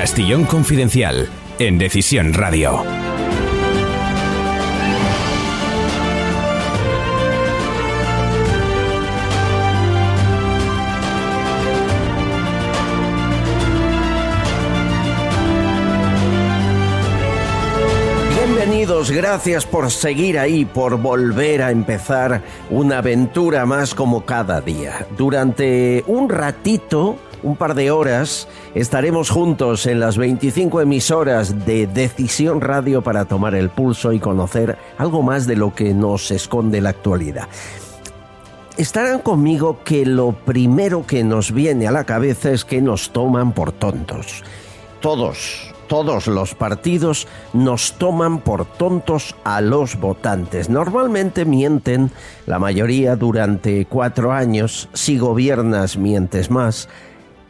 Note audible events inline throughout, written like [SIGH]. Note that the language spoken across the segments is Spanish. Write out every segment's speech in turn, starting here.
Castillón Confidencial en Decisión Radio. Bienvenidos, gracias por seguir ahí, por volver a empezar una aventura más como cada día. Durante un ratito, un par de horas, estaremos juntos en las 25 emisoras de Decisión Radio para tomar el pulso y conocer algo más de lo que nos esconde la actualidad. Estarán conmigo que lo primero que nos viene a la cabeza es que nos toman por tontos. Todos, todos los partidos nos toman por tontos a los votantes. Normalmente mienten, la mayoría durante cuatro años, si gobiernas mientes más,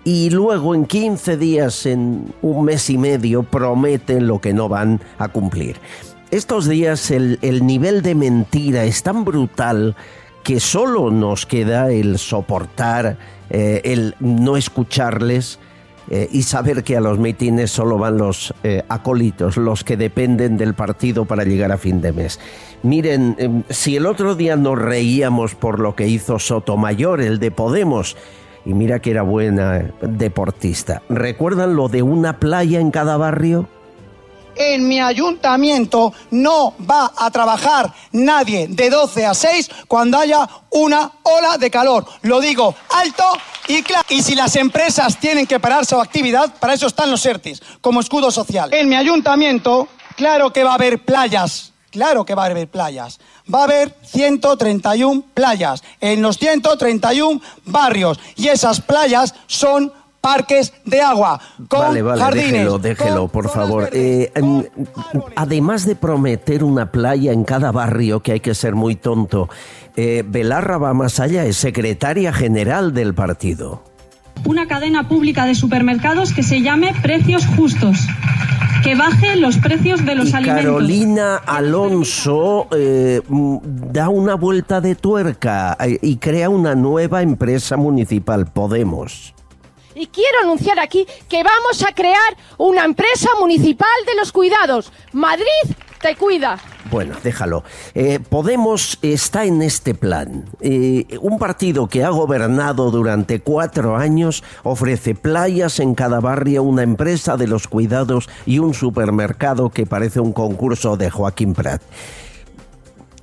y luego en 15 días, en un mes y medio, prometen lo que no van a cumplir. Estos días el, el nivel de mentira es tan brutal que solo nos queda el soportar, eh, el no escucharles, eh, y saber que a los mitines solo van los eh, acólitos, los que dependen del partido para llegar a fin de mes. Miren, eh, si el otro día nos reíamos por lo que hizo Sotomayor, el de Podemos, y mira que era buena deportista, ¿recuerdan lo de una playa en cada barrio? en mi ayuntamiento no va a trabajar nadie de 12 a 6 cuando haya una ola de calor. Lo digo alto y claro. Y si las empresas tienen que parar su actividad, para eso están los ERTIS, como escudo social. En mi ayuntamiento, claro que va a haber playas. Claro que va a haber playas. Va a haber 131 playas en los 131 barrios. Y esas playas son parques de agua, con vale, vale, jardines. déjelo, déjelo, con por favor. verdes, Eh, em, además de prometer una playa en cada barrio, que hay que ser muy tonto, eh, Belarra va más allá, es secretaria general del partido. una cadena pública de supermercados que se llame Precios Justos, que baje los precios de los Y alimentos. Carolina Alonso eh, mm, da una vuelta de tuerca eh, y crea una nueva empresa municipal, Podemos. Y quiero anunciar aquí que vamos a crear una empresa municipal de los cuidados. Madrid te cuida. Bueno, déjalo. Eh, Podemos está en este plan. Eh, un partido que ha gobernado durante cuatro años ofrece playas en cada barrio, una empresa de los cuidados y un supermercado que parece un concurso de Joaquín Prat.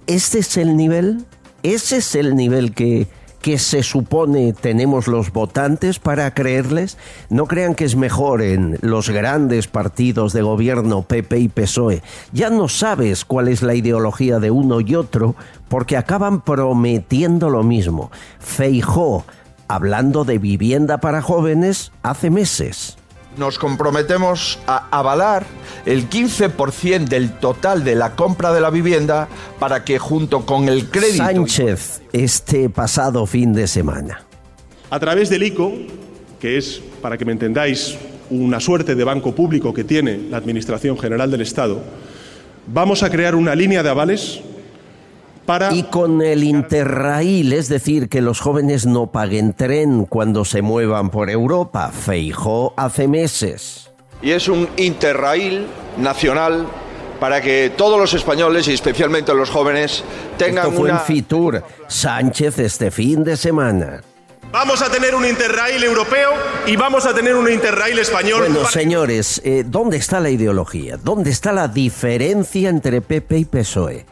¿Ese es el nivel? ¿Ese es el nivel que, que se supone tenemos los votantes para creerles? No crean que es mejor en los grandes partidos de gobierno PP y PSOE. Ya no sabes cuál es la ideología de uno y otro porque acaban prometiendo lo mismo. Feijó, hablando de vivienda para jóvenes hace meses. Nos comprometemos a avalar el 15% del total de la compra de la vivienda para que junto con el crédito... Sánchez este pasado fin de semana. A través del ICO, que es, para que me entendáis, una suerte de banco público que tiene la Administración General del Estado, vamos a crear una línea de avales para... Y con el Interrail, es decir, que los jóvenes no paguen tren cuando se muevan por Europa. Feijó hace meses. Y es un interrail nacional para que todos los españoles y especialmente los jóvenes tengan Esto fue una... en Fitur, Sánchez este fin de semana. Vamos a tener un Interrail europeo y vamos a tener un Interrail español. Bueno, para- señores, eh, ¿dónde está la ideología? ¿Dónde está la diferencia entre PP y PSOE?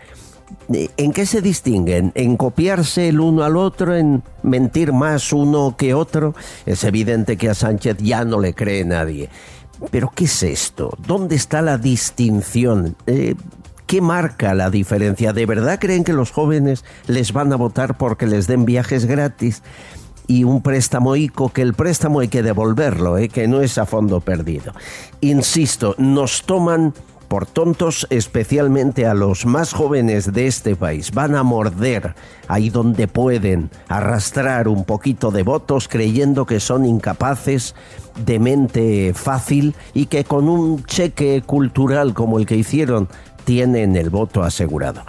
¿En qué se distinguen? ¿En copiarse el uno al otro? ¿En mentir más uno que otro? Es evidente que a Sánchez ya no le cree nadie. Pero ¿qué es esto? ¿Dónde está la distinción? Eh, ¿Qué marca la diferencia? ¿De verdad creen que los jóvenes les van a votar porque les den viajes gratis? y un préstamo ICO, que el préstamo hay que devolverlo, ¿eh? que no es a fondo perdido. Insisto, nos toman por tontos especialmente a los más jóvenes de este país. Van a morder ahí donde pueden, arrastrar un poquito de votos creyendo que son incapaces de mente fácil y que con un cheque cultural como el que hicieron tienen el voto asegurado.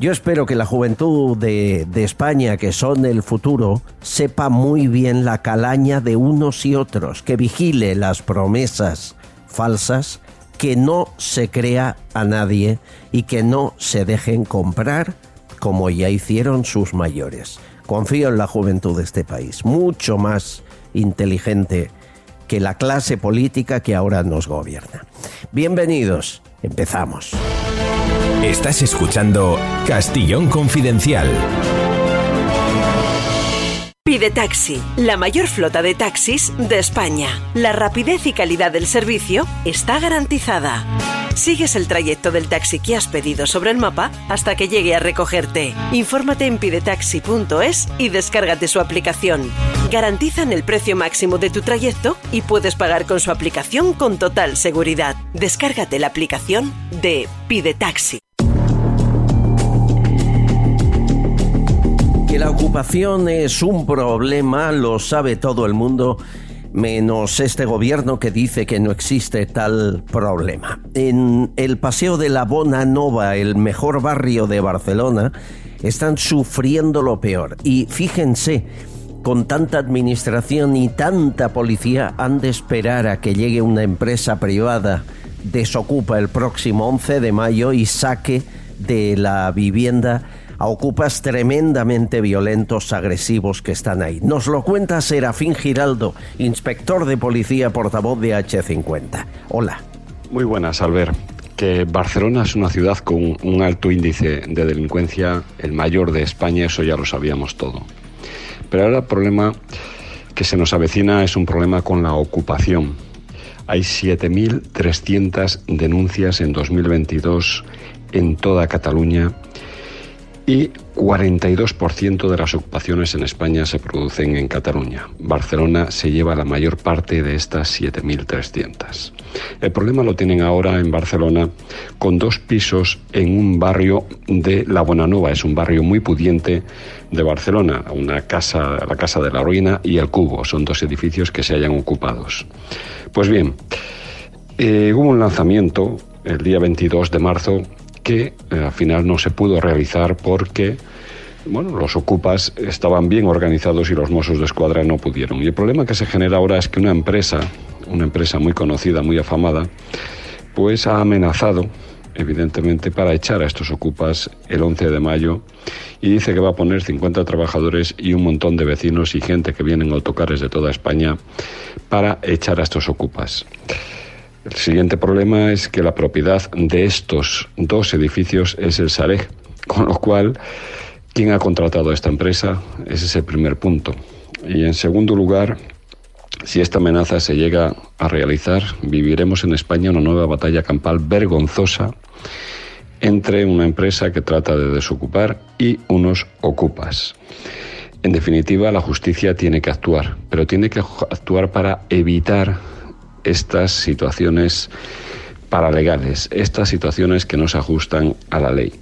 Yo espero que la juventud de, de, España, que son el futuro, sepa muy bien la calaña de unos y otros, que vigile las promesas falsas, que no se crea a nadie y que no se dejen comprar como ya hicieron sus mayores. Confío en la juventud de este país, mucho más inteligente que la clase política que ahora nos gobierna. Bienvenidos, empezamos. Estás escuchando Castillón Confidencial. Pide Taxi, la mayor flota de taxis de España. La rapidez y calidad del servicio está garantizada. Sigues el trayecto del taxi que has pedido sobre el mapa hasta que llegue a recogerte. Infórmate en pidetaxi.es y descárgate su aplicación. Garantizan el precio máximo de tu trayecto y puedes pagar con su aplicación con total seguridad. Descárgate la aplicación de Pide Taxi. Que la ocupación es un problema lo sabe todo el mundo, menos este gobierno que dice que no existe tal problema. En el Paseo de la Bona Nova, el mejor barrio de Barcelona, están sufriendo lo peor. Y fíjense, con tanta administración y tanta policía, han de esperar a que llegue una empresa privada, desocupa el próximo 11 de mayo y saque de la vivienda a ocupas tremendamente violentos, agresivos que están ahí. Nos lo cuenta Serafín Giraldo, inspector de policía, portavoz de H50. Hola. Muy buenas, Albert. Que Barcelona es una ciudad con un alto índice de delincuencia, el mayor de España, eso ya lo sabíamos todo. Pero ahora el problema que se nos avecina es un problema con la ocupación. Hay 7.300 denuncias en 2022 en toda Cataluña y 42% de las ocupaciones en España se producen en Cataluña. Barcelona se lleva la mayor parte de estas 7.300. El problema lo tienen ahora en Barcelona con dos pisos en un barrio de La Bonanova, es un barrio muy pudiente de Barcelona, una casa, la Casa de la Ruina y el Cubo, son dos edificios que se hayan ocupados. Pues bien, eh, hubo un lanzamiento el día 22 de marzo que eh, al final no se pudo realizar porque bueno, los ocupas estaban bien organizados y los mozos de escuadra no pudieron. Y el problema que se genera ahora es que una empresa, una empresa muy conocida, muy afamada, pues ha amenazado, evidentemente, para echar a estos ocupas el 11 de mayo y dice que va a poner 50 trabajadores y un montón de vecinos y gente que vienen autocares de toda España para echar a estos ocupas. El siguiente problema es que la propiedad de estos dos edificios es el Sareg, con lo cual, ¿quién ha contratado a esta empresa? Ese es el primer punto. Y en segundo lugar, si esta amenaza se llega a realizar, viviremos en España una nueva batalla campal vergonzosa entre una empresa que trata de desocupar y unos ocupas. En definitiva, la justicia tiene que actuar, pero tiene que actuar para evitar estas situaciones paralegales, estas situaciones que no se ajustan a la ley.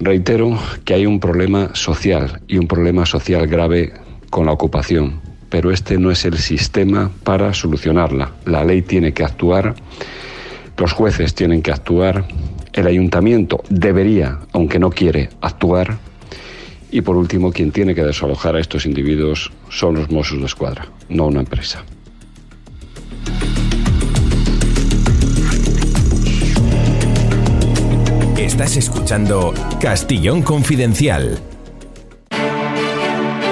Reitero que hay un problema social y un problema social grave con la ocupación, pero este no es el sistema para solucionarla. La ley tiene que actuar, los jueces tienen que actuar, el ayuntamiento debería, aunque no quiere, actuar. Y por último, quien tiene que desalojar a estos individuos son los Mossos de Escuadra, no una empresa. Estás escuchando Castillón Confidencial.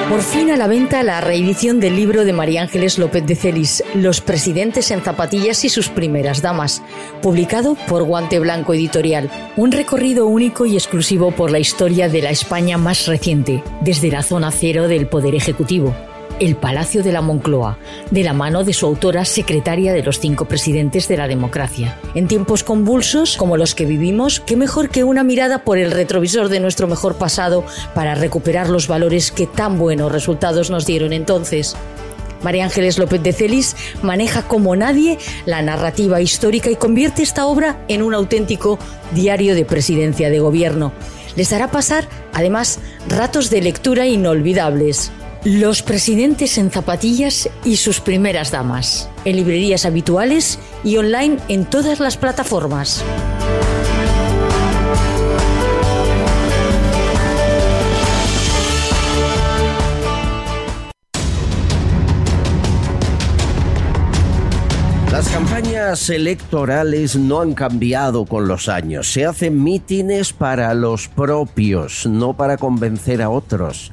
Por fin a la venta la reedición del libro de María Ángeles López de Celis, Los presidentes en zapatillas y sus primeras damas, publicado por Guante Blanco Editorial. Un recorrido único y exclusivo por la historia de la España más reciente, desde la zona cero del Poder Ejecutivo el Palacio de la Moncloa, de la mano de su autora secretaria de los cinco presidentes de la democracia. En tiempos convulsos como los que vivimos, qué mejor que una mirada por el retrovisor de nuestro mejor pasado para recuperar los valores que tan buenos resultados nos dieron entonces. María Ángeles López de Celis maneja como nadie la narrativa histórica y convierte esta obra en un auténtico diario de presidencia de gobierno. Les hará pasar, además, ratos de lectura inolvidables. Los presidentes en zapatillas y sus primeras damas. En librerías habituales y online en todas las plataformas. Las campañas electorales no han cambiado con los años. Se hacen mítines para los propios, no para convencer a otros.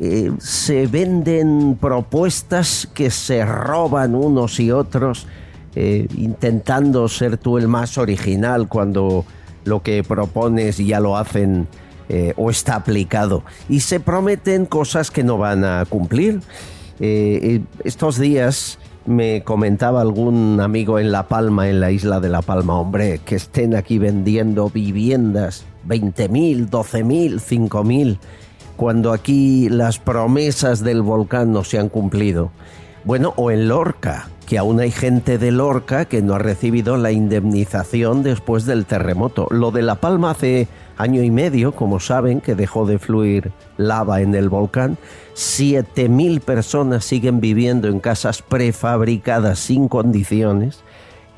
Eh, se venden propuestas que se roban unos y otros, eh, intentando ser tú el más original cuando lo que propones ya lo hacen eh, o está aplicado. Y se prometen cosas que no van a cumplir. estos días me comentaba algún amigo en La Palma, en la isla de La Palma, hombre, que estén aquí vendiendo viviendas, 20.000, 12.000, 5.000 cuando aquí las promesas del volcán no se han cumplido. Bueno, o en Lorca, que aún hay gente de Lorca que no ha recibido la indemnización después del terremoto. Lo de La Palma hace año y medio, como saben, que dejó de fluir lava en el volcán. 7.000 personas siguen viviendo en casas prefabricadas sin condiciones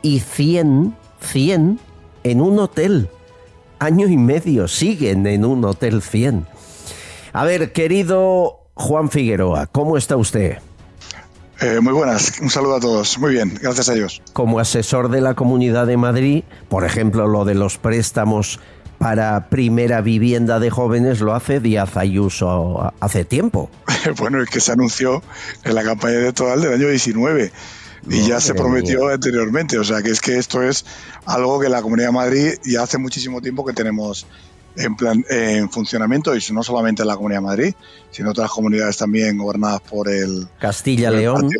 y 100, 100 en un hotel. Año y medio siguen en un hotel 100. A ver, querido Juan Figueroa, ¿cómo está usted? Eh, muy buenas, un saludo a todos. Muy bien, gracias a Dios. Como asesor de la Comunidad de Madrid, por ejemplo, lo de los préstamos para primera vivienda de jóvenes lo hace Díaz Ayuso hace tiempo. [LAUGHS] bueno, es que se anunció en la campaña electoral del año 19 y ya se prometió anteriormente. O sea, que es que esto es algo que la Comunidad de Madrid ya hace muchísimo tiempo que tenemos en, plan, en funcionamiento, y no solamente en la Comunidad de Madrid, sino otras comunidades también gobernadas por el Castilla-León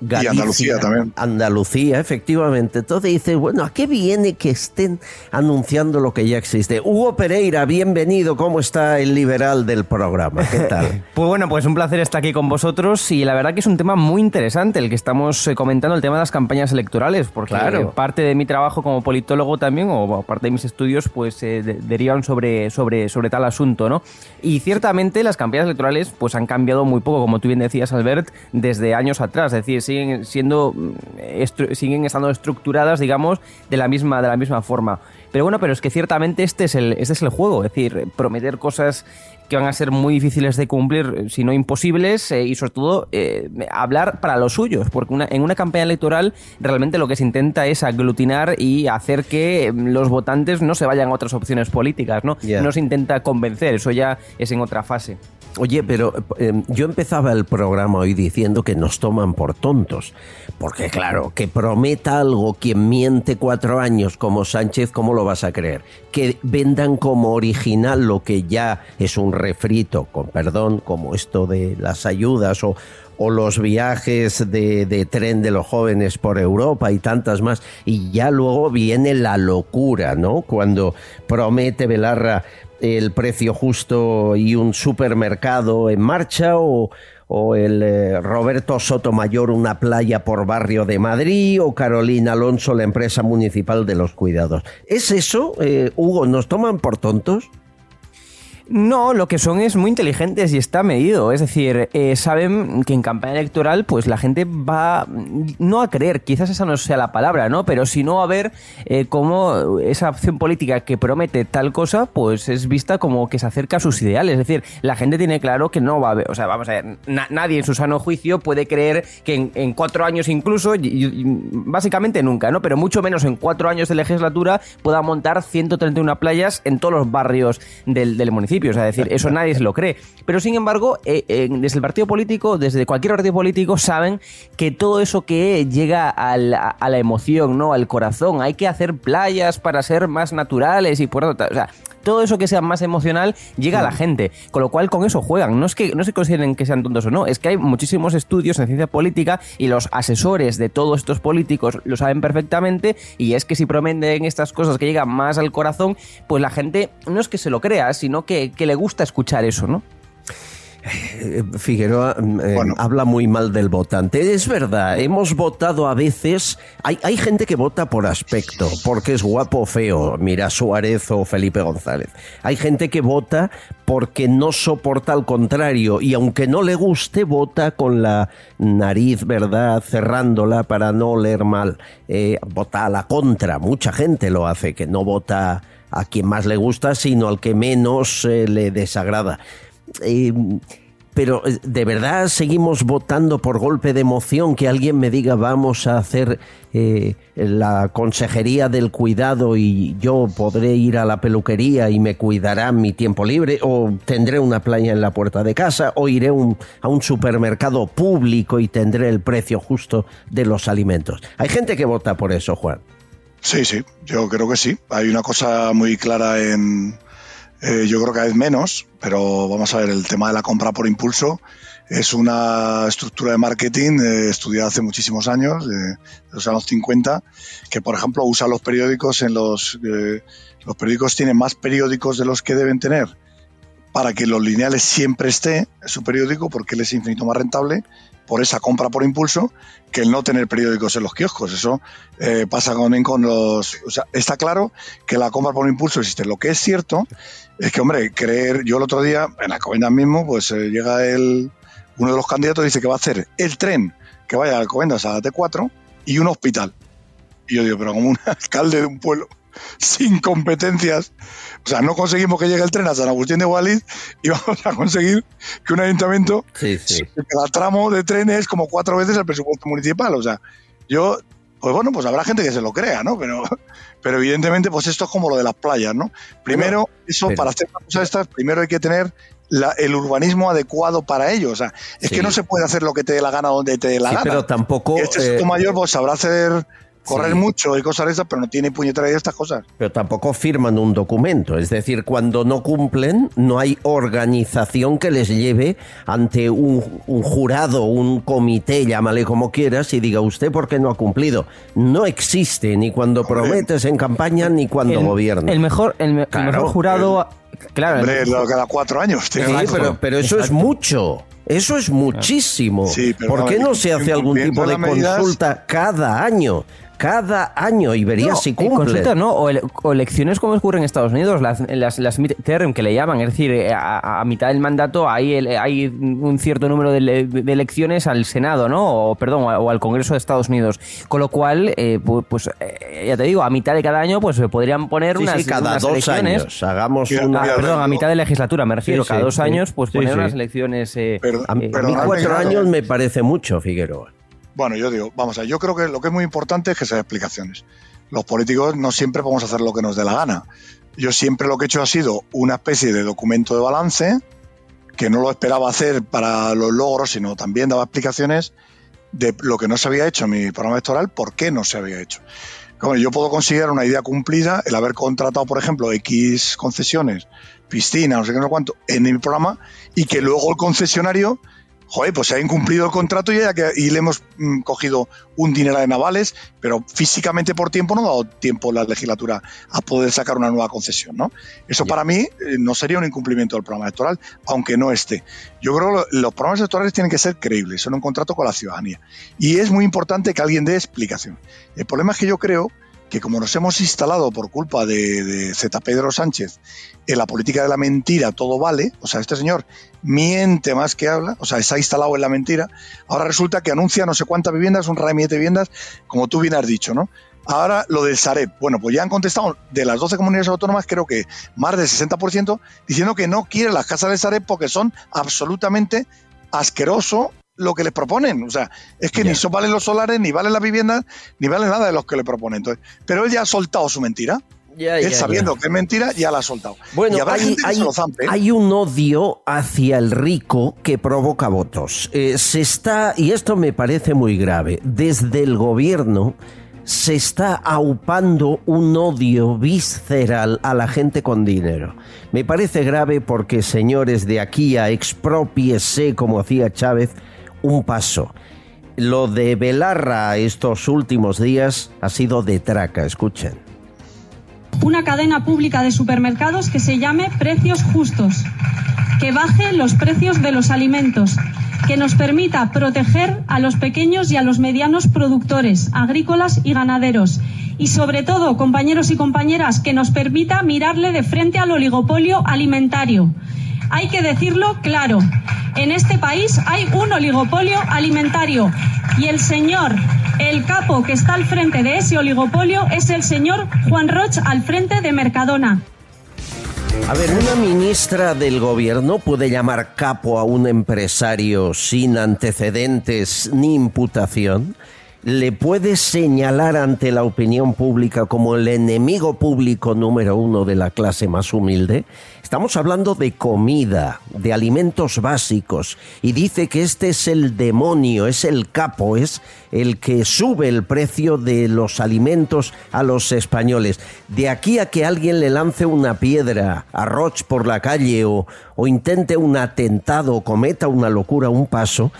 y Andalucía también. Andalucía, efectivamente. Entonces dices, bueno, ¿a qué viene que estén anunciando lo que ya existe? Hugo Pereira, bienvenido. ¿Cómo está el liberal del programa? ¿Qué tal? [LAUGHS] pues bueno, pues un placer estar aquí con vosotros y la verdad que es un tema muy interesante el que estamos eh, comentando, el tema de las campañas electorales, porque parte de mi trabajo como politólogo también, o parte de mis estudios, pues eh, derivan sobre, sobre, sobre tal asunto, ¿no? Y ciertamente las campañas electorales pues han cambiado muy poco, como tú bien decías, Albert, desde años atrás. Es decir, siguen siendo mm, siguen estando estructuradas, digamos, de la misma de la misma forma. Pero bueno, pero es que ciertamente este es el este es el juego, es decir, prometer cosas que van a ser muy difíciles de cumplir, si no imposibles, eh, y sobre todo eh, hablar para los suyos, porque en una campaña electoral realmente lo que se intenta es aglutinar y hacer que mm, los votantes no se vayan a otras opciones políticas, ¿no? No se intenta convencer, eso ya es en otra fase. Oye, pero em, yo empezaba el programa hoy diciendo que nos toman por tontos. Porque claro, que prometa algo quien miente cuatro años como Sánchez, ¿cómo lo vas a creer? Que vendan como original lo que ya es un refrito, con perdón, como esto de las ayudas o, los viajes de, de, tren de los jóvenes por Europa y tantas más. Y ya luego viene la locura, ¿no? Cuando promete Belarra el precio justo y un supermercado en marcha o, el eh, Roberto Sotomayor una playa por barrio de Madrid o Carolina Alonso la empresa municipal de los cuidados. ¿Es eso, eh, Hugo? ¿Nos toman por tontos? No, lo que son es muy inteligentes y está medido. Es decir, eh, saben que en campaña electoral, pues la gente va no a creer, quizás esa no sea la palabra, ¿no? Pero sino a ver eh, cómo esa opción política que promete tal cosa, pues es vista como que se acerca a sus ideales. Es decir, la gente tiene claro que no va a haber, o sea, vamos a ver, nadie en su sano juicio puede creer que en, cuatro años incluso, básicamente nunca, ¿no? Pero mucho menos en cuatro años de legislatura pueda montar 131 playas en todos los barrios del municipio. Sea, decir, eso nadie se lo cree. Pero sin embargo, eh, eh, desde el partido político, desde cualquier partido político, saben que todo eso que llega a la, emoción, ¿no? Al corazón, hay que hacer playas para ser más naturales y por o sea, todo eso que sea más emocional llega a la gente. Con lo cual, con eso juegan. No es que no se consideren que sean tontos o no, es que hay muchísimos estudios en ciencia política y los asesores de todos estos políticos lo saben perfectamente. Y es que si prometen estas cosas que llegan más al corazón, pues la gente no es que se lo crea, sino que, que le gusta escuchar eso, ¿no? Eh, Figueroa mm, eh, habla muy mal del votante. Es verdad, hemos votado a veces. Hay, hay, gente que vota por aspecto, porque es guapo o feo. Mira Suárez o Felipe González. Hay gente que vota porque no soporta al contrario y aunque no le guste, vota con la nariz, ¿verdad?, cerrándola para no leer mal. Eh, vota a la contra. Mucha gente lo hace, que no vota a quien más le gusta, sino al que menos le desagrada. Eh, pero eh, de verdad seguimos votando por golpe de emoción que alguien me diga vamos a hacer eh, la consejería del cuidado y yo podré ir a la peluquería y me cuidará mi tiempo libre o tendré una playa en la puerta de casa o iré a un supermercado público y tendré el precio justo de los alimentos. Hay gente que vota por eso, Juan. Sí, sí, yo creo que sí. Hay una cosa muy clara en, eh, yo creo que vez menos, pero vamos a ver, el tema de la compra por impulso es una estructura de marketing eh, estudiada hace muchísimos años, de los años 50, que por ejemplo usa los periódicos en los... Eh, los periódicos tienen más periódicos de los que deben tener para que los lineales siempre esté su periódico porque él es infinito más rentable por esa compra por impulso que el no tener periódicos en los kioscos. Eso eh, pasa también con los... O sea, está claro que la compra por impulso existe. Lo que es cierto es que, hombre, creer... Yo el otro día, en la Covendas mismo, pues eh, llega el, uno de los candidatos dice que va a hacer el tren que vaya a Alcobendas a la T4 y un hospital. Y yo digo, pero como un [LAUGHS] alcalde de un pueblo sin competencias. O sea, no conseguimos que llegue el tren a San Agustín de Guadalix y [LAUGHS] vamos a conseguir que un ayuntamiento, sí, sí. cada tramo de tren es como cuatro veces el presupuesto municipal. O sea, yo, pues bueno, pues habrá gente que se lo crea, ¿no? Pero, pero evidentemente, pues esto es como lo de las playas, ¿no? Primero, eso, para hacer una cosa de estas, primero hay que tener el urbanismo adecuado para ello. O sea, es que no se puede hacer lo que te dé la gana donde te dé la gana. Pero tampoco. este eh, mayor pues sabrá hacer correr mucho y cosas de esas, pero no tiene puñetera de estas cosas. Pero tampoco firman un documento, es decir, cuando no cumplen, no hay organización que les lleve ante un, jurado, un comité, llámale como quieras, y diga usted por qué no ha cumplido. No existe ni cuando prometes en campaña ni cuando gobiernas. El mejor, el, mejor jurado. claro, hombre, cada cuatro años. Sí, pero, pero eso es mucho. Eso es muchísimo. ¿Por qué no se hace algún tipo de consulta cada año? Cada año y verías si cumple. ¿no? O, elecciones como ocurre en Estados Unidos, las, las, las midterm que le llaman, es decir, eh, a, mitad del mandato hay, hay un cierto número de, elecciones al Senado, ¿no? O, perdón, o al Congreso de Estados Unidos. Con lo cual, eh, pues, eh, ya te digo, a mitad de cada año pues se podrían poner unas, sí, cada dos elecciones. Años, hagamos una... perdón, a mitad de legislatura me refiero, cada dos años pues poner unas elecciones... a, mí cuatro años me parece mucho, Figueroa. Bueno, yo digo, vamos a yo creo que lo que es muy importante es que se den explicaciones. Los políticos no siempre podemos hacer lo que nos dé la gana. Yo siempre lo que he hecho ha sido una especie de documento de balance, que no lo esperaba hacer para los logros, sino también daba explicaciones de lo que no se había hecho en mi programa electoral, por qué no se había hecho. Como yo puedo considerar una idea cumplida el haber contratado, por ejemplo, X concesiones, piscinas, no sé qué, no sé cuánto, en mi programa, y que luego el concesionario joder, pues se ha incumplido el contrato y, y le hemos mm, cogido un dinero de navales, pero físicamente por tiempo no ha dado tiempo la legislatura a poder sacar una nueva concesión, ¿no? Eso para mí eh, no sería un incumplimiento del programa electoral, aunque no esté. Yo creo que los programas electorales tienen que ser creíbles, son un contrato con la ciudadanía. Y es muy importante que alguien dé explicación. El problema es que yo creo que como nos hemos instalado por culpa de, de Z. Pedro Sánchez en la política de la mentira, todo vale, o sea, este señor miente más que habla, o sea, se ha instalado en la mentira, ahora resulta que anuncia no sé cuántas viviendas, un ramillete de viviendas, como tú bien has dicho, ¿no? Ahora lo del Sareb. Bueno, pues ya han contestado de las 12 comunidades autónomas, creo que más del 60%, diciendo que no quieren las casas del Sareb porque son absolutamente asqueroso lo que les proponen. O sea, es que ni son valen los solares, ni valen las viviendas, ni vale nada de los que le proponen. Entonces, pero él ya ha soltado su mentira. él sabiendo que es mentira, ya la ha soltado. Bueno, y habrá hay, gente que hay- se lo zampe, ¿eh? hay un odio hacia el rico que provoca votos. Eh, se está, y esto me parece muy grave, desde el gobierno se está aupando un odio visceral a la gente con dinero. Me parece grave porque, señores, de aquí a expropiese, como hacía Chávez, un paso. Lo de Belarra estos últimos días ha sido de traca, escuchen. una cadena pública de supermercados que se llame Precios Justos, que baje los precios de los alimentos, que nos permita proteger a los pequeños y a los medianos productores agrícolas y ganaderos y sobre todo, compañeros y compañeras, que nos permita mirarle de frente al oligopolio alimentario. Hay que decirlo claro, en este país hay un oligopolio alimentario y el señor, el capo que está al frente de ese oligopolio es el señor Juan Roch al frente de Mercadona. A ver, una ministra del gobierno puede llamar capo a un empresario sin antecedentes ni imputación. Le puede señalar ante la opinión pública como el enemigo público número uno de la clase más humilde. Estamos hablando de comida, de alimentos básicos, y dice que este es el demonio, es el capo, es el que sube el precio de los alimentos a los españoles. De aquí a que alguien le lance una piedra a Roch por la calle o, o intente un atentado o cometa una locura, un paso,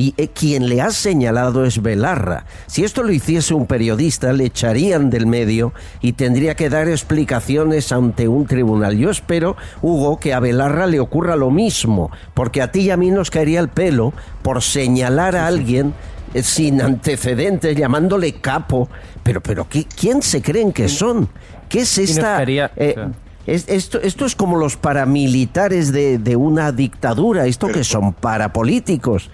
y eh, quien le ha señalado es Belarra. Si esto lo hiciese un periodista, le echarían del medio y tendría que dar explicaciones ante un tribunal. Yo espero, Hugo, que a Belarra le ocurra lo mismo, porque a ti y a mí nos caería el pelo por señalar a alguien eh, sin antecedentes, llamándole capo. Pero, pero, ¿qué- ¿quién se creen que son? ¿Qué es esta...? eh, es- esto es como los paramilitares de, de una dictadura. ¿Esto que son? Parapolíticos.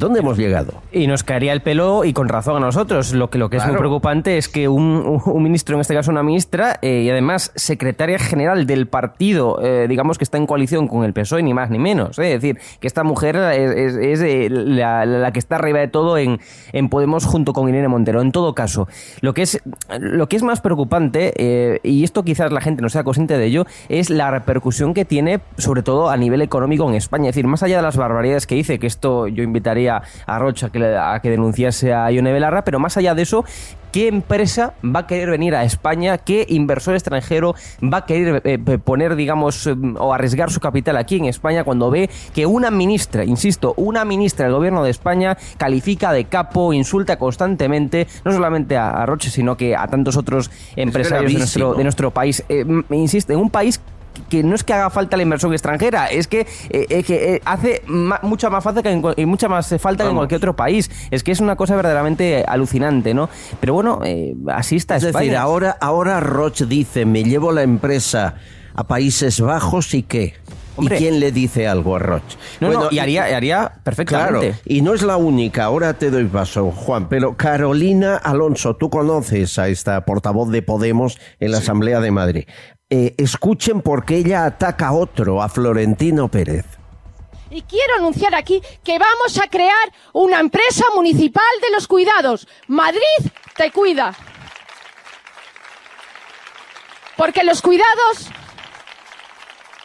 ¿Dónde hemos llegado? Y nos caería el pelo y con razón a nosotros. Lo que, lo que es muy preocupante es que [LAUGHS] un, ministro, en este caso una ministra, eh, y además secretaria general del partido, eh, digamos que está en coalición con el PSOE, ni más ni menos. eh. Es decir, que esta mujer es, es- es, la, la que está arriba de todo en, en Podemos junto con Irene Montero. En todo caso, lo que es, lo que es más preocupante, y esto quizás la gente no sea consciente de ello, es la repercusión que tiene, sobre todo a nivel económico en España. Es decir, más allá de las barbaridades que dice, que esto yo invitaría a Rocha que, a que denunciase a Ione Belarra, pero más allá de eso, ¿qué empresa va a querer venir a España? ¿Qué inversor extranjero va a querer eh, poner, digamos, eh, o arriesgar su capital aquí en España cuando ve que una ministra, insisto, una ministra del gobierno de España califica de capo, insulta constantemente, no solamente a, a Roche, sino que a tantos otros empresarios de nuestro, gravísimo. de nuestro país? Eh, insisto, en un país que no es que haga falta la inversión extranjera, es que, eh, eh, que eh, hace ma- mucha más falta que y mucha más falta que en cualquier otro país. Es que es una cosa verdaderamente alucinante, ¿no? Pero bueno, eh, así está Es España. decir, ahora, ahora Roche dice, me llevo la empresa a Países Bajos y qué. Hombre. ¿Y quién le dice algo a Roche? No, no, y haría, haría perfectamente. Claro, y no es la única, ahora te doy paso, Juan, pero Carolina Alonso, tú conoces a esta portavoz de Podemos en la Asamblea de Madrid. Eh, escuchen por qué ella ataca a otro, a Florentino Pérez. Y quiero anunciar aquí que vamos a crear una empresa municipal de los cuidados. Madrid te cuida. Porque los cuidados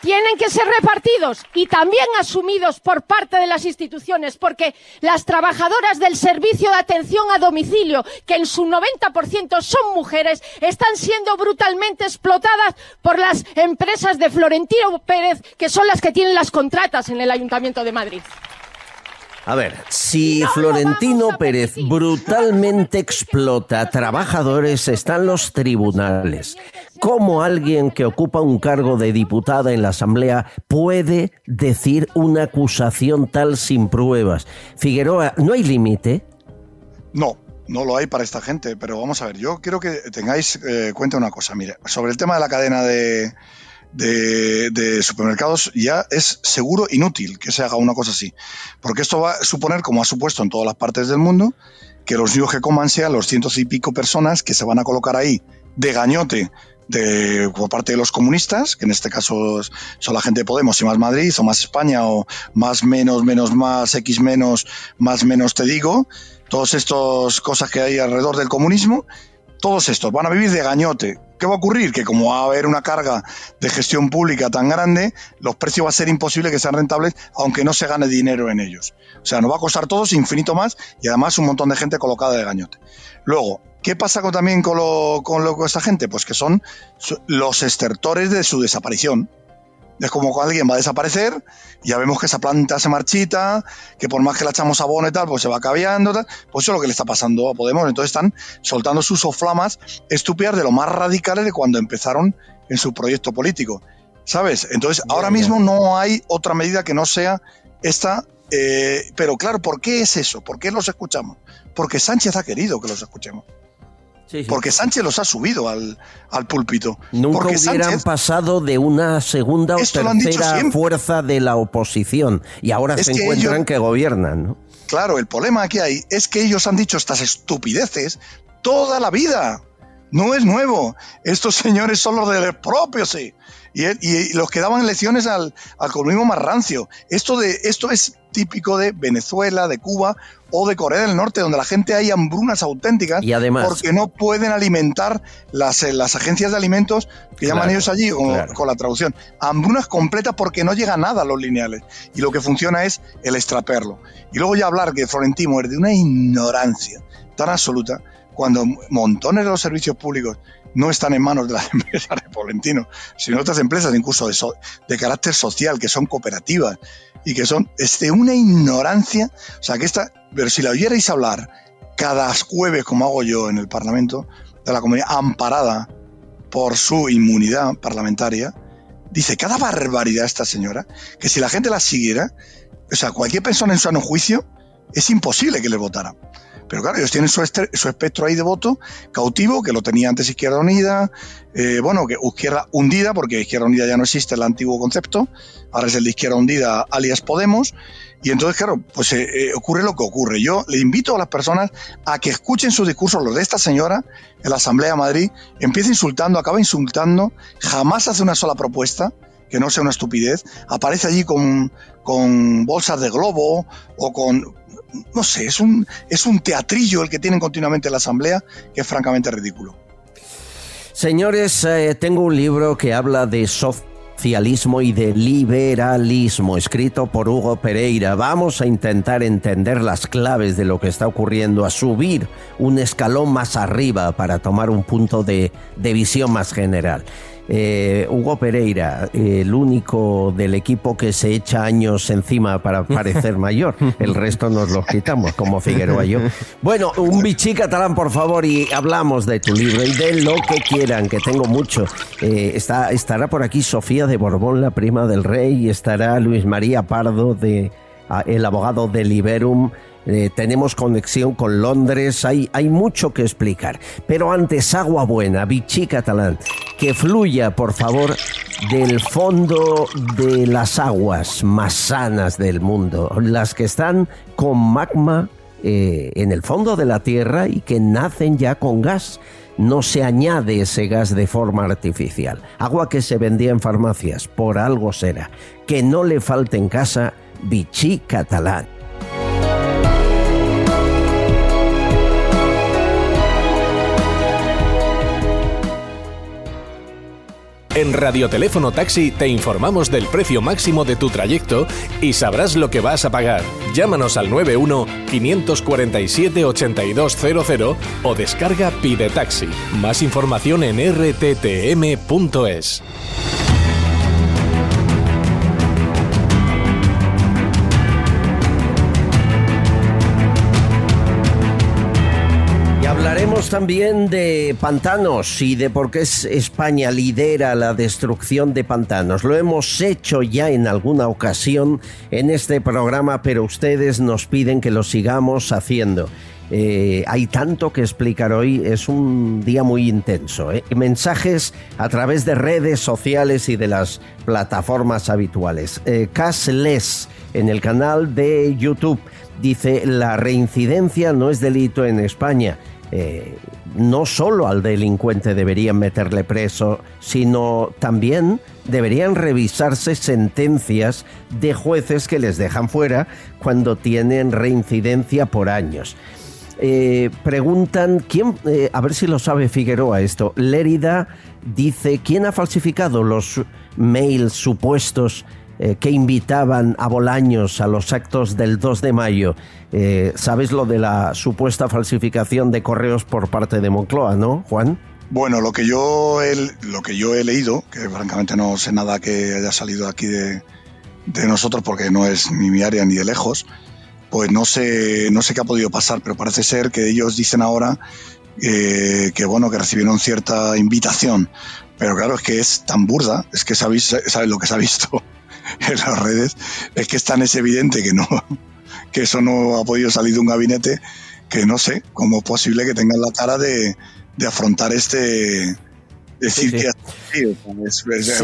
tienen que ser repartidos y también asumidos por parte de las instituciones, porque las trabajadoras del servicio de atención a domicilio, que en su 90% son mujeres, están siendo brutalmente explotadas por las empresas de Florentino Pérez, que son las que tienen las contratas en el Ayuntamiento de Madrid. A ver, si Florentino Pérez brutalmente explota a trabajadores, están los tribunales. ¿Cómo alguien que ocupa un cargo de diputada en la Asamblea puede decir una acusación tal sin pruebas? Figueroa, ¿no hay límite? No, no lo hay para esta gente, pero vamos a ver, yo quiero que tengáis eh, cuenta una cosa, mire, sobre el tema de la cadena de, de, supermercados ya es seguro inútil que se haga una cosa así, porque esto va a suponer, como ha supuesto en todas las partes del mundo, que los niños que coman sean los cientos y pico personas que se van a colocar ahí de gañote de, por parte de los comunistas, que en este caso son la gente de Podemos y más Madrid, o más España, o más menos, menos más, X menos, más menos te digo, todas estas cosas que hay alrededor del comunismo, todos estos van a vivir de gañote. ¿Qué va a ocurrir? Que como va a haber una carga de gestión pública tan grande, los precios va a ser imposible que sean rentables, aunque no se gane dinero en ellos. O sea, nos va a costar todos infinito más y además un montón de gente colocada de gañote. Luego, ¿qué pasa también con, lo, con, lo, con esta gente? Pues que son los estertores de su desaparición. Es como alguien va a desaparecer, y ya vemos que esa planta se marchita, que por más que la echamos abono y tal, pues se va caviando, tal. pues eso es lo que le está pasando a Podemos. Entonces están soltando sus soflamas estúpidas de lo más radicales de cuando empezaron en su proyecto político. ¿Sabes? Entonces, ahora mismo no hay otra medida que no sea esta. Eh, pero claro, ¿por qué es eso? ¿Por qué los escuchamos? Porque Sánchez ha querido que los escuchemos. Porque Sánchez los ha subido al, al púlpito. Nunca hubieran pasado de una segunda o tercera fuerza de la oposición y ahora se encuentran que gobiernan. ¿no? Claro, el problema que hay es que ellos han dicho estas estupideces toda la vida. No es nuevo. Estos [LAUGHS] señores son los del propio, sí y, los que daban lecciones al, al comunismo más rancio. Esto, de, esto es típico de Venezuela, de Cuba o de Corea del Norte, donde la gente hay hambrunas auténticas y además, porque no pueden alimentar las, eh, las agencias de alimentos que llaman ellos allí con, la traducción. Hambrunas completas porque no llega nada a los lineales y lo que funciona es el extraperlo. Y luego ya hablar que Florentino es de una ignorancia tan absoluta cuando montones de los servicios públicos no están en manos de las [LAUGHS] empresas de Polentino, sino otras empresas incluso de, de carácter social, que son cooperativas y que son es de una ignorancia. O sea, que esta, pero si la oyerais hablar cada jueves, como hago yo en el Parlamento, de la comunidad amparada por su inmunidad parlamentaria, dice cada barbaridad esta señora, que si la gente la siguiera, o sea, cualquier persona en su sano juicio, es imposible que le votara. Pero claro, ellos tienen su, espectro ahí de voto cautivo, que lo tenía antes Izquierda Unida, eh, bueno, que Izquierda Hundida, porque Izquierda Unida ya no existe el antiguo concepto, ahora es el de Izquierda Hundida alias Podemos, y entonces, claro, pues eh, eh, ocurre lo que ocurre. Yo le invito a las personas a que escuchen sus discursos, los de esta señora en la Asamblea de Madrid, empieza insultando, acaba insultando, jamás hace una sola propuesta, que no sea una estupidez, aparece allí con, con bolsas de globo o con no sé, es un, es un teatrillo el que tienen continuamente en la Asamblea que es francamente ridículo. Señores, eh, tengo un libro que habla de socialismo y de liberalismo, escrito por Hugo Pereira. Vamos a intentar entender las claves de lo que está ocurriendo, a subir un escalón más arriba para tomar un punto de, de visión más general. Eh, Hugo Pereira, el único del equipo que se echa años encima para parecer mayor. El resto nos los quitamos, como Figueroa y yo. Bueno, un bichí catalán, por favor, y hablamos de tu libro y de lo que quieran, que tengo mucho. Eh, está, estará por aquí Sofía de Borbón, la prima del rey, y estará Luis María Pardo, ah, el abogado de Liberum. Eh, tenemos conexión con Londres, hay, hay mucho que explicar. Pero antes, agua buena, bichí catalán, que fluya, por favor, del fondo de las aguas más sanas del mundo, las que están con magma eh, en el fondo de la Tierra y que nacen ya con gas. No se añade ese gas de forma artificial. Agua que se vendía en farmacias, por algo será. Que no le falte en casa, bichí catalán. En Radioteléfono Taxi te informamos del precio máximo de tu trayecto y sabrás lo que vas a pagar. Llámanos al 91 547 8200 o descarga Pide Taxi. Más información en rttm.es. también de pantanos y de por qué España lidera la destrucción de pantanos. Lo hemos hecho ya en alguna ocasión en este programa, pero ustedes nos piden que lo sigamos haciendo. Eh, hay tanto que explicar hoy, es un día muy intenso. ¿eh? Mensajes a través de redes sociales y de las plataformas habituales. Eh, Casles en el canal de YouTube dice, la reincidencia no es delito en España. Eh, no solo al delincuente deberían meterle preso, sino también deberían revisarse sentencias de jueces que les dejan fuera cuando tienen reincidencia por años. Eh, preguntan, ¿quién, eh, a ver si lo sabe Figueroa esto, Lérida dice, ¿quién ha falsificado los mails supuestos eh, que invitaban a Bolaños a los actos del 2 de mayo? ¿Sabes lo de la supuesta falsificación de correos por parte de Moncloa, no, Juan? Bueno, lo que yo he, lo que yo he leído, que francamente no sé nada que haya salido aquí de, de nosotros porque no es ni mi área ni de lejos, pues no sé, no sé qué ha podido pasar, pero parece ser que ellos dicen ahora eh, que bueno, que recibieron cierta invitación. Pero claro, es que es tan burda, es que sabéis, sabéis lo que se ha visto [LAUGHS] en las redes, es que es tan es evidente que no, que eso no ha podido salir de un gabinete, que no sé cómo es posible que tengan la cara de, de afrontar este, decir que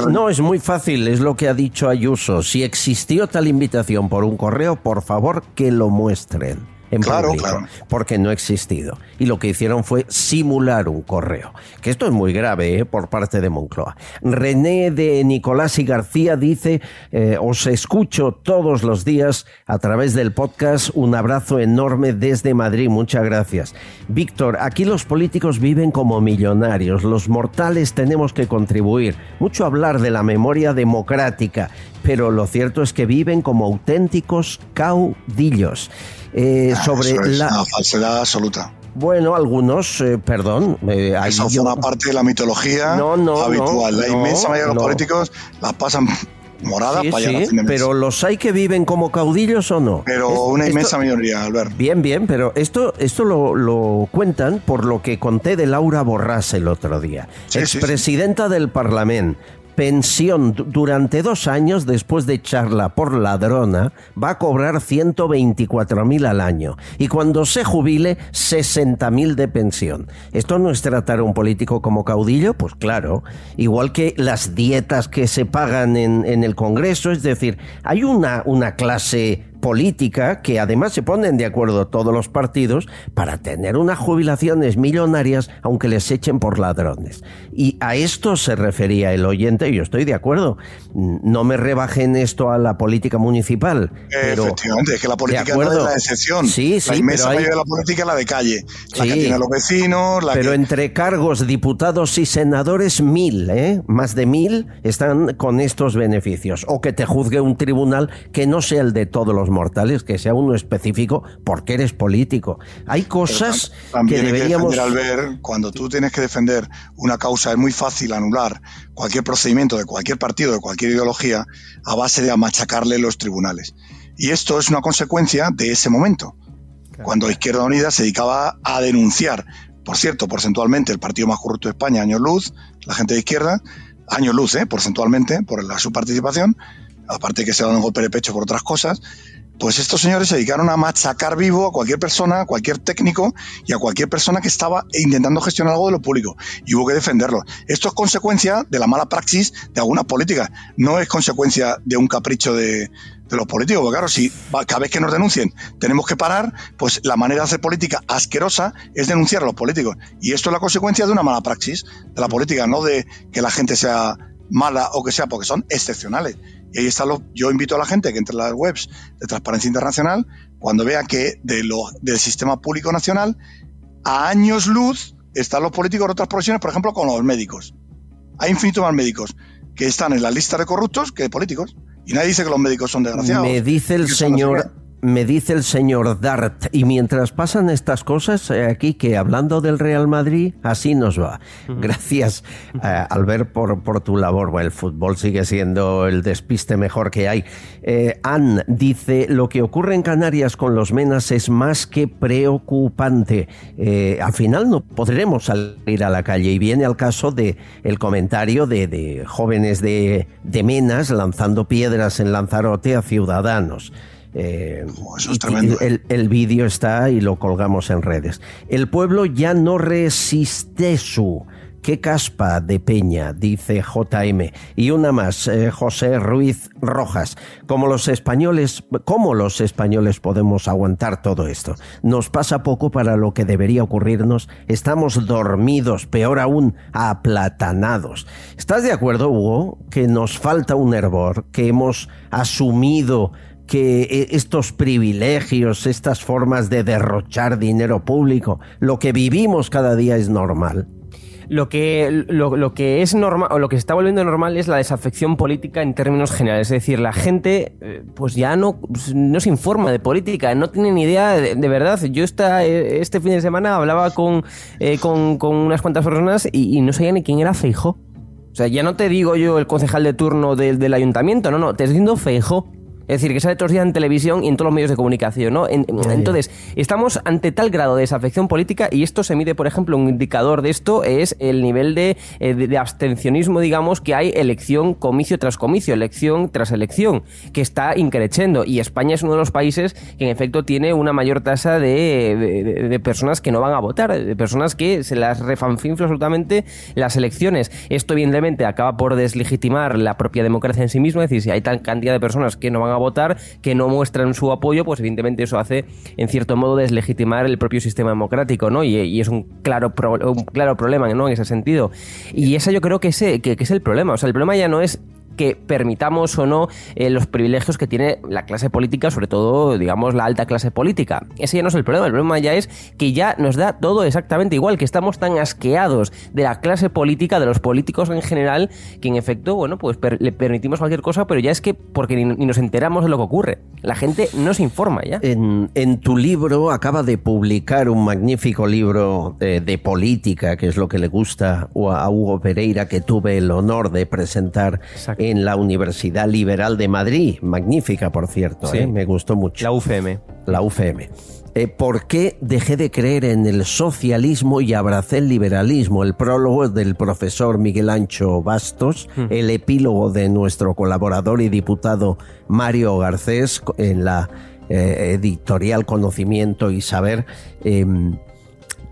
no es muy fácil es lo que ha dicho Ayuso. Si existió tal invitación por un correo por favor que lo muestren en claro, claro. porque no ha existido. Y lo que hicieron fue simular un correo, que esto es muy grave ¿eh? por parte de Moncloa. René de Nicolás y García dice, eh, os escucho todos los días a través del podcast, un abrazo enorme desde Madrid, muchas gracias. Víctor, aquí los políticos viven como millonarios, los mortales tenemos que contribuir, mucho hablar de la memoria democrática, pero lo cierto es que viven como auténticos caudillos. Eh, ah, sobre la una falsedad absoluta. Bueno, algunos, eh, perdón. Eh, Eso forma parte de la mitología habitual. la inmensa mayoría de los políticos las pasan moradas para allá. Pero los hay que viven como caudillos o no. Pero una inmensa mayoría, Albert. Bien, bien, pero esto, esto lo, lo, cuentan por lo que conté de Laura Borrás el otro día, expresidenta del Parlamento, pensión durante dos años después de echarla por ladrona, va a cobrar 124.000 al año. Y cuando se jubile, 60.000 de pensión. ¿Esto no es tratar a un político como caudillo? Pues claro. Igual que las dietas que se pagan en, en el Congreso, es decir, hay una, una clase política que además se ponen de acuerdo todos los partidos para tener unas jubilaciones millonarias aunque les echen por ladrones. Y a esto se refería el oyente y yo estoy de acuerdo. No me rebajen esto a la política municipal. Efectivamente, es que la política no es la excepción. Sí, sí, la inmensa mayoría de la política es la de calle. La que tiene los vecinos. La pero entre cargos, diputados y senadores, mil, ¿eh? más de mil están con estos beneficios. O que te juzgue un tribunal que no sea el de todos los mortales, que sea uno específico porque eres político. Hay cosas que deberíamos... al ver, cuando tú tienes que defender una causa, es muy fácil anular cualquier procedimiento de cualquier partido, de cualquier ideología, a base de machacarle los tribunales. Y esto es una consecuencia de ese momento, cuando Izquierda Unida se dedicaba a denunciar, por cierto, porcentualmente el partido más corrupto de España, año luz, la gente de izquierda, año luz, ¿eh? porcentualmente, por la, su participación, aparte que se dan un golpe de pecho por otras cosas, pues estos señores se dedicaron a machacar vivo a cualquier persona, a cualquier técnico y a cualquier persona que estaba intentando gestionar algo de lo público. Y hubo que defenderlo. Esto es consecuencia de la mala praxis de alguna política. No es consecuencia de un capricho de, los políticos. Porque claro, si cada vez que nos denuncien tenemos que parar, pues la manera de hacer política asquerosa es denunciar a los políticos. Y esto es la consecuencia de una mala praxis de la política, no de que la gente sea mala o que sea, porque son excepcionales. Y ahí está lo, yo invito a la gente que entre en las webs de Transparencia Internacional cuando vea que de lo, del sistema público nacional a años luz están los políticos de otras profesiones, por ejemplo, con los médicos. Hay infinitos más médicos que están en la lista de corruptos que de políticos. Y nadie dice que los médicos son desgraciados. Me dice el señor me dice el señor Dart, y mientras pasan estas cosas, eh, aquí que hablando del Real Madrid, así nos va. Gracias, eh, Albert, por, por tu labor. el fútbol sigue siendo el despiste mejor que hay. Eh, Ann dice, lo que ocurre en Canarias con los menas es más que preocupante. al final no podremos salir a la calle y viene al caso de el comentario de, de jóvenes de, de menas lanzando piedras en Lanzarote a ciudadanos. Eh, el, el vídeo está y lo colgamos en redes. El pueblo ya no resiste su Qué caspa de peña, dice JM. Y una más, eh, José Ruiz Rojas. Como los españoles, ¿cómo los españoles podemos aguantar todo esto? Nos pasa poco para lo que debería ocurrirnos. Estamos dormidos, peor aún, aplatanados. ¿Estás de acuerdo, Hugo, que nos falta un hervor, que hemos asumido que eh, estos privilegios, estas formas de derrochar dinero público, lo que vivimos cada día es normal? Lo que, lo, que es normal, o lo que se está volviendo normal es la desafección política en términos generales. Es decir, la gente eh, pues ya no, no se informa de política, no tiene ni idea de, verdad. Yo esta, eh, este fin de semana hablaba con, eh, con, unas cuantas personas y, no sabía ni quién era Feijó. O sea, ya no te digo yo el concejal de turno del ayuntamiento, no, no, te estoy diciendo Feijó. Es decir, que sale todos los días en televisión y en todos los medios de comunicación, ¿no? entonces, estamos ante tal grado de desafección política y esto se mide, por ejemplo, un indicador de esto es el nivel de, eh, de, abstencionismo, digamos, que hay elección, comicio tras comicio, elección tras elección, que está increciendo. Y España es uno de los países que, en efecto, tiene una mayor tasa de, de personas que no van a votar, de personas que se las refanfinfla absolutamente las elecciones. Esto, evidentemente, acaba por deslegitimar la propia democracia en sí misma, es decir, si hay tal cantidad de personas que no van a votar, que no muestran su apoyo, pues evidentemente eso hace, en cierto modo, deslegitimar el propio sistema democrático, ¿no? Y, es un claro, un claro problema, ¿no? En ese sentido. Y ese yo creo que, ese, que, que es el problema. O sea, el problema ya no es que permitamos o no eh, los privilegios que tiene la clase política, sobre todo, digamos, la alta clase política. Ese ya no es el problema, el problema ya es que ya nos da todo exactamente igual, que estamos tan asqueados de la clase política, de los políticos en general, que en efecto, bueno, pues le permitimos cualquier cosa, pero ya es que porque ni, nos enteramos de lo que ocurre. La gente no se informa ya. En, tu libro acaba de publicar un magnífico libro de, de política, que es lo que le gusta a Hugo Pereira, que tuve el honor de presentar en la Universidad Liberal de Madrid. Magnífica, por cierto, ¿eh? me gustó mucho. La UFM. La UFM. Eh, ¿Por qué dejé de creer en el socialismo y abracé el liberalismo? El prólogo del profesor Miguel Ancho Bastos, hmm. el epílogo de nuestro colaborador y diputado Mario Garcés en la eh, editorial Conocimiento y Saber. Em,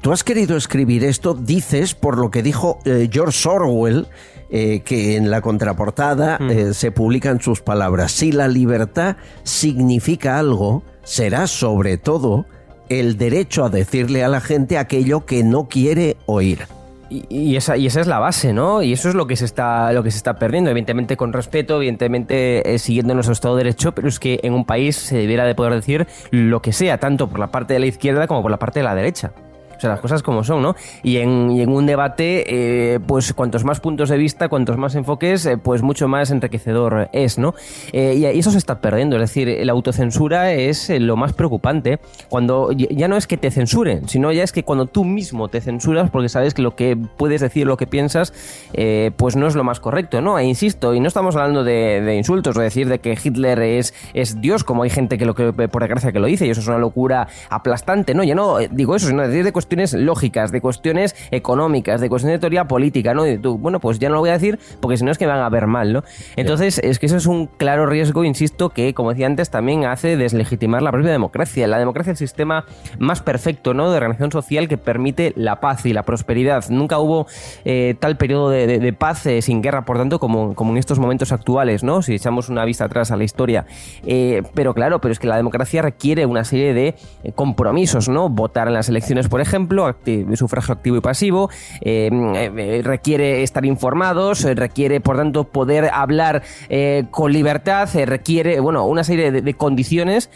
Tú has querido escribir esto, dices, por lo que dijo George Orwell eh, que en la contraportada mm. eh, se publican sus palabras. Si la libertad significa algo, será sobre todo el derecho a decirle a la gente aquello que no quiere oír. Y, esa, y esa es la base, ¿no? Y eso es lo que se está, lo que se está perdiendo, evidentemente con respeto, evidentemente eh, siguiendo nuestro Estado de Derecho, pero es que en un país se debiera de poder decir lo que sea, tanto por la parte de la izquierda como por la parte de la derecha. O sea, las cosas como son, ¿no? Y en, en un debate, eh, pues cuantos más puntos de vista, cuantos más enfoques, eh, pues mucho más enriquecedor es, ¿no? Eh, y, eso se está perdiendo. Es decir, la autocensura es lo más preocupante. Cuando ya no es que te censuren, sino ya es que cuando tú mismo te censuras porque sabes que lo que puedes decir, lo que piensas, pues no es lo más correcto, ¿no? E insisto, y no estamos hablando de, insultos o decir de que Hitler es, es Dios, como hay gente que lo que por desgracia que lo dice, y eso es una locura aplastante, ¿no? Ya no digo eso, sino decir de cuestiones cuestiones lógicas, de cuestiones económicas, de cuestiones de teoría política, ¿no? Y tú, bueno, pues ya no lo voy a decir porque si no es que van a ver mal, ¿no? Entonces, es que eso es un claro riesgo, insisto, que, como decía antes, también hace deslegitimar la propia democracia. La democracia es el sistema más perfecto, ¿no? De organización social que permite la paz y la prosperidad. Nunca hubo eh, tal periodo de, paz eh, sin guerra, por tanto, como, como en estos momentos actuales, ¿no? Si echamos una vista atrás a la historia. Eh, pero claro, pero es que la democracia requiere una serie de compromisos, ¿no? Votar en las elecciones, por ejemplo, ejemplo, sufragio activo y pasivo, eh, eh, requiere estar informados, eh, requiere, por tanto, poder hablar con libertad, requiere, bueno, una serie de, condiciones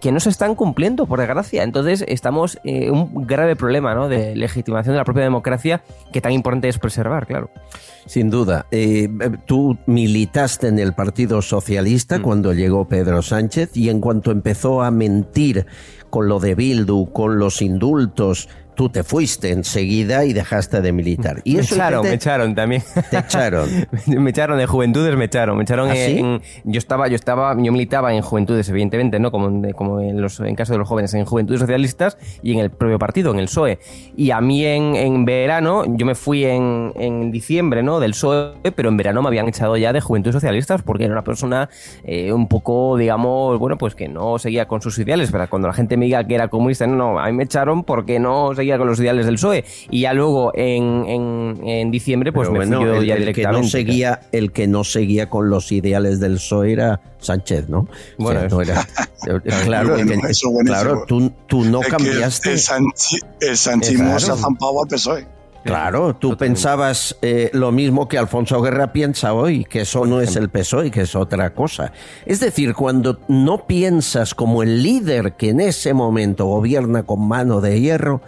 que no se están cumpliendo, por desgracia. Entonces, estamos en un grave problema ¿no? de legitimación de la propia democracia que tan importante es preservar, claro. Sin duda. tú militaste en el Partido Socialista mm. cuando llegó Pedro Sánchez y en cuanto empezó a mentir con lo de Bildu, con los indultos, tú te fuiste enseguida y dejaste de militar. Y me eso echaron, te- me echaron también. Te echaron. [LAUGHS] me echaron de juventudes, me echaron. Me echaron ¿Ah, sí? en- yo estaba, yo estaba, yo militaba en juventudes, evidentemente, ¿no? Como, en- como en los, en caso de los jóvenes, en juventudes socialistas y en el propio partido, en el PSOE. Y a mí en, en verano, yo me fui en, en diciembre, ¿no? Del PSOE, pero en verano me habían echado ya de juventudes socialistas porque era una persona eh, un poco, digamos, bueno, pues que no seguía con sus ideales. Pero cuando la gente me diga que era comunista, no, no, a mí me echaron porque no seguía con los ideales del PSOE. Y ya luego en, en, en diciembre, pues Pero me bueno, fui yo el, ya el que no directamente. seguía, el que no seguía con los ideales del PSOE era Sánchez, ¿no? Bueno, O sea, no era- [LAUGHS] claro, el Bueno, que- eso buenísimo. claro, tú, tú no cambiaste. El, sanchi- el sanchismo Claro. se ha zampado al PSOE. Claro, tú pensabas eh, lo mismo que Alfonso Guerra piensa hoy, que eso no es el PSOE, que es otra cosa. Es decir, cuando no piensas como el líder que en ese momento gobierna con mano de hierro,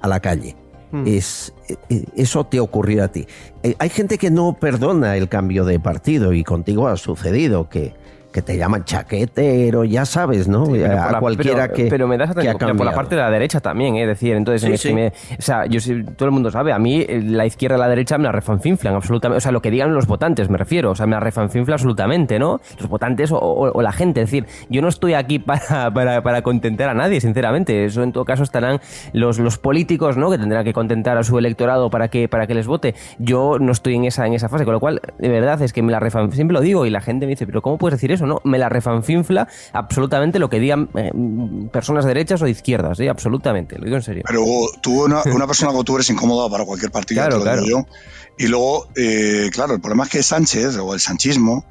a la calle. Es, eh, eh, eso te ocurrió a ti. Eh, hay gente que no perdona el cambio de partido y contigo ha sucedido que, que te llaman chaquetero, ya sabes, ¿no? A la- cualquiera pero- que, pero me das ha pero por la parte de la derecha también, es decir, entonces Sí, me- sí. me- o sea, yo todo el mundo sabe, a mí eh, la izquierda y la derecha me la refanfinflan absolutamente, o sea, lo que digan los votantes me refiero, o sea, me la refanfinfla absolutamente, ¿no? Los votantes o, o- o la gente, es decir, yo no estoy aquí [LAUGHS] para, para, para contentar a nadie, sinceramente, eso en todo caso estarán los, los políticos, ¿no? Que tendrán que contentar a su electorado para que, para que les vote. Yo no estoy en esa, en esa fase, con lo cual, de verdad, es que me la refan, siempre lo digo y la gente me dice, pero ¿cómo puedes decir eso? No, me la refanfinfla absolutamente lo que digan eh, personas derechas o de izquierdas, ¿eh? absolutamente, lo digo en serio. Pero tú, una, [LAUGHS] una persona como tú eres incómoda para cualquier partido, Claro, te lo claro. digo yo. Y luego, eh, claro, el problema es que Sánchez o el sanchismo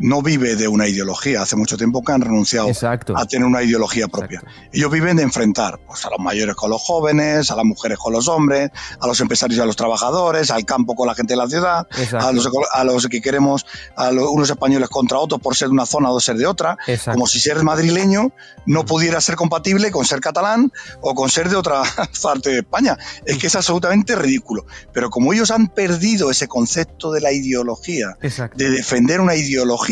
no vive de una ideología. Hace mucho tiempo que han renunciado a tener una ideología propia. Ellos viven de enfrentar pues, a los mayores con los jóvenes, a las mujeres con los hombres, a los empresarios y a los trabajadores, al campo con la gente de la ciudad, a los, a los que queremos, a los- unos españoles contra otros por ser de una zona o ser de otra, Exacto. como si ser madrileño no pudiera ser compatible con ser catalán o con ser de otra [LAUGHS] parte de España. Es que es absolutamente ridículo. Pero como ellos han perdido ese concepto de la ideología, de defender una ideología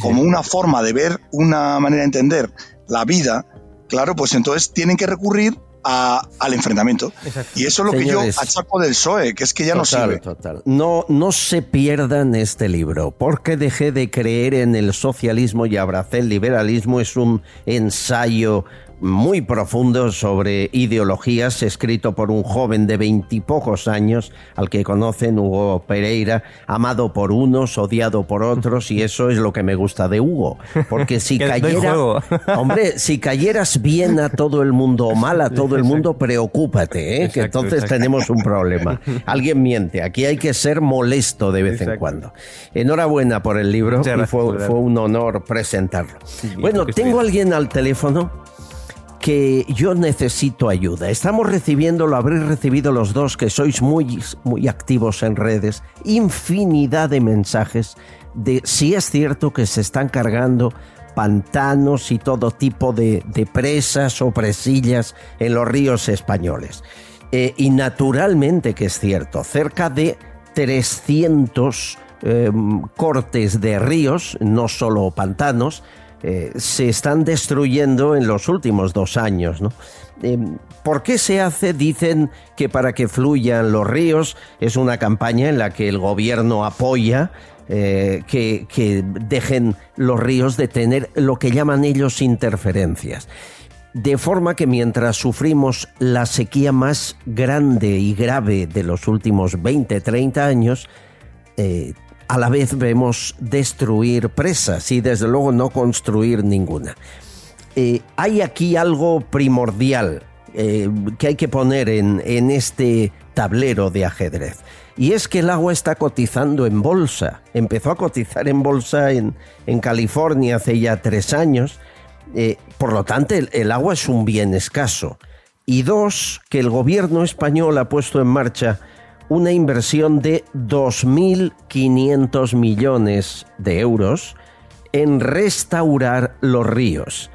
como una forma de ver, una manera de entender la vida, claro, pues entonces tienen que recurrir a- al enfrentamiento. Y eso es lo Señores. que yo achaco del PSOE, que es que ya no sirve. total. No, no se pierdan este libro, porque dejé de creer en el socialismo y abracé el liberalismo. Es un ensayo muy profundo sobre ideologías, escrito por un joven de veintipocos años, al que conocen Hugo Pereira, amado por unos, odiado por otros, y eso es lo que me gusta de Hugo. Porque si [LAUGHS] Que cayera, [LAUGHS] hombre, si cayeras bien a todo el mundo o mal a todo el mundo, preocúpate, ¿eh? que Exacto, entonces exacto. tenemos un problema. Alguien miente, aquí hay que ser molesto de vez en Exacto. cuando. Enhorabuena por el libro y fue, fue un honor presentarlo. bueno, que estoy tengo alguien al teléfono que yo necesito ayuda. Estamos recibiendo, lo habréis recibido los dos, que sois muy, muy activos en redes, infinidad de mensajes de si es cierto que se están cargando pantanos y todo tipo de, presas o presillas en los ríos españoles. Eh, y naturalmente que es cierto, cerca de 300 eh, cortes de ríos, no solo pantanos, eh, se están destruyendo en los últimos dos años. ¿no? Eh, ¿Por qué se hace? Dicen que para que fluyan los ríos es una campaña en la que el gobierno apoya eh, que, que dejen los ríos de tener lo que llaman ellos interferencias. De forma que mientras sufrimos la sequía más grande y grave de los últimos 20, 30 años, a la vez vemos destruir presas y desde luego no construir ninguna. Eh, hay aquí algo primordial eh, que hay que poner en, en este tablero de ajedrez. Y es que el agua está cotizando en bolsa. Empezó a cotizar en bolsa en, en California hace ya tres años. Eh, por lo tanto, el, el agua es un bien escaso. Y dos, que el gobierno español ha puesto en marcha una inversión de 2.500 millones de euros en restaurar los ríos.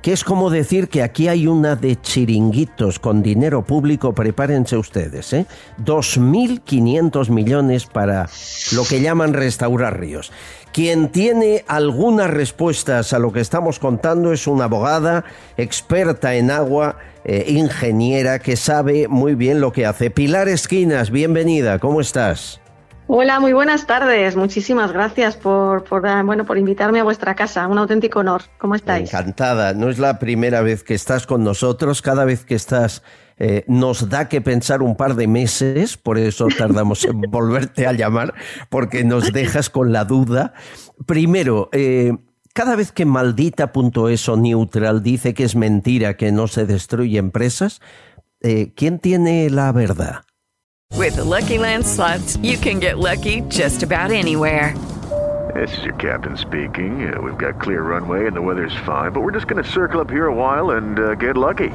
que es como decir que aquí hay una de chiringuitos con dinero público, prepárense ustedes, ¿eh? 2.500 millones para lo que llaman restaurar ríos. Quien tiene algunas respuestas a lo que estamos contando es una abogada experta en agua, eh, ingeniera, que sabe muy bien lo que hace. Pilar Esquinas, bienvenida, ¿cómo estás? Hola, muy buenas tardes. Muchísimas gracias por, por, ah, bueno, por invitarme a vuestra casa. Un auténtico honor. ¿Cómo estáis? Encantada. No es la primera vez que estás con nosotros. Cada vez que estás eh, nos da que pensar un par de meses, por eso tardamos en [LAUGHS] volverte a llamar, porque nos dejas con la duda. Primero, eh, cada vez que maldita.es o neutral dice que es mentira que no se destruye empresas, eh, ¿quién tiene la verdad? With the Lucky Land slots, you can get lucky just about anywhere. This is your captain speaking. Uh, we've got clear runway and the weather's fine, but we're just going to circle up here a while and uh, get lucky.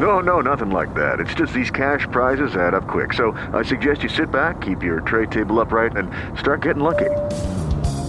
No, no, nothing like that. It's just these cash prizes add up quick. So I suggest you sit back, keep your tray table upright, and start getting lucky.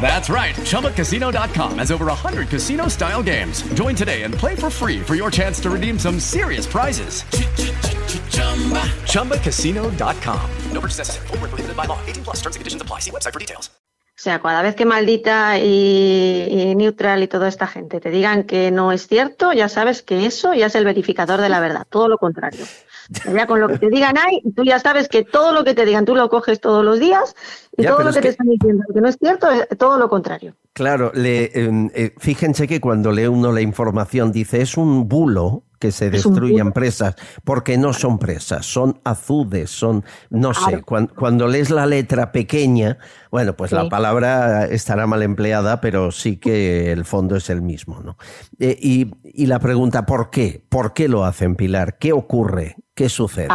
That's right. ChumbaCasino.com has over 100 casino style games. Join today and play for free for your chance to redeem some serious prizes. ChumbaCasino.com. No purchase necessary. Full prohibited by law. 18 plus terms and conditions apply. See website for details. O sea, cada vez que maldita y, y, neutral y toda esta gente te digan que no es cierto, ya sabes que eso ya es el verificador de la verdad. Todo lo contrario. Ya con lo que te digan ahí, tú ya sabes que todo lo que te digan tú lo coges todos los días y todo lo que, te están diciendo que no es cierto es todo lo contrario. Claro, le, eh, eh, fíjense que cuando lee uno la información dice es un bulo que se destruyan presas, porque no son presas, son azudes, son, no sé, cuando, lees la letra pequeña, bueno, pues la palabra estará mal empleada, pero sí que el fondo es el mismo, ¿no? Eh, y, y, la pregunta, ¿por qué? ¿Por qué lo hacen, Pilar? ¿Qué ocurre? ¿Qué sucede?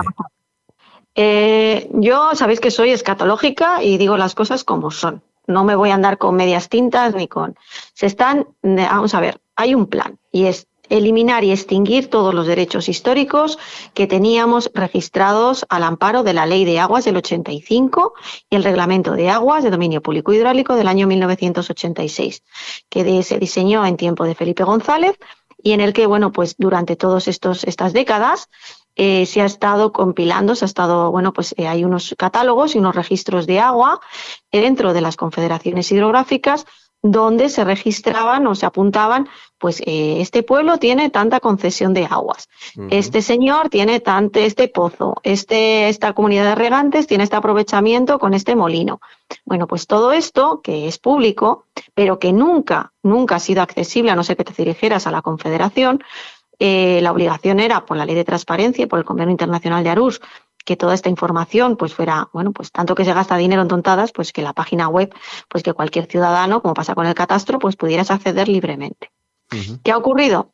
Eh, yo sabéis que soy escatológica y digo las cosas como son. No me voy a andar con medias tintas ni con... Se están... Vamos a ver, hay un plan y es eliminar y extinguir todos los derechos históricos que teníamos registrados al amparo de la Ley de Aguas del 85 y el Reglamento de Aguas de Dominio Público Hidráulico del año 1986, que se diseñó en tiempo de Felipe González y en el que, bueno, pues durante todas estas décadas eh, se ha estado compilando, se ha estado, bueno, pues eh, hay unos catálogos y unos registros de agua dentro de las confederaciones hidrográficas donde se registraban o se apuntaban, pues eh, este pueblo tiene tanta concesión de aguas, este señor tiene tanto este pozo, este, esta comunidad de regantes tiene este aprovechamiento con este molino. Bueno, pues todo esto que es público, pero que nunca, nunca ha sido accesible, a no ser que te dirigieras a la Confederación, eh, la obligación era por la ley de transparencia y por el Convenio Internacional de Arús que toda esta información pues fuera, bueno, pues tanto que se gasta dinero en tontadas, pues que la página web, pues que cualquier ciudadano, como pasa con el catastro, pues pudieras acceder libremente. Uh -huh. ¿Qué ha ocurrido?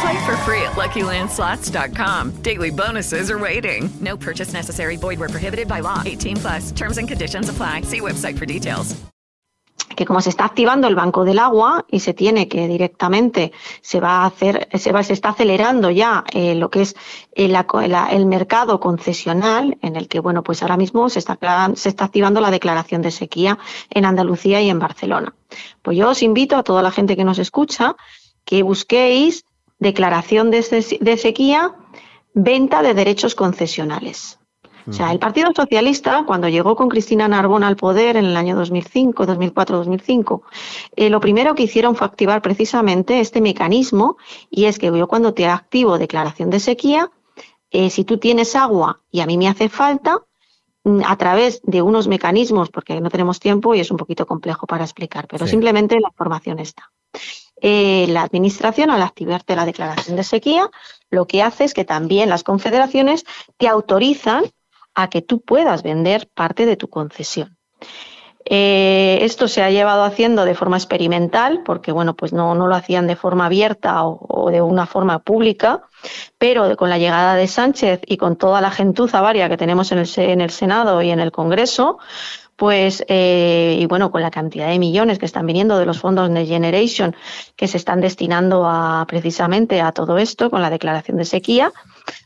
Play for free at LuckyLandSlots.com. Daily bonuses are waiting. No purchase necessary. Void where prohibited by law. 18 plus. Terms and conditions apply. See website for details. que como se está activando el banco del agua y se tiene que directamente se va a hacer se va se está acelerando ya eh, lo que es el, el, mercado concesional en el que bueno pues ahora mismo se está se está activando la declaración de sequía en Andalucía y en Barcelona pues yo os invito a toda la gente que nos escucha que busquéis declaración de, de sequía venta de derechos concesionales. O sea, el Partido Socialista, cuando llegó con Cristina Narbona al poder en el año 2005, 2004, 2005, lo primero que hicieron fue activar precisamente este mecanismo y es que yo cuando te activo declaración de sequía, eh, si tú tienes agua y a mí me hace falta, mm, a través de unos mecanismos, porque no tenemos tiempo y es un poquito complejo para explicar, pero simplemente la información está. Eh, la Administración, al activarte la declaración de sequía, lo que hace es que también las confederaciones te autorizan a que tú puedas vender parte de tu concesión. Eh, esto se ha llevado haciendo de forma experimental, porque bueno, pues no, no lo hacían de forma abierta o, de una forma pública, pero con la llegada de Sánchez y con toda la gentuza varia que tenemos en el, en el Senado y en el Congreso, pues, eh, y bueno, con la cantidad de millones que están viniendo de los fondos de Generation que se están destinando a precisamente a todo esto, con la declaración de sequía,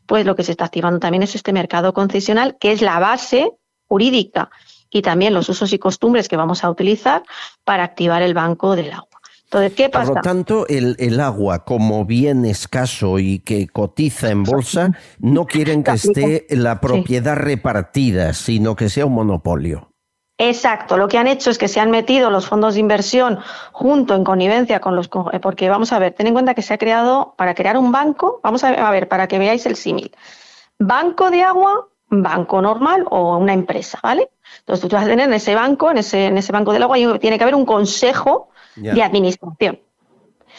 pues lo que se está activando también es este mercado concesional, que es la base jurídica y también los usos y costumbres que vamos a utilizar para activar el banco del agua. Entonces, ¿qué pasa? Por lo tanto, el, el, agua, como bien escaso y que cotiza en bolsa, no quieren que esté la propiedad repartida, sino que sea un monopolio. Exacto, lo que han hecho es que se han metido los fondos de inversión junto en connivencia con los eh, porque vamos a ver, ten en cuenta que se ha creado para crear un banco, vamos a ver, para que veáis el símil. Banco de agua, banco normal o una empresa, ¿vale? Entonces tú vas a tener en ese banco, en ese, en ese banco del agua, tiene que haber un consejo de administración.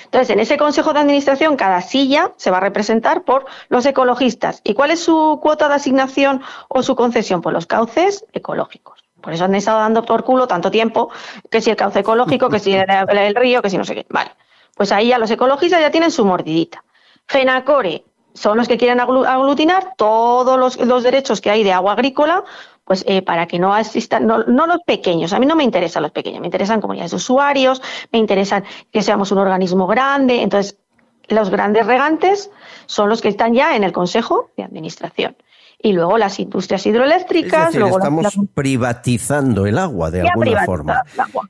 Entonces, en ese consejo de administración, cada silla se va a representar por los ecologistas. ¿Y cuál es su cuota de asignación o su concesión? Pues los cauces ecológicos. Por eso han estado dando por culo tanto tiempo que si el cauce ecológico, que si el, río, que si no sé qué. Vale, pues ahí ya los ecologistas ya tienen su mordidita. FENACORE son los que quieren aglutinar todos los, derechos que hay de agua agrícola, pues eh, para que no asistan, no, no, los pequeños, a mí no me interesan los pequeños, me interesan comunidades de usuarios, me interesan que seamos un organismo grande, entonces los grandes regantes son los que están ya en el Consejo de Administración y luego las industrias hidroeléctricas. luego estamos privatizando el agua de alguna forma.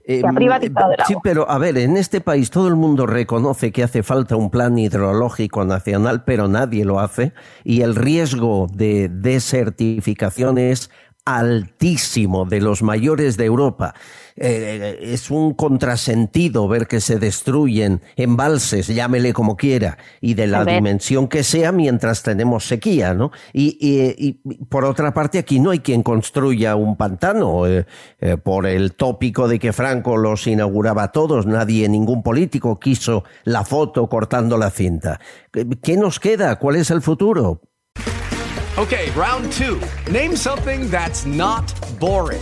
Eh, privatizado el agua. Sí, pero a ver, en este país todo el mundo reconoce que hace falta un plan hidrológico nacional, pero nadie lo hace y el riesgo de desertificación es altísimo, de los mayores de Europa. Eh, es un contrasentido ver que se destruyen embalses, llámele como quiera, y de la dimensión que sea mientras tenemos sequía, ¿no? Y, por otra parte, aquí no hay quien construya un pantano, eh, eh, por el tópico de que Franco los inauguraba todos, nadie, ningún político quiso la foto cortando la cinta. ¿Qué nos queda? ¿Cuál es el futuro? Okay, round two. Name something that's not boring.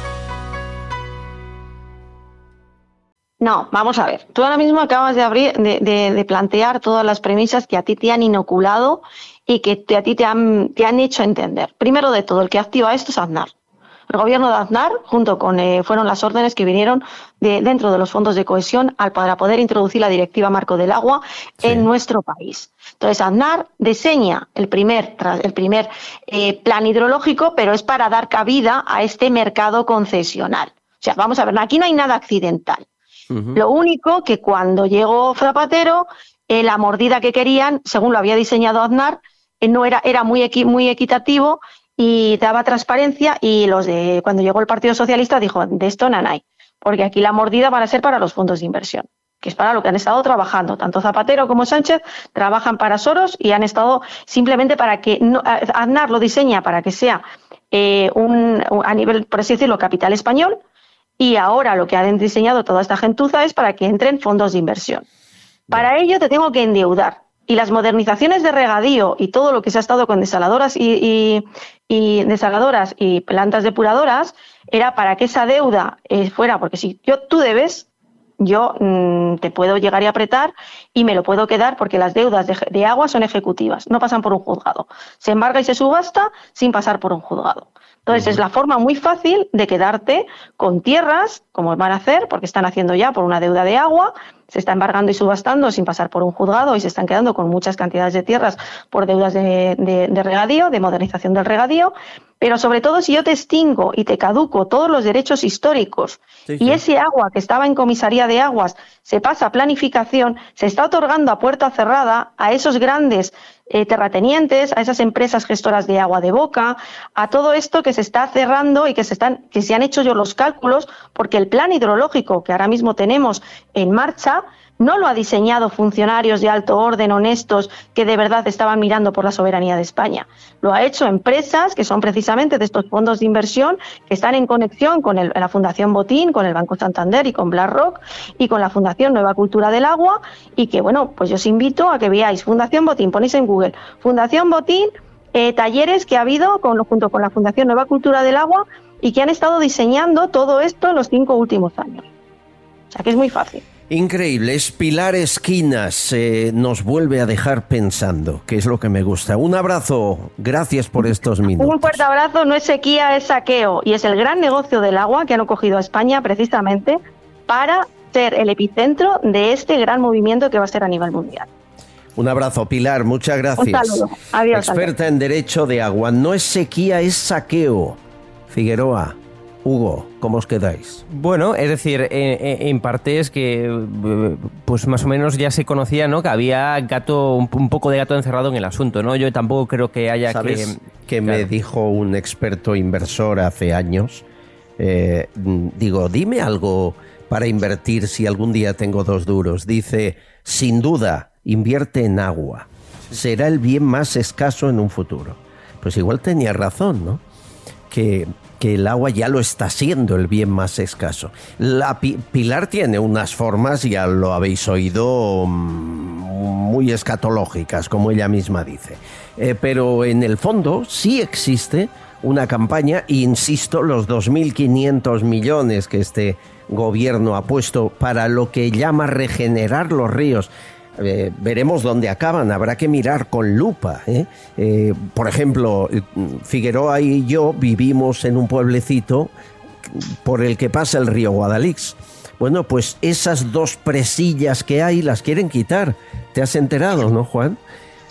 No, vamos a ver. Tú ahora mismo acabas de, abrir, de, plantear todas las premisas que a ti te han inoculado y que a ti te han, te han hecho entender. Primero de todo, el que activa esto es Aznar. El gobierno de Aznar, junto con eh, fueron las órdenes que vinieron de, dentro de los fondos de cohesión al, para poder introducir la directiva marco del agua en nuestro país. Entonces, Aznar diseña el primer, el primer eh, plan hidrológico, pero es para dar cabida a este mercado concesional. O sea, vamos a ver, aquí no hay nada accidental. Lo único que cuando llegó Zapatero, eh, la mordida que querían, según lo había diseñado Aznar, eh, no era, era muy, muy equitativo y daba transparencia y los de cuando llegó el Partido Socialista dijo, de esto nanay, porque aquí la mordida van a ser para los fondos de inversión que es para lo que han estado trabajando. Tanto Zapatero como Sánchez trabajan para Soros y han estado simplemente para que no, Aznar lo diseña para que sea eh, un, a nivel, por así decirlo, capital español y ahora lo que han diseñado toda esta gentuza es para que entren fondos de inversión. Para ello te tengo que endeudar. Y las modernizaciones de regadío y todo lo que se ha estado con desaladoras y, desaladoras y plantas depuradoras era para que esa deuda eh, fuera, porque si yo, tú debes, yo mm, te puedo llegar y apretar y me lo puedo quedar porque las deudas de, agua son ejecutivas, no pasan por un juzgado. Se embarga y se subasta sin pasar por un juzgado. Entonces es la forma muy fácil de quedarte con tierras, como van a hacer, porque están haciendo ya por una deuda de agua, se está embargando y subastando sin pasar por un juzgado y se están quedando con muchas cantidades de tierras por deudas de, de regadío, de modernización del regadío. Pero sobre todo si yo te extingo y te caduco todos los derechos históricos y ese agua que estaba en comisaría de aguas se pasa a planificación, se está otorgando a puerta cerrada a esos grandes eh, terratenientes, a esas empresas gestoras de agua de boca, a todo esto que se está cerrando y que se están, que se han hecho yo los cálculos, porque el plan hidrológico que ahora mismo tenemos en marcha no lo ha diseñado funcionarios de alto orden honestos que de verdad estaban mirando por la soberanía de España. Lo ha hecho empresas que son precisamente de estos fondos de inversión que están en conexión con la Fundación Botín, con el Banco Santander y con BlackRock y con la Fundación Nueva Cultura del Agua y que, bueno, pues yo os invito a que veáis Fundación Botín, ponéis en Google Fundación Botín, eh, talleres que ha habido con, junto con la Fundación Nueva Cultura del Agua y que han estado diseñando todo esto en los cinco últimos años. O sea que es muy fácil. Increíble, es Pilar Esquinas, eh, nos vuelve a dejar pensando, que es lo que me gusta. Un abrazo, gracias por estos minutos. Un fuerte abrazo, no es sequía, es saqueo, y es el gran negocio del agua que han cogido a España precisamente para ser el epicentro de este gran movimiento que va a ser a nivel mundial. Un abrazo, Pilar, muchas gracias. Un saludo, adiós. Experta en derecho de agua, no es sequía, es saqueo. Figueroa. Hugo, ¿cómo os quedáis? Bueno, es decir, en, parte es que pues más o menos ya se conocía, ¿no? Que había gato, un, poco de gato encerrado en el asunto, ¿no? Yo tampoco creo que haya ¿Sabes que... me dijo un experto inversor hace años, eh, digo, dime algo para invertir si algún día tengo dos duros. Dice, sin duda, invierte en agua. Será el bien más escaso en un futuro. Pues igual tenía razón, ¿no? Que que el agua ya lo está siendo el bien más escaso. La Pilar tiene unas formas, ya lo habéis oído, mm, muy escatológicas, como ella misma dice. Eh, pero en el fondo sí existe una campaña, e insisto, los 2.500 millones que este gobierno ha puesto para lo que llama regenerar los ríos. Eh, veremos dónde acaban, habrá que mirar con lupa. ¿eh? Eh, por ejemplo, Figueroa y yo vivimos en un pueblecito por el que pasa el río Guadalix. Bueno, pues esas dos presillas que hay las quieren quitar. ¿Te has enterado, no, Juan?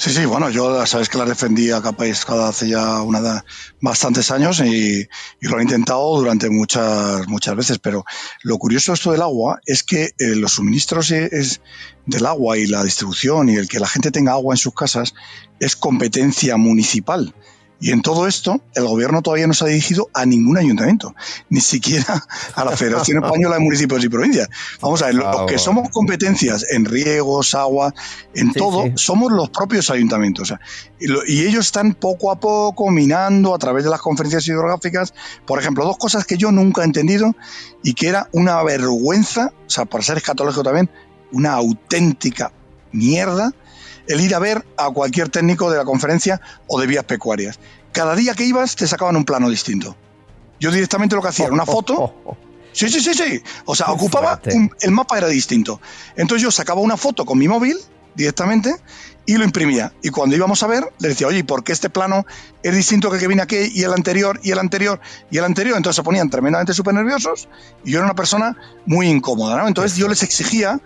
Sí, sí, bueno, yo sabes que la defendí a capa y espada hace ya una, bastantes años y, lo he intentado durante muchas, muchas veces, pero lo curioso de esto del agua es que eh, los suministros es, del agua y la distribución y el que la gente tenga agua en sus casas es competencia municipal. Y en todo esto, el gobierno todavía no se ha dirigido a ningún ayuntamiento, ni siquiera a la Federación [LAUGHS] Española de Municipios y Provincias. Vamos a ver, los que somos competencias en riegos, agua, en todo, somos los propios ayuntamientos. y, ellos están poco a poco minando a través de las conferencias hidrográficas, por ejemplo, dos cosas que yo nunca he entendido y que era una vergüenza, o sea, para ser escatológico también, una auténtica mierda el ir a ver a cualquier técnico de la conferencia o de vías pecuarias. Cada día que ibas te sacaban un plano distinto. Yo directamente lo que hacía era una foto. Sí, sí, sí, sí. O sea, ocupaba el mapa era distinto. Entonces yo sacaba una foto con mi móvil directamente y lo imprimía. Y cuando íbamos a ver, le decía, oye, ¿por qué este plano es distinto que el que viene aquí y el anterior y el anterior y el anterior? Entonces se ponían tremendamente súper nerviosos y yo era una persona muy incómoda, ¿no? Entonces yo les exigía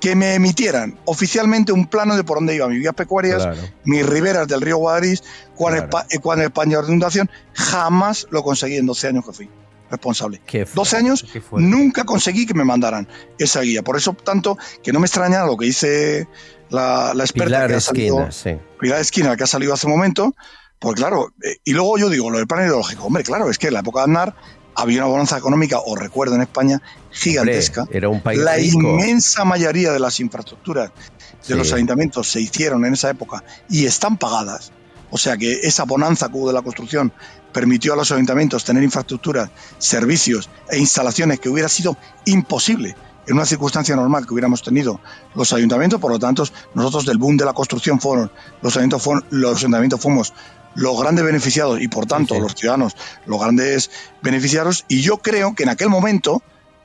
que me emitieran oficialmente un plano de por dónde iba mis vías pecuarias, mis riberas del río Guadalís, cuál, es, el España de inundación, jamás lo conseguí en 12 años que fui. responsable. 12 años, nunca conseguí que me mandaran esa guía. Por eso, tanto, que no me extraña lo que dice la, la experta Pilar que ha salido, Esquina, sí. Pilar Esquina, que ha salido hace un momento, pues claro, eh, y luego yo digo, lo del plan ideológico, hombre, claro, es que en la época de Aznar había una bonanza económica, os recuerdo en España, gigantesca. Hombre, era un país la rico. inmensa mayoría de las infraestructuras de Sí. los ayuntamientos se hicieron en esa época y están pagadas. O sea que esa bonanza que hubo de la construcción permitió a los ayuntamientos tener infraestructuras, servicios e instalaciones que hubiera sido imposible en una circunstancia normal que hubiéramos tenido los ayuntamientos. Por lo tanto, nosotros del boom de la construcción fueron los ayuntamientos, fueron- los ayuntamientos fuimos los grandes beneficiados y por tanto los ciudadanos los grandes beneficiarios. Y yo creo que en aquel momento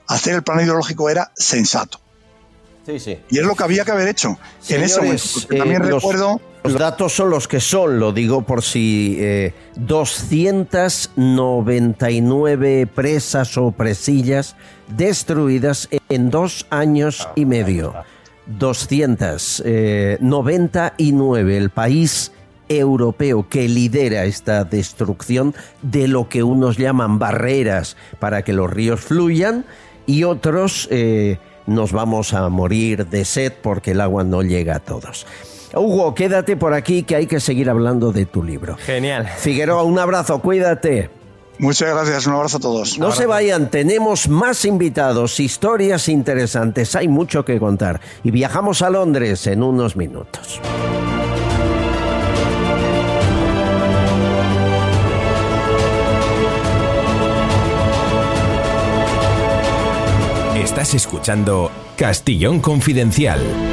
hacer el plan ideológico era sensato. Sí, sí. Y es lo que había que haber hecho en ese momento. También eh, los- recuerdo Los datos son los que son, lo digo por si eh, 299 presas o presillas destruidas en dos años y medio. 299, el país europeo que lidera esta destrucción de lo que unos llaman barreras para que los ríos fluyan y otros eh, nos vamos a morir de sed porque el agua no llega a todos. Hugo, quédate por aquí que hay que seguir hablando de tu libro. Genial. Figueroa, un abrazo, cuídate. Muchas gracias, un abrazo a todos. No se vayan, tenemos más invitados, historias interesantes, hay mucho que contar. Y viajamos a Londres en unos minutos. Estás escuchando Castillón Confidencial.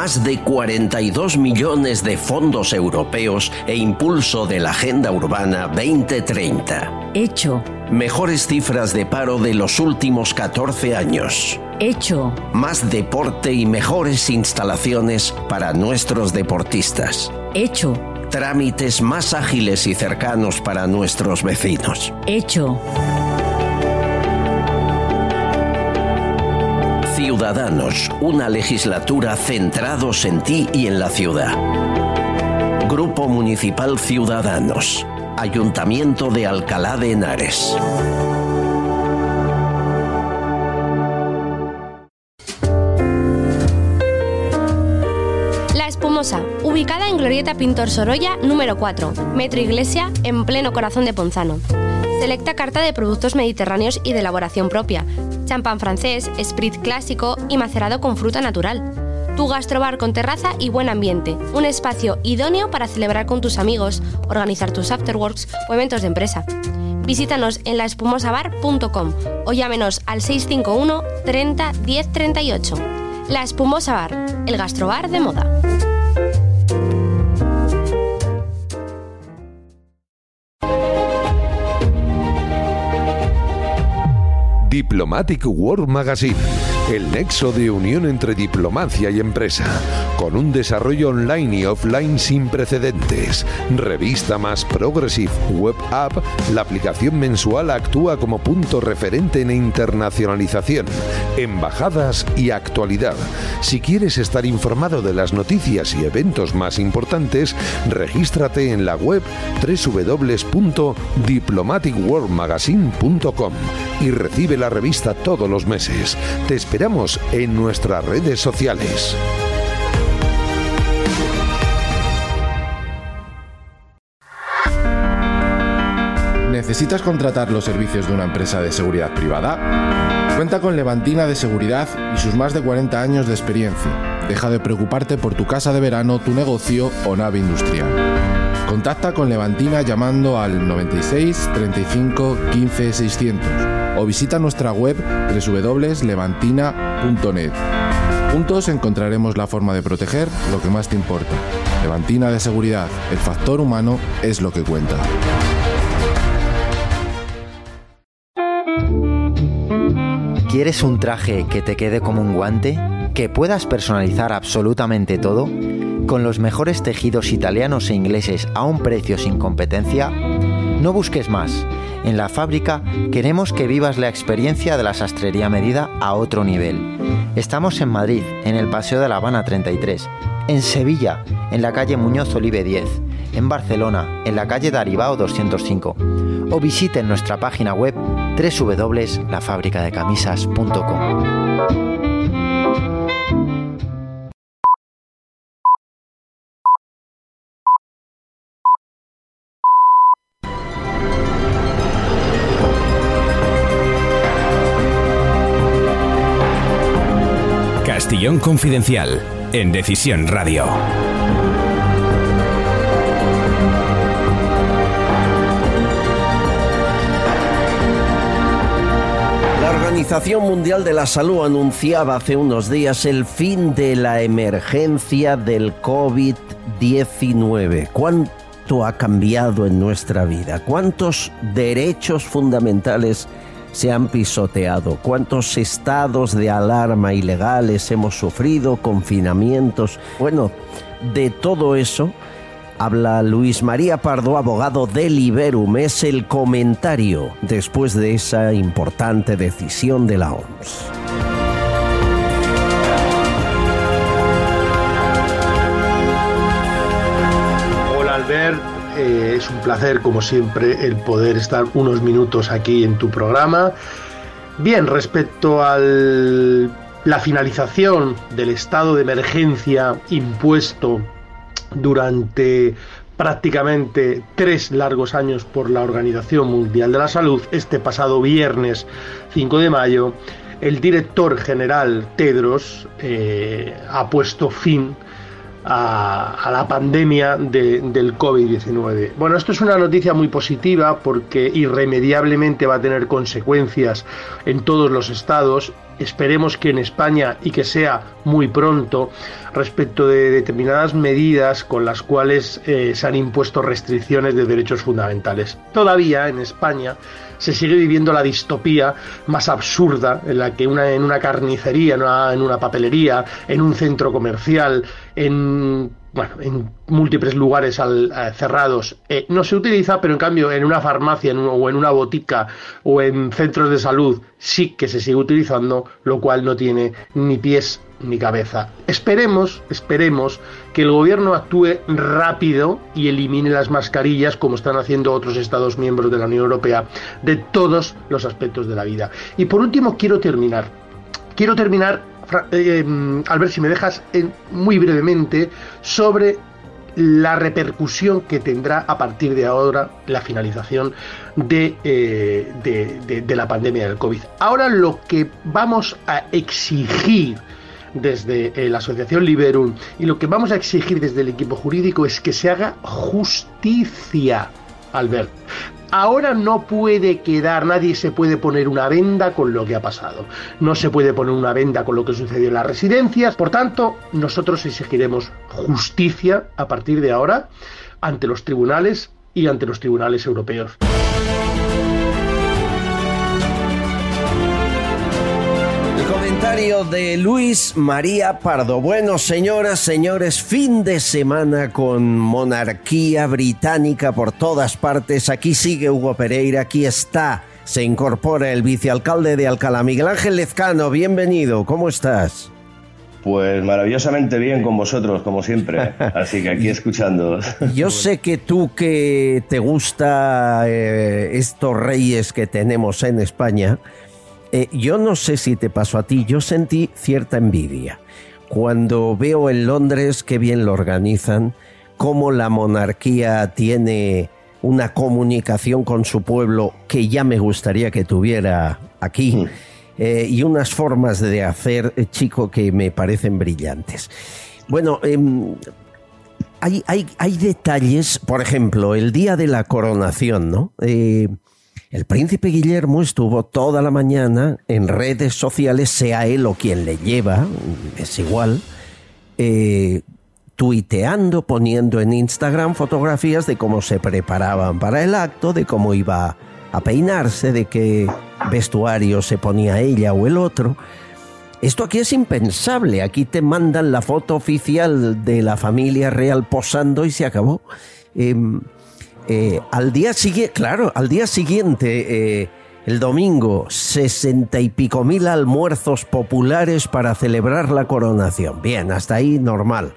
Más de 42 millones de fondos europeos e impulso de la Agenda Urbana 2030. Hecho. Mejores cifras de paro de los últimos 14 años. Hecho. Más deporte y mejores instalaciones para nuestros deportistas. Hecho. Trámites más ágiles y cercanos para nuestros vecinos. Hecho. Ciudadanos, una legislatura centrados en ti y en la ciudad. Grupo Municipal Ciudadanos. Ayuntamiento de Alcalá de Henares. La Espumosa, ubicada en Glorieta Pintor Sorolla, número 4, Metro Iglesia, en pleno corazón de Ponzano. Selecta carta de productos mediterráneos y de elaboración propia, champán francés, sprit clásico y macerado con fruta natural. Tu gastrobar con terraza y buen ambiente, un espacio idóneo para celebrar con tus amigos, organizar tus afterworks o eventos de empresa. Visítanos en laespumosabar.com o llámenos al 651 30 10 38. La Espumosa Bar, el gastrobar de moda. Diplomatic World Magazine, el nexo de unión entre diplomacia y empresa, con un desarrollo online y offline sin precedentes. Revista más Progressive Web App, la aplicación mensual actúa como punto referente en internacionalización, embajadas y actualidad. Si quieres estar informado de las noticias y eventos más importantes, regístrate en la web www.diplomaticworldmagazine.com y recibe la revista todos los meses. En nuestras redes sociales. ¿Necesitas contratar los servicios de una empresa de seguridad privada? Cuenta con Levantina de Seguridad y sus más de 40 años de experiencia. Deja de preocuparte por tu casa de verano, tu negocio o nave industrial. Contacta con Levantina llamando al 96 35 15 600 o visita nuestra web www.levantina.net. Juntos encontraremos la forma de proteger lo que más te importa. Levantina de Seguridad, el factor humano es lo que cuenta. ¿Quieres un traje que te quede como un guante? ¿Que puedas personalizar absolutamente todo? Con los mejores tejidos italianos e ingleses a un precio sin competencia, no busques más. En la fábrica queremos que vivas la experiencia de la sastrería medida a otro nivel. Estamos en Madrid, en el Paseo de la Habana 33, en Sevilla, en la calle Muñoz Olive 10, en Barcelona, en la calle Daribao 205, o visiten nuestra página web www.lafabricadecamisas.com. Castillón Confidencial en Decisión Radio. La Organización Mundial de la Salud anunciaba hace unos días el fin de la emergencia del COVID-19. ¿Cuánto ha cambiado en nuestra vida? ¿Cuántos derechos fundamentales se han pisoteado? ¿Cuántos estados de alarma ilegales hemos sufrido? ¿Confinamientos? Bueno, de todo eso habla Luis María Pardo, abogado del Liberum. Es el comentario después de esa importante decisión de la OMS. Eh, es un placer como siempre el poder estar unos minutos aquí en tu programa. Bien, respecto a la finalización del estado de emergencia impuesto durante prácticamente tres largos años por la Organización Mundial de la Salud, este pasado viernes 5 de mayo, el director general Tedros eh, ha puesto fin la pandemia del COVID-19. Bueno, esto es una noticia muy positiva porque irremediablemente va a tener consecuencias en todos los estados. Esperemos que en España y que sea muy pronto respecto de determinadas medidas con las cuales eh, se han impuesto restricciones de derechos fundamentales. Todavía en España se sigue viviendo la distopía más absurda en la que una, en una carnicería, en una, papelería, en un centro comercial, en bueno, en múltiples lugares eh, cerrados eh, no se utiliza, pero en cambio en una farmacia o en una botica o en centros de salud sí que se sigue utilizando, lo cual no tiene ni pies mi cabeza. Esperemos, esperemos que el gobierno actúe rápido y elimine las mascarillas como están haciendo otros Estados miembros de la Unión Europea de todos los aspectos de la vida. Y por último quiero terminar. Quiero terminar, eh, al ver si me dejas muy brevemente sobre la repercusión que tendrá a partir de ahora la finalización de, eh, la pandemia del COVID. Ahora lo que vamos a exigir desde eh, la Asociación Liberum y lo que vamos a exigir desde el equipo jurídico es que se haga justicia, Albert. Ahora no puede quedar, nadie se puede poner una venda con lo que ha pasado. No se puede poner una venda con lo que sucedió en las residencias. Por tanto, nosotros exigiremos justicia a partir de ahora ante los tribunales y ante los tribunales europeos. Comentario de Luis María Pardo. Bueno, señoras, señores, fin de semana con monarquía británica por todas partes. Aquí sigue Hugo Pereira, aquí está. Se incorpora el vicealcalde de Alcalá, Miguel Ángel Lezcano. Bienvenido, ¿cómo estás? Pues maravillosamente bien con vosotros, como siempre. [LAUGHS] Así que aquí escuchando. Yo sé que tú que te gusta eh, estos reyes que tenemos en España, eh, yo no sé si te pasó a ti, yo sentí cierta envidia. Cuando veo en Londres qué bien lo organizan, cómo la monarquía tiene una comunicación con su pueblo que ya me gustaría que tuviera aquí. Eh, y unas formas de hacer, eh, chico, que me parecen brillantes. Bueno, em, hay, hay, hay, detalles, por ejemplo, el día de la coronación, ¿no? El príncipe Guillermo estuvo toda la mañana en redes sociales, sea él o quien le lleva, es igual, eh, tuiteando, poniendo en Instagram fotografías de cómo se preparaban para el acto, de cómo iba a peinarse, de qué vestuario se ponía ella o el otro. Esto aquí es impensable. Aquí te mandan la foto oficial de la familia real posando y se acabó. Em, eh, al día siguiente, claro, al día siguiente, eh, el domingo, sesenta y pico mil almuerzos populares para celebrar la coronación. Bien, hasta ahí normal.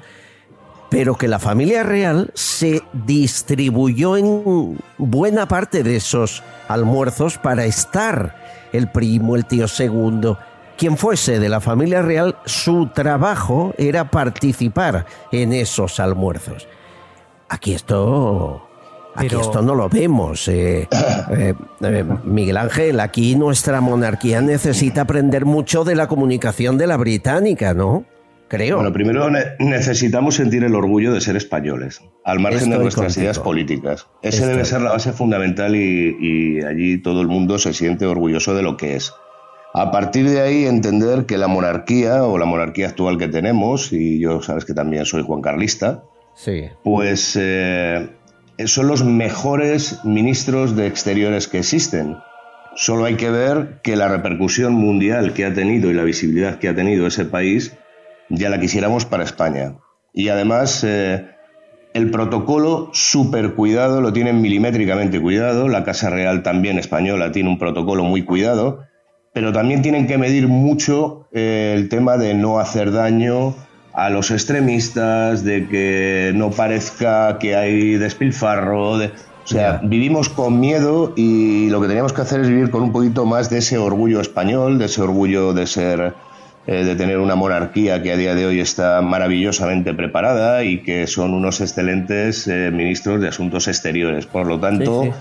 Pero que la familia real se distribuyó en buena parte de esos almuerzos para estar el primo, el tío segundo, quien fuese de la familia real, su trabajo era participar en esos almuerzos. Aquí esto Aquí esto no lo vemos. Eh, [COUGHS] eh, eh, Miguel Ángel, aquí nuestra monarquía necesita aprender mucho de la comunicación de la británica, ¿no? Creo. Bueno, primero necesitamos sentir el orgullo de ser españoles, al margen de nuestras ideas políticas. Esa debe ser la base fundamental y, y allí todo el mundo se siente orgulloso de lo que es. A partir de ahí entender que la monarquía o la monarquía actual que tenemos, y yo sabes que también soy Juan Carlista, sí. pues eh, son los mejores ministros de exteriores que existen. Solo hay que ver que la repercusión mundial que ha tenido y la visibilidad que ha tenido ese país ya la quisiéramos para España. Y además eh, el protocolo súper cuidado, lo tienen milimétricamente cuidado, la Casa Real también española tiene un protocolo muy cuidado, pero también tienen que medir mucho eh, el tema de no hacer daño, a los extremistas, de que no parezca que hay despilfarro. De, o sea, vivimos con miedo y lo que teníamos que hacer es vivir con un poquito más de ese orgullo español, de ese orgullo de ser, eh, de tener una monarquía que a día de hoy está maravillosamente preparada y que son unos excelentes eh, ministros de asuntos exteriores. Por lo tanto,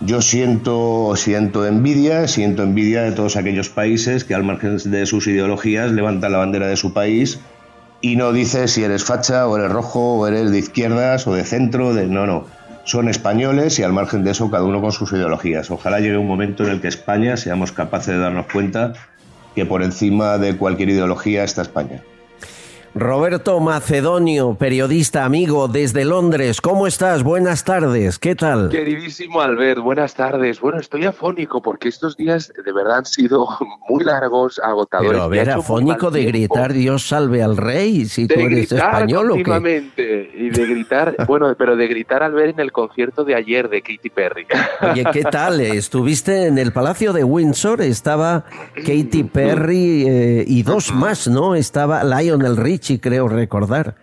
yo siento, siento envidia, siento envidia de todos aquellos países que al margen de sus ideologías levantan la bandera de su país y no dice si eres facha o eres rojo o eres de izquierdas o de centro, de no, no. Son españoles y al margen de eso cada uno con sus ideologías. Ojalá llegue un momento en el que España seamos capaces de darnos cuenta que por encima de cualquier ideología está España. Roberto Macedonio, periodista amigo desde Londres. ¿Cómo estás? Buenas tardes. ¿Qué tal? Queridísimo Albert, buenas tardes. Bueno, estoy afónico porque estos días de verdad han sido [LAUGHS] muy largos, agotadores. Pero a ver, afónico de gritar Dios salve al rey, si tú eres español o qué. Y de gritar, [LAUGHS] bueno, pero de gritar al ver en el concierto de ayer de Katy Perry. [LAUGHS] Oye, ¿qué tal? Estuviste en el Palacio de Windsor, estaba Katy Perry eh, y dos más, ¿no? Estaba Lionel Rich creo recordar.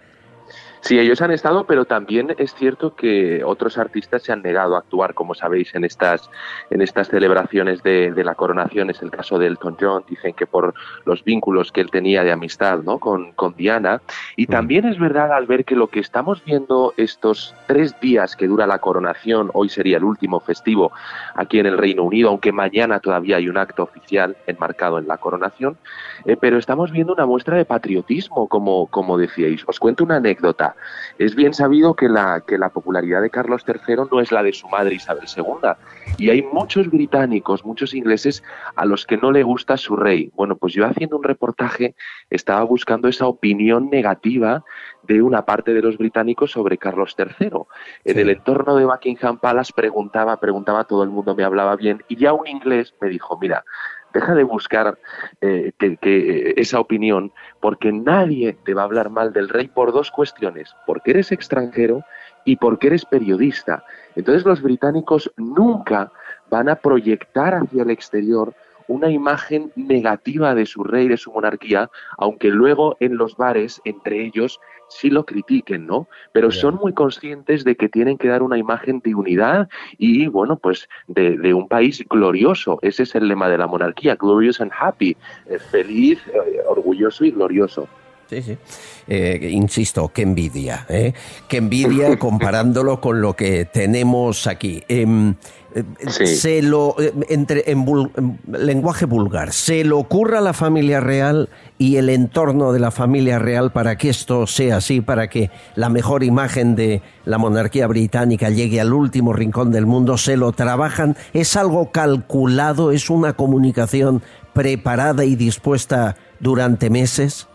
Sí, ellos han estado, pero también es cierto que otros artistas se han negado a actuar, como sabéis, en estas, en estas celebraciones de, la coronación. Es el caso de Elton John, dicen que por los vínculos que él tenía de amistad ¿no? con, con Diana. Y también es verdad al ver que lo que estamos viendo estos tres días que dura la coronación, hoy sería el último festivo aquí en el Reino Unido, aunque mañana todavía hay un acto oficial enmarcado en la coronación, eh, pero estamos viendo una muestra de patriotismo, como, como decíais. Os cuento una anécdota. Es bien sabido que la, que la popularidad de Carlos III no es la de su madre Isabel II. Y hay muchos británicos, muchos ingleses a los que no le gusta su rey. Bueno, pues yo haciendo un reportaje estaba buscando esa opinión negativa de una parte de los británicos sobre Carlos III. En el entorno de Buckingham Palace preguntaba, preguntaba, todo el mundo me hablaba bien y ya un inglés me dijo, mira, deja de buscar eh, que, eh, esa opinión, porque nadie te va a hablar mal del rey por dos cuestiones, porque eres extranjero y porque eres periodista. Entonces los británicos nunca van a proyectar hacia el exterior una imagen negativa de su rey, de su monarquía, aunque luego en los bares, entre ellos, sí lo critiquen, ¿no? Pero son muy conscientes de que tienen que dar una imagen de unidad y, bueno, pues de, un país glorioso. Ese es el lema de la monarquía, glorious and happy, eh, feliz, eh, orgulloso y glorioso. Sí, sí. Eh, insisto, qué envidia, ¿eh? Qué envidia [LAUGHS] comparándolo con lo que tenemos aquí. Em, eh, se lo, entre, en, lenguaje vulgar, se le ocurra a la familia real y el entorno de la familia real para que esto sea así, para que la mejor imagen de la monarquía británica llegue al último rincón del mundo, se lo trabajan, es algo calculado, es una comunicación preparada y dispuesta durante meses.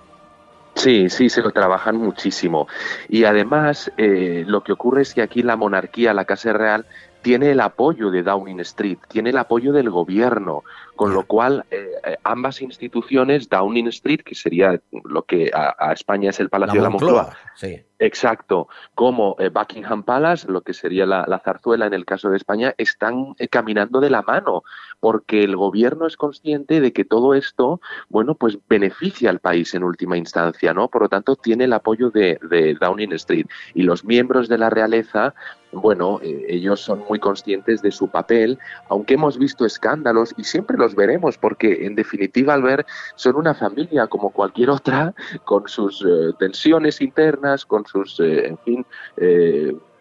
Sí, sí, se lo trabajan muchísimo. Y además, eh, lo que ocurre es que aquí la monarquía, la Casa Real, tiene el apoyo de Downing Street, tiene el apoyo del gobierno, con lo cual eh, eh, ambas instituciones, Downing Street, que sería lo que a, España es el Palacio de la Moncloa, exacto, como eh, Buckingham Palace, lo que sería la, zarzuela en el caso de España, están caminando de la mano, porque el gobierno es consciente de que todo esto, bueno, pues beneficia al país en última instancia, ¿no? Por lo tanto, tiene el apoyo de Downing Street y los miembros de la realeza bueno, eh, ellos son muy conscientes de su papel, aunque hemos visto escándalos y siempre los veremos, porque en definitiva, al ver, son una familia como cualquier otra, con sus eh, tensiones internas, con sus, eh, en fin,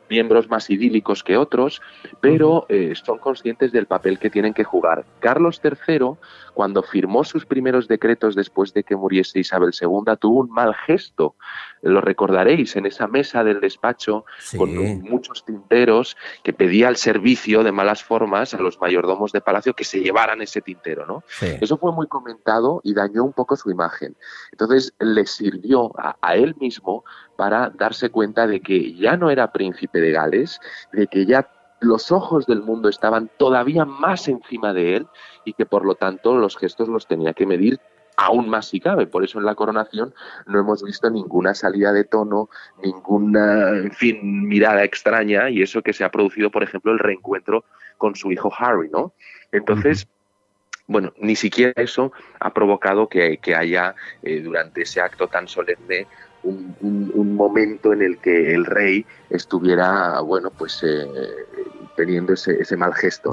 miembros más idílicos que otros, pero eh, son conscientes del papel que tienen que jugar. Carlos III, cuando firmó sus primeros decretos después de que muriese Isabel II, tuvo un mal gesto. Lo recordaréis en esa mesa del despacho con muchos tinteros que pedía al servicio de malas formas a los mayordomos de palacio que se llevaran ese tintero, ¿no? Eso fue muy comentado y dañó un poco su imagen. Entonces le sirvió a él mismo para darse cuenta de que ya no era príncipe de Gales, de que ya los ojos del mundo estaban todavía más encima de él y que por lo tanto los gestos los tenía que medir aún más si cabe. Por eso en la coronación no hemos visto ninguna salida de tono, ninguna, en fin, mirada extraña y eso que se ha producido, por ejemplo, el reencuentro con su hijo Harry, ¿no? Entonces, bueno, ni siquiera eso ha provocado que, haya eh, durante ese acto tan solemne un, momento en el que el rey estuviera, bueno, pues eh, teniendo ese, mal gesto.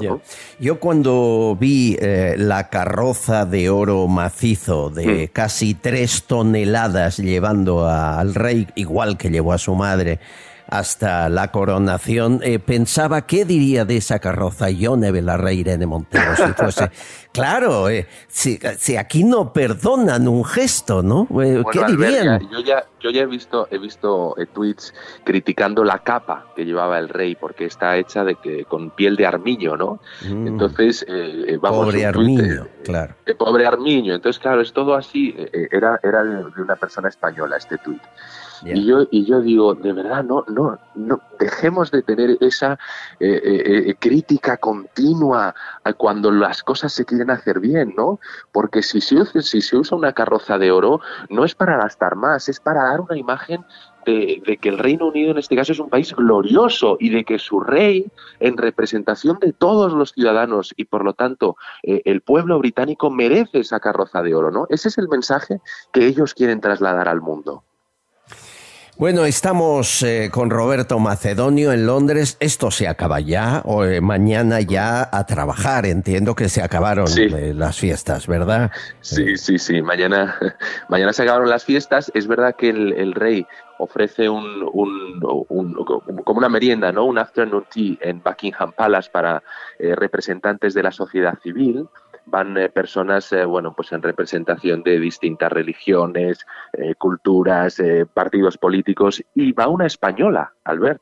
Yo cuando vi eh, la carroza de oro macizo de hmm. casi tres toneladas llevando al rey, igual que llevó a su madre, hasta la coronación, eh, pensaba qué diría de esa carroza Yone Belarreire de Montero si fuese. [LAUGHS] claro, eh, si, aquí no perdonan un gesto, ¿no? Eh, ¿Qué dirían? yo, ya, yo ya he visto, he visto tweets criticando la capa que llevaba el rey porque está hecha de que con piel de armiño, ¿no? Mm. Entonces, vamos. Pobre armiño, claro. pobre armiño. Entonces, claro, es todo así. era, era de una persona española este Y, yo, y yo digo, de verdad, no, no, no dejemos de tener esa eh, eh, eh, crítica continua cuando las cosas se quieren hacer bien, ¿no? Porque si se, si se usa una carroza de oro, no es para gastar más, es para dar una imagen de, que el Reino Unido en este caso es un país glorioso y de que su rey, en representación de todos los ciudadanos y por lo tanto el pueblo británico merece esa carroza de oro, ¿no? Ese es el mensaje que ellos quieren trasladar al mundo. Bueno, estamos eh, con Roberto Macedonio en Londres. Esto se acaba ya, o eh, mañana ya a trabajar. Entiendo que se acabaron eh, las fiestas, ¿verdad? Sí, sí, sí. Mañana, [LAUGHS] mañana se acabaron las fiestas. Es verdad que el, rey ofrece un, como una merienda, ¿no? Un afternoon tea en Buckingham Palace para representantes de la sociedad civil van eh, personas, eh, bueno, pues en representación de distintas religiones, eh, culturas, partidos políticos, y va una española, Albert,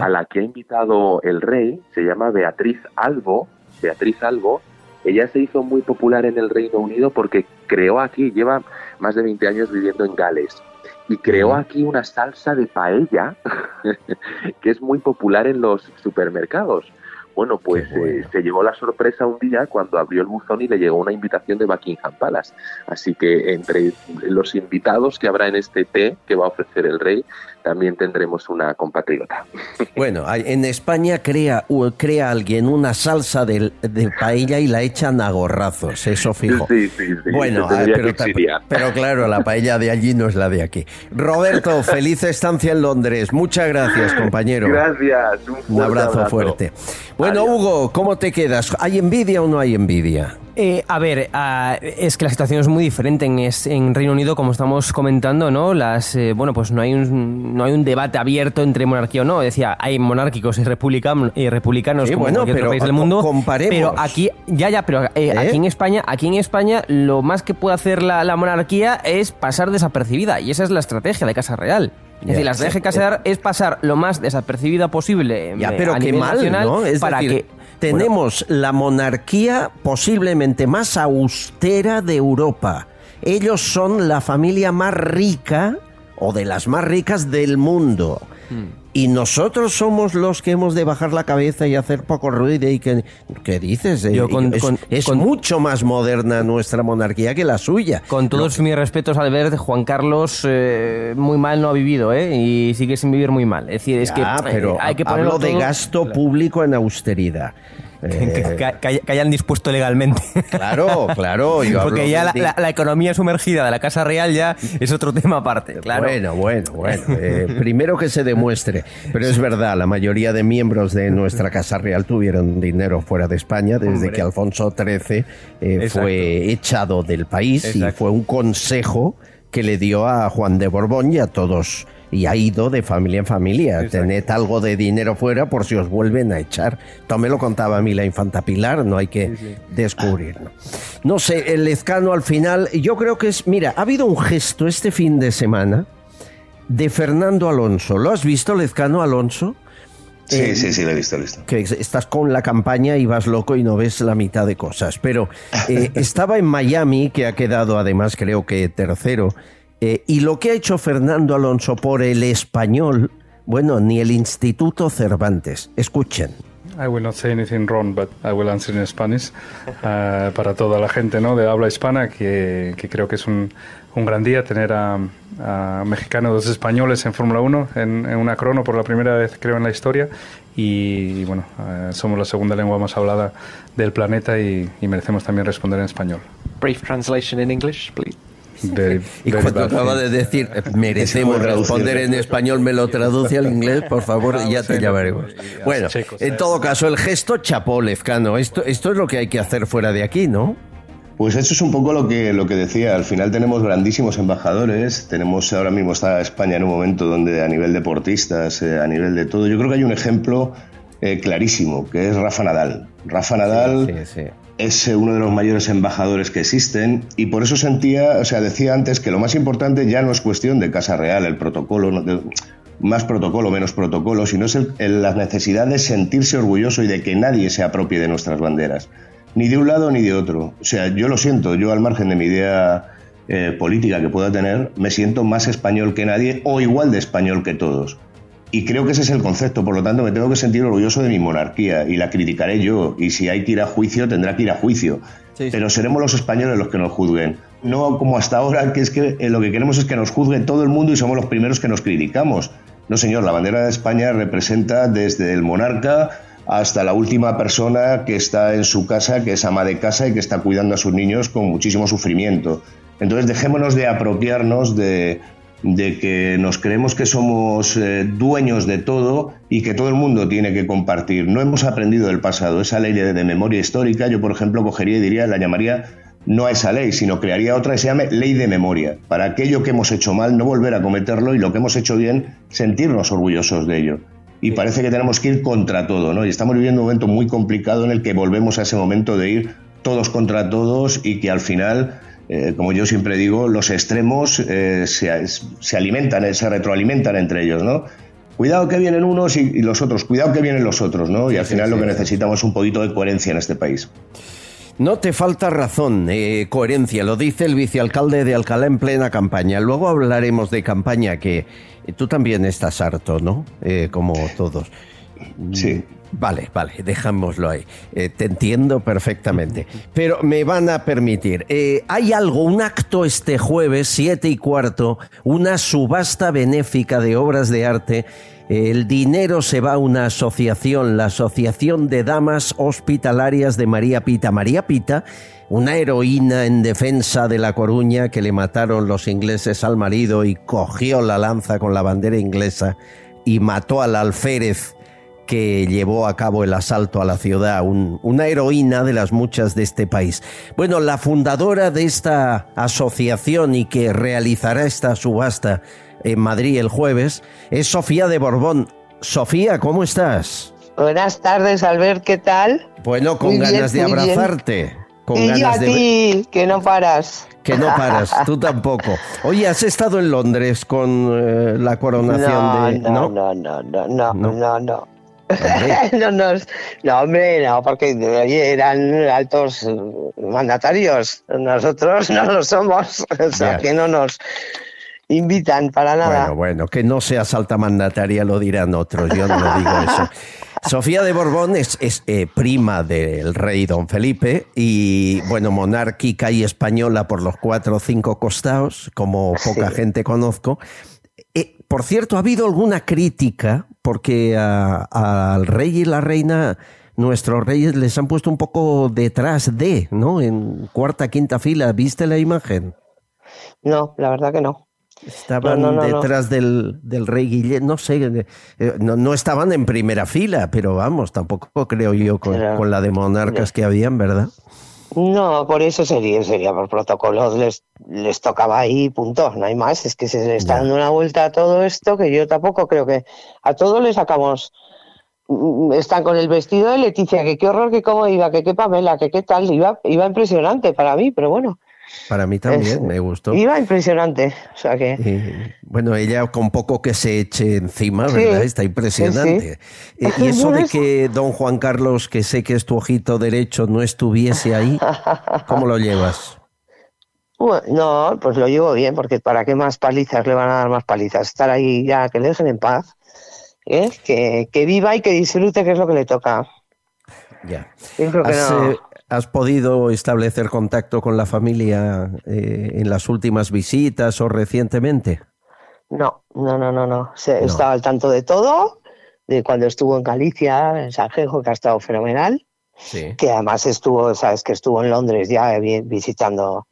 a la que ha invitado el rey, se llama Beatriz Albo, Beatriz Albo, ella se hizo muy popular en el Reino Unido porque creó aquí, lleva más de 20 años viviendo en Gales, y creó aquí una salsa de paella [LAUGHS] que es muy popular en los supermercados. Bueno, pues eh, se llevó la sorpresa un día cuando abrió el buzón y le llegó una invitación de Buckingham Palace. Así que entre los invitados que habrá en este té que va a ofrecer el rey, también tendremos una compatriota. [LAUGHS] Bueno, en España crea, crea alguien una salsa de, paella y la echan a gorrazos, eso fijo. Sí, sí, sí. Bueno, pero, pero, claro, la paella de allí no es la de aquí. Roberto, [LAUGHS] feliz estancia en Londres. Muchas gracias, compañero. Gracias. Un, abrazo, fuerte. Bueno, Hugo, ¿cómo te quedas? ¿Hay envidia o no hay envidia? Eh, a ver, ah, es que la situación es muy diferente en, en Reino Unido, como estamos comentando, ¿no? Las, eh, bueno, pues no hay, un, no hay un debate abierto entre monarquía o no. Decía, hay monárquicos y, republicanos, y republicanos como bueno, pero, país del mundo. Comparemos. Pero aquí, ya, ya, pero eh, aquí en España, aquí en España, lo más que puede hacer la, monarquía es pasar desapercibida. Y esa es la estrategia de Casa Real. Es decir, la estrategia de Casa Real es pasar lo más desapercibida posible ya, pero a qué mal, nacional ¿no? para que tenemos la monarquía posiblemente más austera de Europa. Ellos son la familia más rica o de las más ricas del mundo. Hmm. y nosotros somos los que hemos de bajar la cabeza y hacer poco ruido y que ¿qué dices? Yo con- es con- es con- mucho más moderna nuestra monarquía que la suya. Con todos mis respetos al ver, Juan Carlos eh, muy mal no ha vivido, ¿eh? Y sigue sin vivir muy mal. Es decir, es que eh, pero hay que ponerlo hablo de gasto público en austeridad. [LAUGHS] que, Eh, que- que- que hayan dispuesto legalmente. [LAUGHS] Claro, claro. yo Porque ya la, de- la- la economía sumergida de la Casa Real ya es otro tema aparte, claro. Bueno, bueno, bueno. [LAUGHS] eh, primero que se demuestre. Pero es verdad, la mayoría de miembros de nuestra Casa Real tuvieron dinero fuera de España desde Hombre. que Alfonso XIII eh, Exacto. fue echado del país y fue un consejo que le dio a Juan de Borbón y a todos. Y ha ido de familia en familia. Tened algo de dinero fuera por si os vuelven a echar. Me lo contaba a mí la infanta Pilar, no hay que descubrirlo. No sé, el Lezcano al final, yo creo que es. Mira, ha habido un gesto este fin de semana de Fernando Alonso. ¿Lo has visto, Lezcano Alonso? Sí, Eh, sí, sí, lo he visto, lo he visto. que estás con la campaña y vas loco y no ves la mitad de cosas. Pero eh, [LAUGHS] estaba en Miami, que ha quedado además creo que tercero, eh, y lo que ha hecho Fernando Alonso por el español, bueno, ni el Instituto Cervantes. Escuchen. I will not say anything wrong, but I will answer in Spanish. [LAUGHS] Uh, para toda la gente ¿no? de habla hispana, que, que creo que es un, un gran día tener a, a mexicanos, dos españoles en Fórmula 1, en, en una crono por la primera vez, creo, en la historia. Y, bueno, eh, somos la segunda lengua más hablada del planeta y, y merecemos también responder en español. Brief translation in English, please. Very- Y very cuando acaba thing. de decir [LAUGHS] merecemos responder en español, me lo traduce al inglés, por favor, y ya te sí, llamaremos. no, Bueno, en todo caso, el gesto chapó, Lezcano. Esto, esto es lo que hay que hacer fuera de aquí, ¿no? Pues eso es un poco lo que, lo que decía. Al final tenemos grandísimos embajadores. Tenemos ahora mismo está España en un momento donde a nivel deportistas, eh, a nivel de todo, yo creo que hay un ejemplo eh, clarísimo, que es Rafa Nadal. Rafa Nadal es uno de los mayores embajadores que existen y por eso sentía, o sea, decía antes que lo más importante ya no es cuestión de Casa Real, el protocolo, más protocolo, menos protocolo, sino es la necesidad de sentirse orgulloso y de que nadie se apropie de nuestras banderas, ni de un lado ni de otro. O sea, yo lo siento, yo al margen de mi idea eh, política que pueda tener, me siento más español que nadie o igual de español que todos. Y creo que ese es el concepto, por lo tanto me tengo que sentir orgulloso de mi monarquía y la criticaré yo. Y si hay que ir a juicio, tendrá que ir a juicio. Pero seremos los españoles los que nos juzguen. No como hasta ahora, que es que eh, lo que queremos es que nos juzgue todo el mundo y somos los primeros que nos criticamos. No, señor, la bandera de España representa desde el monarca hasta la última persona que está en su casa, que es ama de casa y que está cuidando a sus niños con muchísimo sufrimiento. Entonces dejémonos de apropiarnos de, de que nos creemos que somos eh, dueños de todo y que todo el mundo tiene que compartir. No hemos aprendido del pasado. Esa ley de, de memoria histórica, yo por ejemplo cogería y diría, la llamaría no a esa ley, sino crearía otra que se llame ley de memoria. Para aquello que hemos hecho mal, no volver a cometerlo y lo que hemos hecho bien, sentirnos orgullosos de ello. Y parece que tenemos que ir contra todo, ¿no? Y estamos viviendo un momento muy complicado en el que volvemos a ese momento de ir todos contra todos y que al final eh, como yo siempre digo, los extremos eh, se, se, alimentan, eh, se retroalimentan entre ellos, ¿no? Cuidado que vienen unos y, y, los otros, cuidado que vienen los otros, ¿no? Y al final sí, lo que necesitamos es un poquito de coherencia en este país. No te falta razón, eh, coherencia, lo dice el vicealcalde de Alcalá en plena campaña. Luego hablaremos de campaña, que tú también estás harto, ¿no? Eh, como todos. Sí. Vale, vale, dejámoslo ahí. Eh, te entiendo perfectamente. [LAUGHS] Pero me van a permitir. Eh, hay algo, un acto este jueves, siete y cuarto, una subasta benéfica de obras de arte. El dinero se va a una asociación, la Asociación de Damas Hospitalarias de María Pita. María Pita, una heroína en defensa de La Coruña que le mataron los ingleses al marido y cogió la lanza con la bandera inglesa y mató al alférez que llevó a cabo el asalto a la ciudad, un, una heroína de las muchas de este país. Bueno, la fundadora de esta asociación y que realizará esta subasta en Madrid el jueves es Sofía de Borbón. Sofía, ¿cómo estás? Buenas tardes, Albert, ¿qué tal? Bueno, con Muy ganas bien, de bien. abrazarte. Con y yo ganas a de ti, que no paras. que no paras, tú [LAUGHS] tampoco. Oye, ¿has estado en Londres con eh, la coronación no, de no, no, no, no, no, No. no, no. no, [LAUGHS] nos- no, hombre, no, porque oye, eran altos mandatarios. Nosotros no lo somos. [LAUGHS] O sea, que no nos. invitan para nada. Bueno, bueno, que no sea mandataria lo dirán otros, yo no digo eso. [LAUGHS] Sofía de Borbón es, eh, prima del rey don Felipe y, bueno, monárquica y española por los cuatro o cinco costados, como poca gente conozco. Por cierto, ¿ha habido alguna crítica? Porque al rey y la reina, nuestros reyes les han puesto un poco detrás de, ¿no? En cuarta, quinta fila. ¿Viste la imagen? No, la verdad que no. Estaban detrás del, del, rey Guillermo, no sé, eh, no, estaban en primera fila, pero vamos, tampoco creo yo con, la de monarcas que habían, ¿verdad? No, por eso sería, sería por protocolo, les, les tocaba ahí, punto, no hay más, es que se le está dando una vuelta a todo esto que yo tampoco creo que a todos les sacamos, mm, están con el vestido de Leticia, que qué horror, que cómo iba, que qué Pamela, que qué tal, iba, iba impresionante para mí, pero bueno. Para mí también, me gustó. Iba impresionante. O sea que... bueno, ella con poco que se eche encima, ¿verdad? Está impresionante. y eso de que don Juan Carlos, que sé que es tu ojito derecho, no estuviese ahí, ¿cómo lo llevas? no, pues lo llevo bien, porque ¿para qué más palizas le van a dar más palizas? Estar ahí ya, que le dejen en paz, ¿eh? que, que viva y que disfrute, que es lo que le toca. Ya. Yo creo que no. ¿Has podido establecer contacto con la familia eh, en las últimas visitas o recientemente? No, no, no, no, no. Estaba al tanto de todo, de cuando estuvo en Galicia, en Sanjejo, que ha estado fenomenal. Sí. Que además estuvo, sabes, que estuvo en Londres ya visitando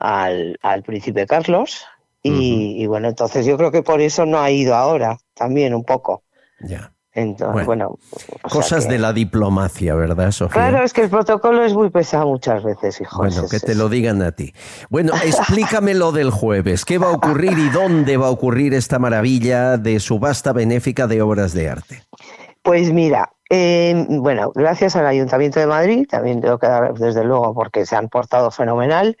al, príncipe Carlos. Y, y, bueno, entonces yo creo que por eso no ha ido ahora, también un poco. Ya. Entonces, bueno, cosas de la diplomacia, ¿verdad, Sofía? Claro, es que el protocolo es muy pesado muchas veces, hijo. Bueno, que te lo digan a ti. Bueno, explícame lo del jueves. ¿Qué va a ocurrir y dónde va a ocurrir esta maravilla de subasta benéfica de obras de arte? Pues mira, eh, bueno, gracias al Ayuntamiento de Madrid, también tengo que dar desde luego porque se han portado fenomenal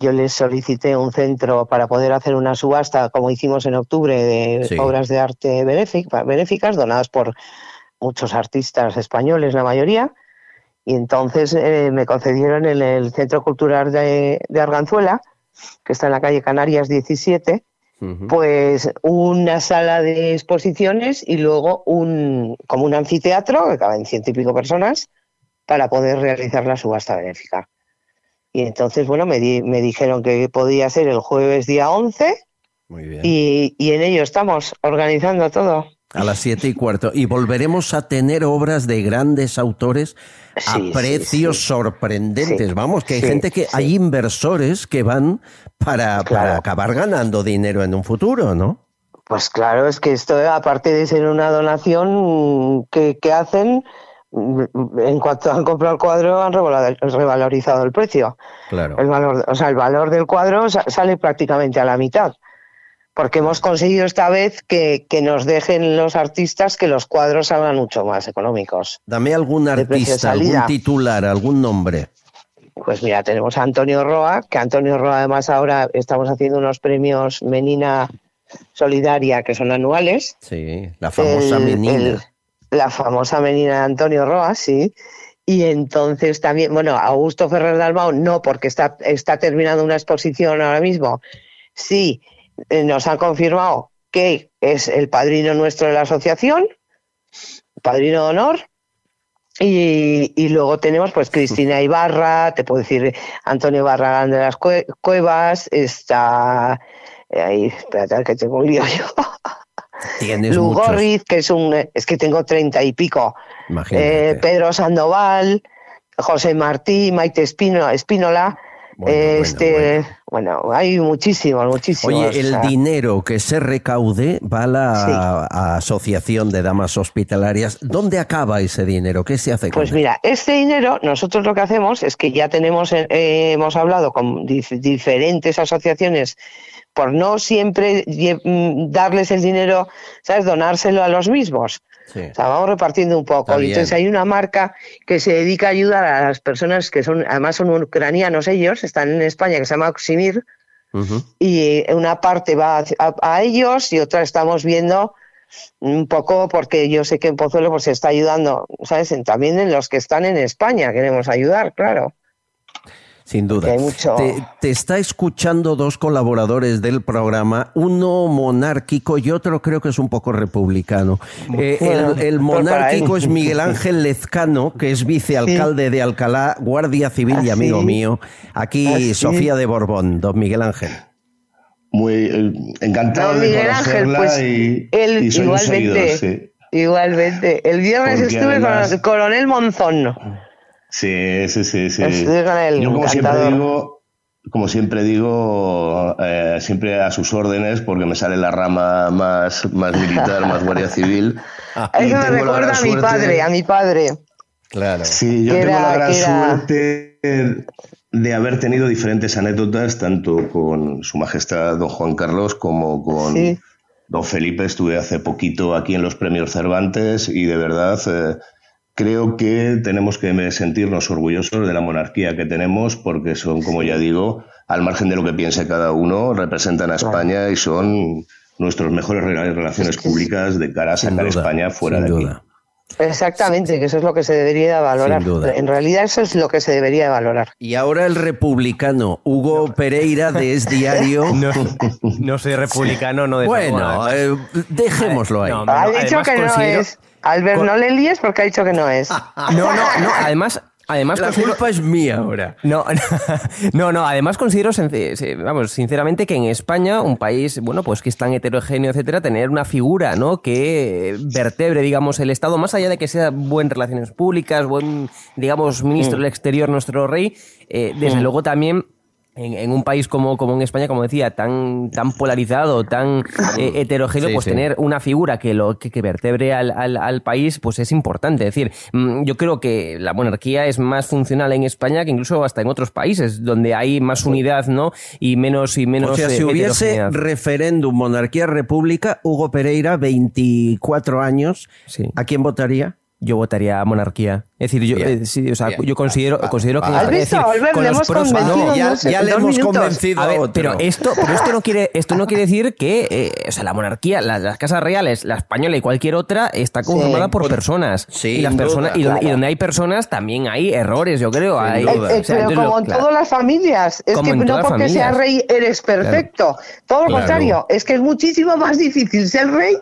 yo les solicité un centro para poder hacer una subasta, como hicimos en octubre, de obras de arte benéficas, donadas por muchos artistas españoles, la mayoría. Y entonces eh, me concedieron en el Centro Cultural de, Arganzuela, que está en la calle Canarias 17, pues una sala de exposiciones y luego un, como un anfiteatro, que caben ciento y pico personas, para poder realizar la subasta benéfica. Y entonces, bueno, me, me dijeron que podía ser el jueves día 11. Muy bien. Y, en ello estamos organizando todo. A las siete y cuarto. Y volveremos a tener obras de grandes autores a precios sorprendentes. Vamos, que hay gente que, hay inversores que van para, para acabar ganando dinero en un futuro, ¿no? Pues claro, es que esto, aparte de ser una donación que, que hacen, en cuanto han comprado el cuadro han revalorizado el precio. Claro. El valor, o sea, el valor del cuadro sale prácticamente a la mitad. Porque hemos conseguido esta vez que, nos dejen los artistas que los cuadros salgan mucho más económicos. Dame algún artista, algún titular, algún nombre. Pues mira, tenemos a Antonio Roa, que Antonio Roa además ahora estamos haciendo unos premios Menina Solidaria que son anuales. Sí, la famosa Menina la famosa menina de Antonio Roa, sí. Y entonces también, bueno, Augusto Ferrer Dalmau no, porque está, está terminando una exposición ahora mismo. Sí, eh, nos han confirmado que es el padrino nuestro de la asociación, padrino de honor. Y, luego tenemos pues Cristina Ibarra, te puedo decir Antonio Barragán de las Cuevas, está... Eh, ahí, espérate que tengo un lío yo. Tienes Lugorriz, que es un. Es que tengo treinta y pico. Eh, Pedro Sandoval, José Martí, Maite Espínola. este, bueno, hay muchísimos, muchísimos. Oye, el dinero que se recaude va a la Asociación de Damas Hospitalarias. ¿Dónde acaba ese dinero? ¿Qué se hace con Pues mira, este dinero, nosotros lo que hacemos es que ya tenemos, eh, hemos hablado con diferentes asociaciones por no siempre mm, darles el dinero, ¿sabes? Donárselo a los mismos. O sea, vamos repartiendo un poco. Y entonces hay una marca que se dedica a ayudar a las personas que son, además son ucranianos ellos, están en España, que se llama Oximir, y una parte va a, ellos y otra estamos viendo un poco porque yo sé que en Pozuelo pues se está ayudando, ¿sabes? También en los que están en España queremos ayudar, claro. Sin duda. Te, está escuchando dos colaboradores del programa, uno monárquico y otro creo que es un poco republicano. Eh, el, monárquico es Miguel Ángel Lezcano, que es vicealcalde de Alcalá, guardia civil y ¿Ah, amigo mío. Aquí ¿Ah, Sofía de Borbón, don Miguel Ángel. Muy eh, encantado de conocerla pues, y, igualmente, igualmente. El viernes estuve con el coronel Monzón. Sí, sí, sí, sí. Yo como siempre digo, como siempre digo, eh, siempre a sus órdenes, porque me sale la rama más, más militar, más guardia civil. [LAUGHS] Eso me recuerda a mi padre, a mi padre. Claro. Sí, yo tengo la gran suerte de haber tenido diferentes anécdotas, tanto con Su Majestad Don Juan Carlos como con Don Felipe. Estuve hace poquito aquí en los Premios Cervantes y de verdad. Eh, creo que tenemos que sentirnos orgullosos de la monarquía que tenemos porque son, como ya digo, al margen de lo que piense cada uno, representan a España y son nuestras mejores relaciones públicas de cara a sacar España fuera de aquí. Exactamente, que eso es lo que se debería de valorar. En realidad eso es lo que se debería de valorar. Y ahora el republicano Hugo Pereira de Es Diario. [LAUGHS] No, soy republicano, no de Bueno, eh, dejémoslo ahí. ha dicho que no es. Albert, no le líes porque ha dicho que no es. [LAUGHS] No, no, no. Además, Además, la culpa es mía ahora. No, [LAUGHS] no, no, Además, considero, vamos, sinceramente, que en España, un país, bueno, pues que es tan heterogéneo, etcétera, tener una figura, ¿no? Que vertebre, digamos, el Estado, más allá de que sea buen relaciones públicas, buen, digamos, ministro mm. del Exterior, nuestro rey, eh, desde mm. luego también en, un país como, como en España, como decía, tan, tan polarizado, tan eh, heterogéneo, pues tener una figura que lo que, vertebre al, al, país, pues es importante. Es decir, mm, yo creo que la monarquía es más funcional en España que incluso hasta en otros países, donde hay más unidad, ¿no? Y menos y menos. O sea, si hubiese referéndum, monarquía, república, Hugo Pereira, 24 años, ¿a quién votaría? Yo votaría monarquía. Es decir, yo, eh, sí, o sea, yo considero, considero que... ¿Has visto, con le hemos convencido ya, le hemos convencido a ver, pero esto, pero esto no quiere, esto no quiere decir que, eh, o sea, la monarquía, las casas reales, la española y cualquier otra está conformada por personas. Sí, y las personas y, donde, hay personas también hay errores, yo creo. Hay, eh, pero como en todas las familias, es que no porque seas rey eres perfecto. Todo lo contrario, es que es muchísimo más [LAUGHS] difícil ser rey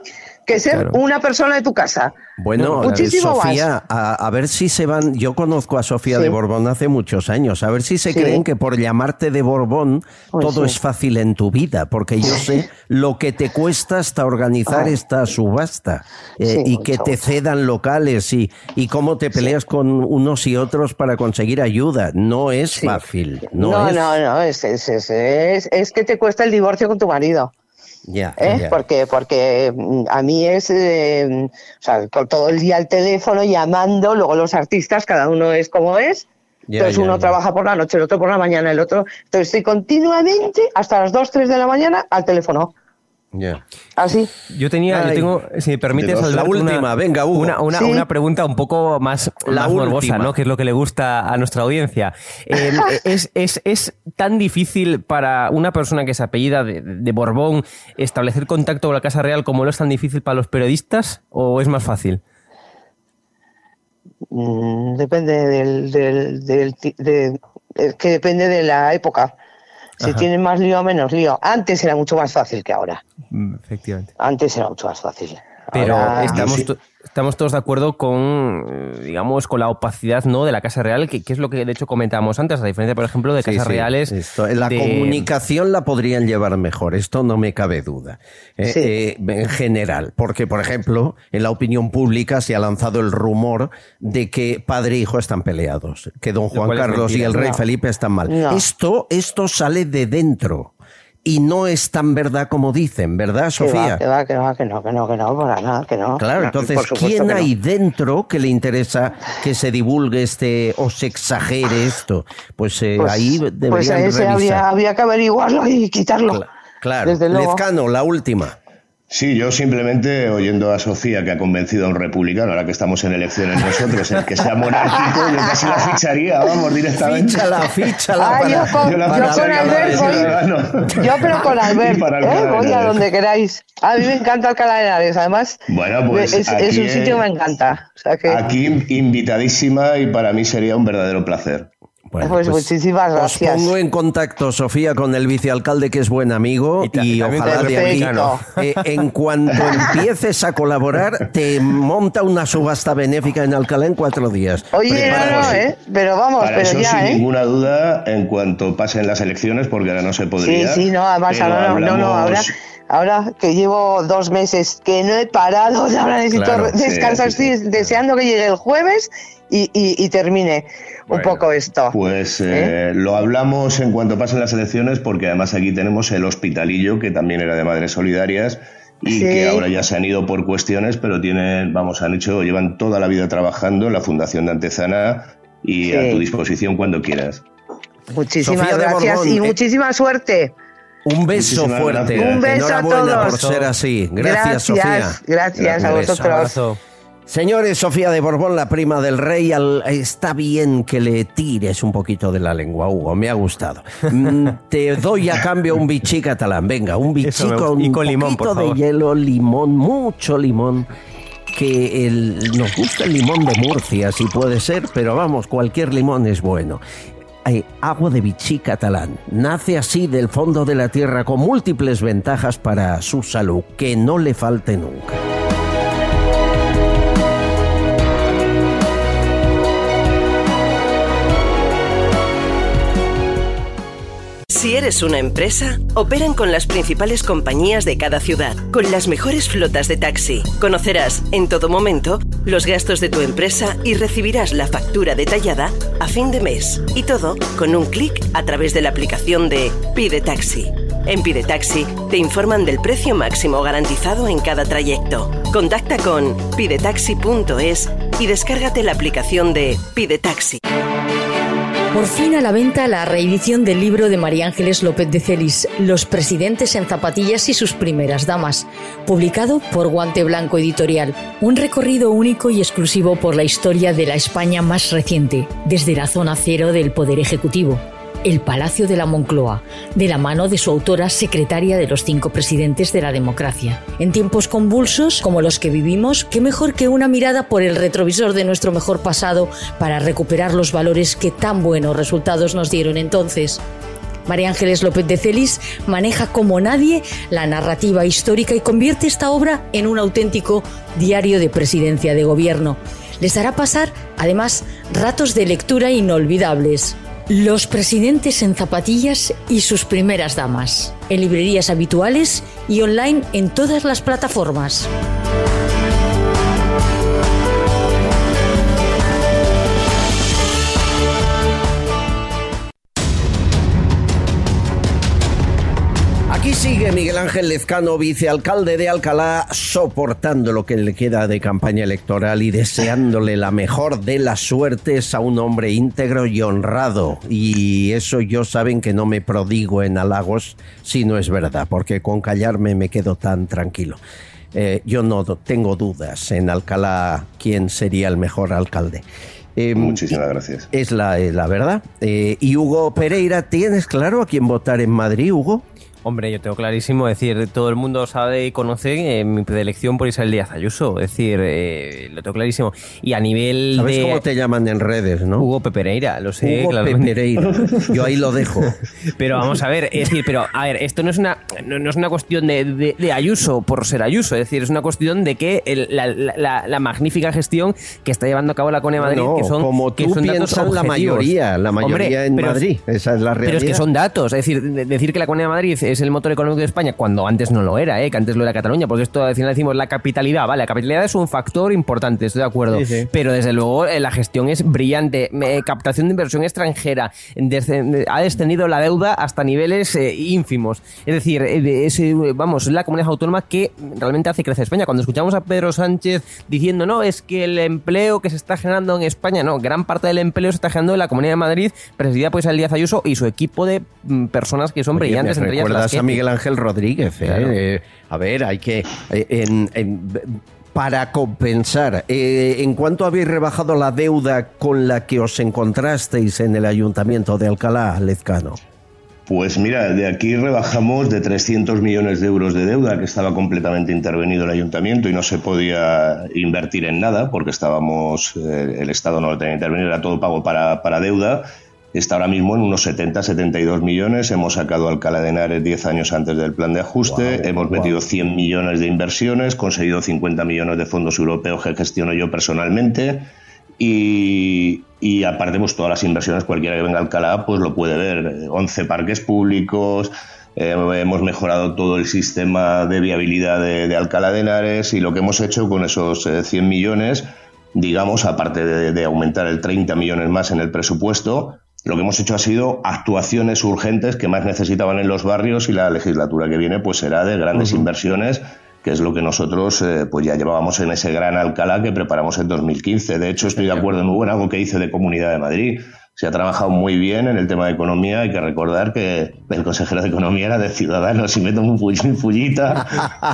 que ser una persona de tu casa. Bueno, Muchísimo Sofía, a, ver si se van. Yo conozco a Sofía de Borbón hace muchos años. A ver si se creen que por llamarte de Borbón pues todo es fácil en tu vida, porque yo sé lo que te cuesta hasta organizar ah. esta subasta eh, y que te cedan locales y, y cómo te peleas con unos y otros para conseguir ayuda. No es fácil. No, no, es... no, no, es, es, es que te cuesta el divorcio con tu marido. ¿Eh? Porque, porque mm, a mí es, eh, o sea, todo el día al teléfono llamando, luego los artistas, cada uno es como es. entonces uno trabaja por la noche, el otro por la mañana, el otro. Entonces estoy continuamente hasta las 2, 3 de la mañana al teléfono. Así. Yo tenía, yo tengo, si me permites, la última, venga, Una, una, pregunta un poco más, la morbosa, ¿no? Que es lo que le gusta a nuestra audiencia. [LAUGHS] Em, ¿es, es, es, tan difícil para una persona que es apellida de, de, Borbón establecer contacto con la Casa Real como lo es tan difícil para los periodistas o es más fácil? Mm, depende del, del, del que depende de la época. Si tienen más lío o menos lío. Antes era mucho más fácil que ahora. Mm, efectivamente. Antes era mucho más fácil. Pero estamos, estamos todos de acuerdo con, eh, digamos, con la opacidad ¿no? de la Casa Real, que, es lo que de hecho comentábamos antes, a diferencia, por ejemplo, de Casas Reales. la comunicación la podrían llevar mejor, esto no me cabe duda. Eh, eh, en general, porque, por ejemplo, en la opinión pública se ha lanzado el rumor de que padre e hijo están peleados, que don Juan Carlos y el rey Felipe están mal. Esto, esto sale de dentro y no es tan verdad como dicen, ¿verdad, Sofía? Que va, que va, que no, que no, que no, para nada, que no. Claro, entonces, ¿quién hay dentro que le interesa que se divulgue este o se exagere esto? Pues, eh, pues ahí deberían Pues ese había, había, que averiguarlo y quitarlo. Claro, Lezcano, la última. Sí, yo simplemente oyendo a Sofía que ha convencido a un republicano, ahora que estamos en elecciones nosotros, el que sea monárquico, yo casi la ficharía, vamos, directamente. Fíchala, fíchala. Ah, yo con, Albert voy, yo pero con Albert, ¿eh? voy a donde queráis. A mí me encanta Alcalá de Henares, además bueno, pues es, es, un sitio que me encanta. Aquí invitadísima y para mí sería un verdadero placer. Pues, pues, muchísimas gracias. Os pongo en contacto, Sofía, con el vicealcalde que es buen amigo y, ojalá de aquí, [LAUGHS] eh, en cuanto [LAUGHS] empieces a colaborar, te monta una subasta benéfica en Alcalá en cuatro días. Oye, no, ¿eh? Pero vamos, Para pero eso, ya, sin ¿eh? ninguna duda, en cuanto pasen las elecciones, porque ahora no se podría. Sí, sí, no, además ahora no, no, no, ahora, hablamos- ahora que llevo dos meses que no he parado, [LAUGHS] ahora necesito Claro, sí, descansar, sí, estoy deseando que llegue el jueves y, y- y termine un poco esto. Pues eh, lo hablamos en cuanto pasen las elecciones, porque además aquí tenemos el hospitalillo, que también era de Madres Solidarias, y Sí. que ahora ya se han ido por cuestiones, pero tienen, vamos, han hecho, llevan toda la vida trabajando en la Fundación de Antezana y Sí. a tu disposición cuando quieras. Muchísimas Sofía gracias Borbón, y eh, muchísima suerte. Un beso Muchísimas fuerte. gracias. Un beso a todos. por ser así. Gracias, Gracias, Sofía. gracias a Un beso. Señores, Sofía de Borbón, la prima del rey, al- está bien que le tires un poquito de la lengua, Hugo, me ha gustado. Mm, [LAUGHS] Te doy a cambio un bichí catalán, venga, un bichí con, un limón, por poquito de hielo, limón, mucho limón. Que el- nos gusta el limón de Murcia, si puede ser, pero vamos, cualquier limón es bueno. Hay agua de bichí catalán. Nace así del fondo de la tierra con múltiples ventajas para su salud, que no le falte nunca. Si eres una empresa, operan con las principales compañías de cada ciudad, con las mejores flotas de taxi. Conocerás en todo momento los gastos de tu empresa y recibirás la factura detallada a fin de mes. Y todo con un clic a través de la aplicación de Pide Taxi. En Pide Taxi te informan del precio máximo garantizado en cada trayecto. Contacta con pidetaxi.es y descárgate la aplicación de Pide Taxi. Por fin a la venta la reedición del libro de María Ángeles López de Celis, Los presidentes en zapatillas y sus primeras damas, publicado por Guante Blanco Editorial. Un recorrido único y exclusivo por la historia de la España más reciente, desde la zona cero del Poder Ejecutivo. El Palacio de la Moncloa, de la mano de su autora secretaria de los cinco presidentes de la democracia. En tiempos convulsos como los que vivimos, qué mejor que una mirada por el retrovisor de nuestro mejor pasado para recuperar los valores que tan buenos resultados nos dieron entonces. María Ángeles López de Celis maneja como nadie la narrativa histórica y convierte esta obra en un auténtico diario de presidencia de gobierno. Les hará pasar, además, ratos de lectura inolvidables. Los presidentes en zapatillas y sus primeras damas. En librerías habituales y online en todas las plataformas. Sigue Miguel Ángel Lezcano, vicealcalde de Alcalá, soportando lo que le queda de campaña electoral y deseándole la mejor de las suertes a un hombre íntegro y honrado. Y eso yo saben que no me prodigo en halagos si no es verdad, porque con callarme me quedo tan tranquilo. Eh, yo no tengo dudas en Alcalá quién sería el mejor alcalde. Eh, Muchísimas gracias. Es la, la verdad. Eh, y Hugo Pereira, ¿tienes claro a quién votar en Madrid, Hugo? Hombre, yo tengo clarísimo, es decir, todo el mundo sabe y conoce eh, mi predilección por Isabel Díaz Ayuso, es decir, eh, lo tengo clarísimo. Y a nivel ¿Sabes de... cómo te llaman en redes, no? Hugo Pepereira, lo sé, Hugo. Pepereira. Yo ahí lo dejo. [LAUGHS] Pero vamos a ver, es decir, pero a ver, esto no es una, no, no es una cuestión de, de- de Ayuso por ser Ayuso, es decir, es una cuestión de que el- la, la- la- la magnífica gestión que está llevando a cabo la de Madrid, No, que son, como que tú son datos la mayoría, la mayoría Hombre, en pero- Madrid, esa es la realidad. Pero es que son datos, es decir, de- decir que la de Madrid es el motor económico de España cuando antes no lo era, ¿eh? que antes lo era Cataluña, porque esto al final decimos la capitalidad, vale, la capitalidad es un factor importante, estoy de acuerdo, Sí, sí. pero desde luego eh, la gestión es brillante, eh, captación de inversión extranjera, desce- ha descendido la deuda hasta niveles eh, ínfimos, es decir, eh, de- es, eh, vamos, es la comunidad autónoma que realmente hace crecer España. Cuando escuchamos a Pedro Sánchez diciendo, no, es que el empleo que se está generando en España, no, gran parte del empleo se está generando en la Comunidad de Madrid, presidida por Isabel Díaz Ayuso y su equipo de mm, personas que son Oye, brillantes, entre ellas a Miguel Ángel Rodríguez. ¿eh? Claro. Eh, a ver, hay que... eh, en- en- para compensar, eh, ¿en cuánto habéis rebajado la deuda con la que os encontrasteis en el Ayuntamiento de Alcalá, Lezcano? Pues mira, de aquí rebajamos de 300 millones de euros de deuda, que estaba completamente intervenido el ayuntamiento y no se podía invertir en nada porque estábamos, eh, el Estado no lo tenía intervenido, era todo pago para, para deuda. Está ahora mismo en unos 70, 72 millones. Hemos sacado Alcalá de Henares 10 años antes del plan de ajuste. hemos metido 100 millones de inversiones, conseguido 50 millones de fondos europeos que gestiono yo personalmente. Y, y aparte, pues todas las inversiones, cualquiera que venga a Alcalá, pues lo puede ver. 11 parques públicos, eh, hemos mejorado todo el sistema de viabilidad de, Alcalá de Henares y lo que hemos hecho con esos 100 eh, millones, digamos, aparte de, de aumentar el 30 millones más en el presupuesto, lo que hemos hecho ha sido actuaciones urgentes que más necesitaban en los barrios y la legislatura que viene pues será de grandes inversiones que es lo que nosotros eh, pues ya llevábamos en ese gran Alcalá que preparamos en 2015. De hecho, estoy de acuerdo en en algo que hice de Comunidad de Madrid. Se ha trabajado muy bien en el tema de economía. Hay que recordar que el consejero de Economía era de Ciudadanos y meto un fullita,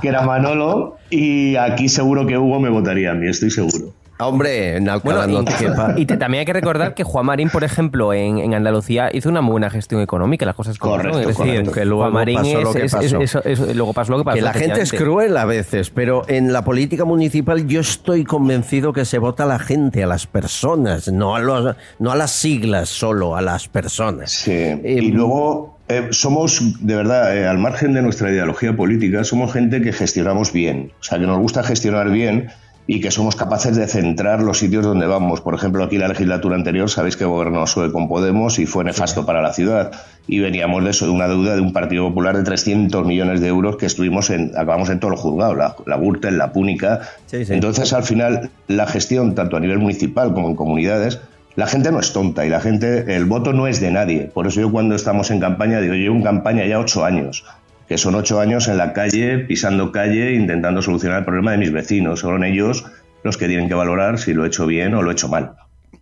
que era Manolo. Y aquí seguro que Hugo me votaría a mí, estoy seguro. Hombre, en Alcalá no te quepa. Y también hay que recordar que Juan Marín, por ejemplo, en, Andalucía hizo una muy buena gestión económica, las cosas como correcto, Es decir, que luego Marín pasó lo que pasó. luego pasó lo que pasó. Que la gente es cruel a veces, pero en la política municipal yo estoy convencido que se vota a la gente, a las personas, no a, los, no a las siglas solo, a las personas. Sí, eh, y luego eh, somos, de verdad, eh, al margen de nuestra ideología política, somos gente que gestionamos bien. O sea, que nos gusta gestionar bien y que somos capaces de centrar los sitios donde vamos. Por ejemplo, aquí la legislatura anterior, sabéis que gobernó SUE con Podemos y fue nefasto para la ciudad. Y veníamos de eso, de una deuda de un Partido Popular de 300 millones de euros que estuvimos en, acabamos en todos los juzgados, la, la Gürtel, la Púnica. Entonces, al final, la gestión, tanto a nivel municipal como en comunidades, la gente no es tonta y la gente, el voto no es de nadie. Por eso yo cuando estamos en campaña, digo, yo llevo en campaña ya ocho años que son ocho años en la calle, pisando calle, intentando solucionar el problema de mis vecinos. Son ellos los que tienen que valorar si lo he hecho bien o lo he hecho mal.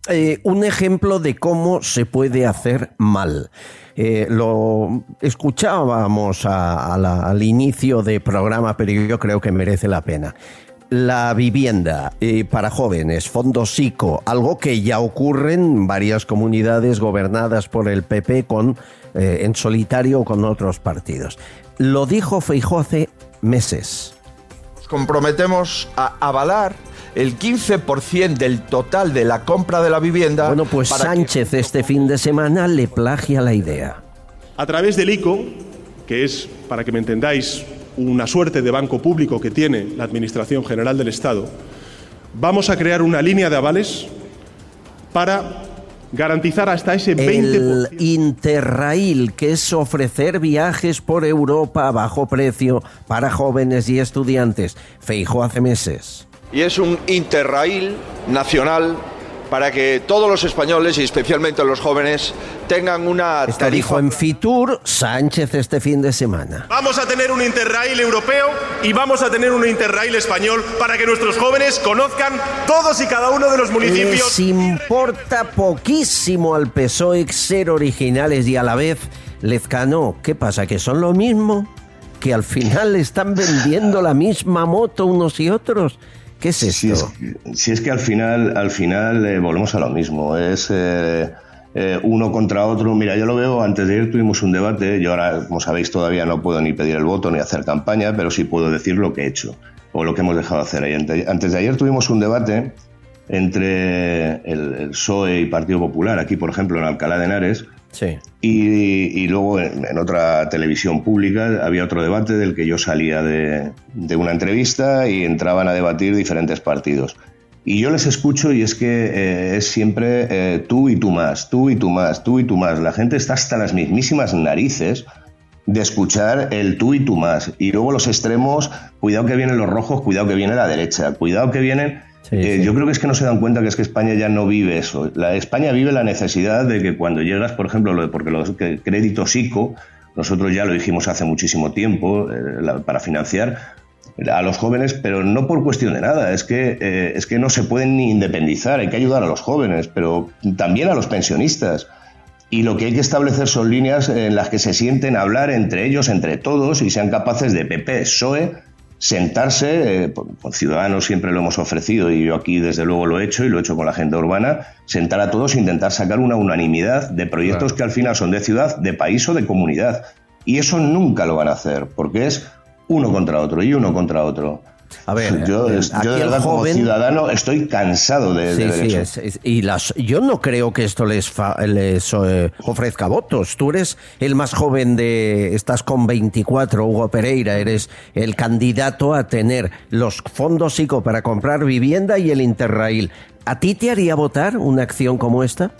Eh, un ejemplo de cómo se puede hacer mal. Eh, lo escuchábamos al inicio del programa, pero yo creo que merece la pena. La vivienda eh, para jóvenes, fondo SICO, algo que ya ocurre en varias comunidades gobernadas por el PP con, en solitario con otros partidos. Lo dijo Feijó hace meses. Nos comprometemos a avalar el 15% del total de la compra de la vivienda. Bueno, pues Sánchez este fin de semana le plagia la idea. A través del ICO, que es, para que me entendáis, una suerte de banco público que tiene la Administración General del Estado, vamos a crear una línea de avales para garantizar hasta ese 20%. El Interrail, que es ofrecer viajes por Europa a bajo precio para jóvenes y estudiantes. Feijo hace meses. Y es un Interrail nacional para que todos los españoles y especialmente los jóvenes tengan una Esto dijo en Fitur Sánchez este fin de semana. Vamos a tener un Interrail europeo y vamos a tener un Interrail español para que nuestros jóvenes conozcan todos y cada uno de los municipios. Les importa poquísimo al PSOE ser originales y a la vez Lezcano. ¿Qué pasa? ¿Que son lo mismo? ¿Que al final están vendiendo la misma moto unos y otros? ¿Qué es esto? Si es, que al final, al final eh, volvemos a lo mismo. Es eh, eh, uno contra otro. Mira, yo lo veo, antes de ayer tuvimos un debate. Yo ahora, como sabéis, todavía no puedo ni pedir el voto ni hacer campaña, pero sí puedo decir lo que he hecho o lo que hemos dejado de hacer. Antes de ayer tuvimos un debate entre el, el PSOE y Partido Popular, aquí, por ejemplo, en Alcalá de Henares, Sí. Y, luego en, otra televisión pública había otro debate del que yo salía de, una entrevista y entraban a debatir diferentes partidos. Y yo les escucho y es que eh, es siempre eh, tú y tú más, tú y tú más, tú y tú más. La gente está hasta las mismísimas narices de escuchar el tú y tú más. Y luego los extremos, cuidado que vienen los rojos, cuidado que viene la derecha, cuidado que vienen eh, yo creo que es que no se dan cuenta que es que España ya no vive eso. La, España vive la necesidad de que cuando llegas, por ejemplo, lo porque los créditos ICO, nosotros ya lo dijimos hace muchísimo tiempo, eh, para financiar a los jóvenes, pero no por cuestión de nada, es que, eh, es que no se pueden ni independizar, hay que ayudar a los jóvenes, pero también a los pensionistas. Y lo que hay que establecer son líneas en las que se sienten hablar entre ellos, entre todos, y sean capaces de PP, PSOE, sentarse, eh, con Ciudadanos siempre lo hemos ofrecido y yo aquí desde luego lo he hecho y lo he hecho con la agenda urbana, sentar a todos e intentar sacar una unanimidad de proyectos que al final son de ciudad, de país o de comunidad. Y eso nunca lo van a hacer, porque es uno contra otro y uno contra otro. A ver, [LAUGHS] yo, eh, yo aquí de el verdad como joven- ciudadano estoy cansado de, de Sí, ver sí, eso. es- es- y las, yo no creo que esto les, fa- les eh, ofrezca votos. Tú eres el más joven de, estás con 24, Hugo Pereira, eres el candidato a tener los fondos ICO para comprar vivienda y el Interrail. ¿A ti te haría votar una acción como esta?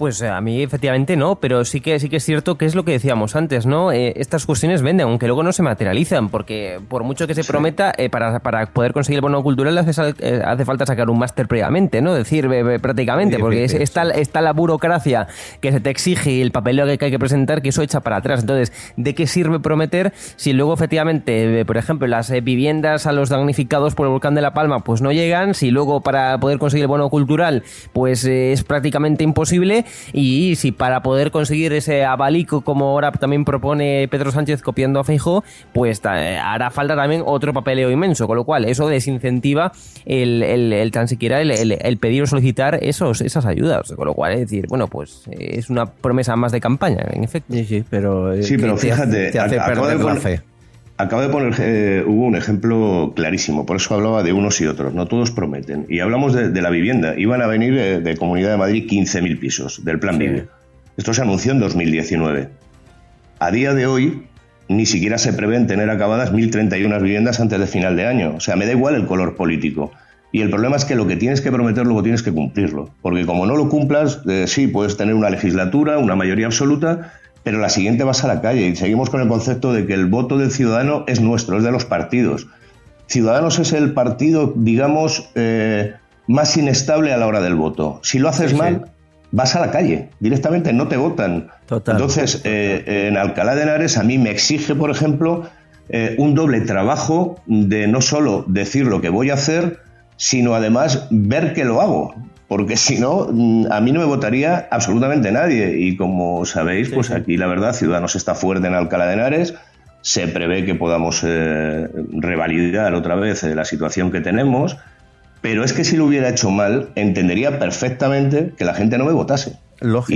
Pues eh, a mí efectivamente no, pero sí que sí que es cierto que es lo que decíamos antes, ¿no? Eh, estas cuestiones venden, aunque luego no se materializan, porque por mucho que se prometa, eh, para, para poder conseguir el bono cultural hace, eh, hace falta sacar un máster previamente, ¿no? Decir, prácticamente, porque es- está, está la burocracia que se te exige y el papeleo que hay que presentar, que eso echa para atrás. Entonces, ¿de qué sirve prometer si luego efectivamente, por ejemplo, las viviendas a los damnificados por el volcán de La Palma, pues no llegan, si luego para poder conseguir el bono cultural, pues es prácticamente imposible, y si para poder conseguir ese abalico, como ahora también propone Pedro Sánchez copiando a Feijóo, pues eh, hará falta también otro papeleo inmenso, con lo cual eso desincentiva el, el- el tan siquiera el, el- el pedir o solicitar esos, esas ayudas, con lo cual es decir, bueno, pues eh, es una promesa más de campaña, en efecto. Sí, sí, pero, Sí, pero fíjate, ac- acabo de poner- Acabo de poner, eh, hubo un ejemplo clarísimo, por eso hablaba de unos y otros, no todos prometen. Y hablamos de, de la vivienda, iban a venir eh, de Comunidad de Madrid 15.000 pisos del Plan Vive. Esto se anunció en 2019. A día de hoy, ni siquiera se prevén tener acabadas 1.031 viviendas antes de final de año. O sea, me da igual el color político. Y el problema es que lo que tienes que prometer luego tienes que cumplirlo. Porque como no lo cumplas, eh, sí, puedes tener una legislatura, una mayoría absoluta, pero la siguiente vas a la calle. Y seguimos con el concepto de que el voto del ciudadano es nuestro, es de los partidos. Ciudadanos es el partido, digamos, eh, más inestable a la hora del voto. Si lo haces mal, vas a la calle, directamente no te votan. Entonces, eh, en Alcalá de Henares a mí me exige, por ejemplo, eh, un doble trabajo de no solo decir lo que voy a hacer, sino además ver que lo hago. Porque si no, mm, a mí no me votaría absolutamente nadie. Y como sabéis, pues aquí la verdad, Ciudadanos está fuerte en Alcalá de Henares. Se prevé que podamos eh, revalidar otra vez eh, la situación que tenemos. Pero es que si lo hubiera hecho mal, entendería perfectamente que la gente no me votase.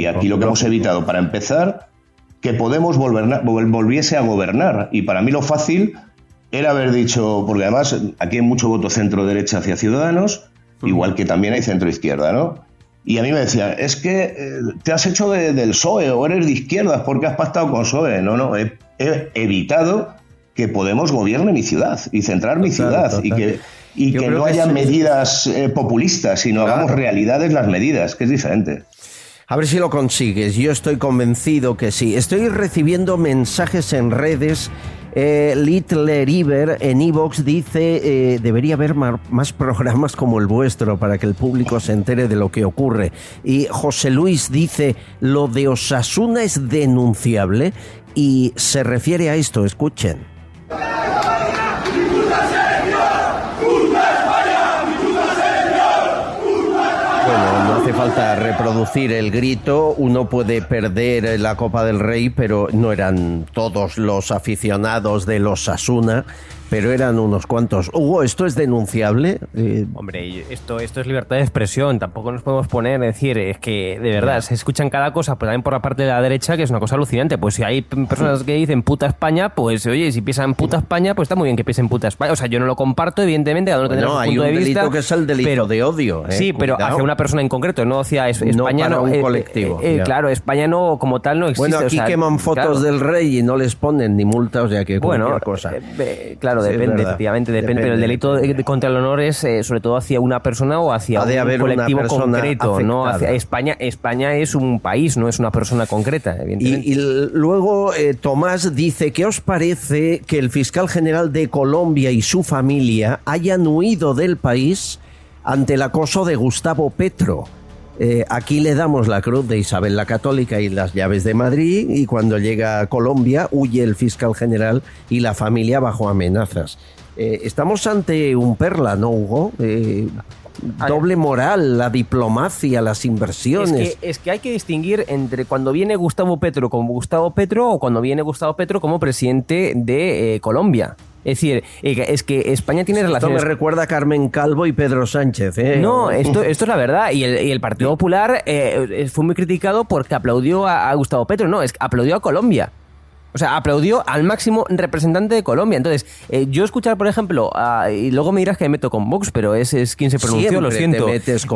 y aquí lo que hemos evitado, para empezar, que Podemos volverna- vol- volviese a gobernar. Y para mí lo fácil era haber dicho, porque además aquí hay mucho voto centro-derecha hacia Ciudadanos, igual que también hay centro-izquierda, ¿no? Y a mí me decían, es que eh, te has hecho de- del PSOE o eres de izquierdas porque has pactado con PSOE. No, no, he, he evitado que Podemos gobierne mi ciudad y centrar mi Total, ciudad y total. que, y que no que haya es- medidas eh, populistas, sino hagamos realidades las medidas, que es diferente. A ver si lo consigues. Yo estoy convencido que sí. Estoy recibiendo mensajes en redes. Eh, Little River en Evox dice eh, debería haber más programas como el vuestro para que el público se entere de lo que ocurre. Y José Luis dice lo de Osasuna es denunciable y se refiere a esto. Escuchen. Falta reproducir el grito, uno puede perder la Copa del Rey, pero no eran todos los aficionados de los Asuna, pero eran unos cuantos. Hugo, ¿esto es denunciable? Eh, Hombre, esto, esto es libertad de expresión, tampoco nos podemos poner, es decir, es que de verdad se escuchan cada cosa, pero también por la parte de la derecha, que es una cosa alucinante. Pues si hay personas que dicen puta España, pues oye, si piensan puta España, pues está muy bien que piensen puta España. O sea, yo no lo comparto, evidentemente, cada uno tendrá su hay punto un de vista. delito que es el delito de odio, ¿eh? Sí, pero hacia una persona en concreto, no hacia es- No España. para un eh, colectivo, claro, España no, como tal, no existe. bueno, o aquí sea, queman fotos claro. del rey y no les ponen ni multa, o sea que Bueno, cualquier cosa. claro, depende, efectivamente, depende, Depende, pero el delito de- de contra el honor es eh, sobre todo hacia una persona o hacia Ha un colectivo concreto, no hacia España. España es un país, no es una persona concreta, evidentemente. Y, luego eh, Tomás dice, ¿qué os parece que el fiscal general de Colombia y su familia hayan huido del país ante el acoso de Gustavo Petro? Eh, aquí le damos la cruz de Isabel la Católica y las llaves de Madrid y cuando llega a Colombia huye el fiscal general y la familia bajo amenazas. Eh, estamos ante un perla, ¿no, Hugo? Eh, doble moral, la diplomacia, las Es inversiones. que, es que hay que distinguir entre cuando viene Gustavo Petro como Gustavo Petro o cuando viene Gustavo Petro como presidente de Colombia. Es decir, eh, es que España tiene Esto me relaciones... recuerda a Carmen Calvo y Pedro Sánchez. ¿eh? No, esto, esto es la verdad. Y el, y el Partido Popular eh, fue muy criticado porque aplaudió a, a Gustavo Petro. No, es que aplaudió a Colombia. O sea, aplaudió al máximo representante de Colombia. Entonces, eh, yo escuchar, por ejemplo, y luego me dirás que me meto con Vox, pero es, es quien se pronunció, lo siento.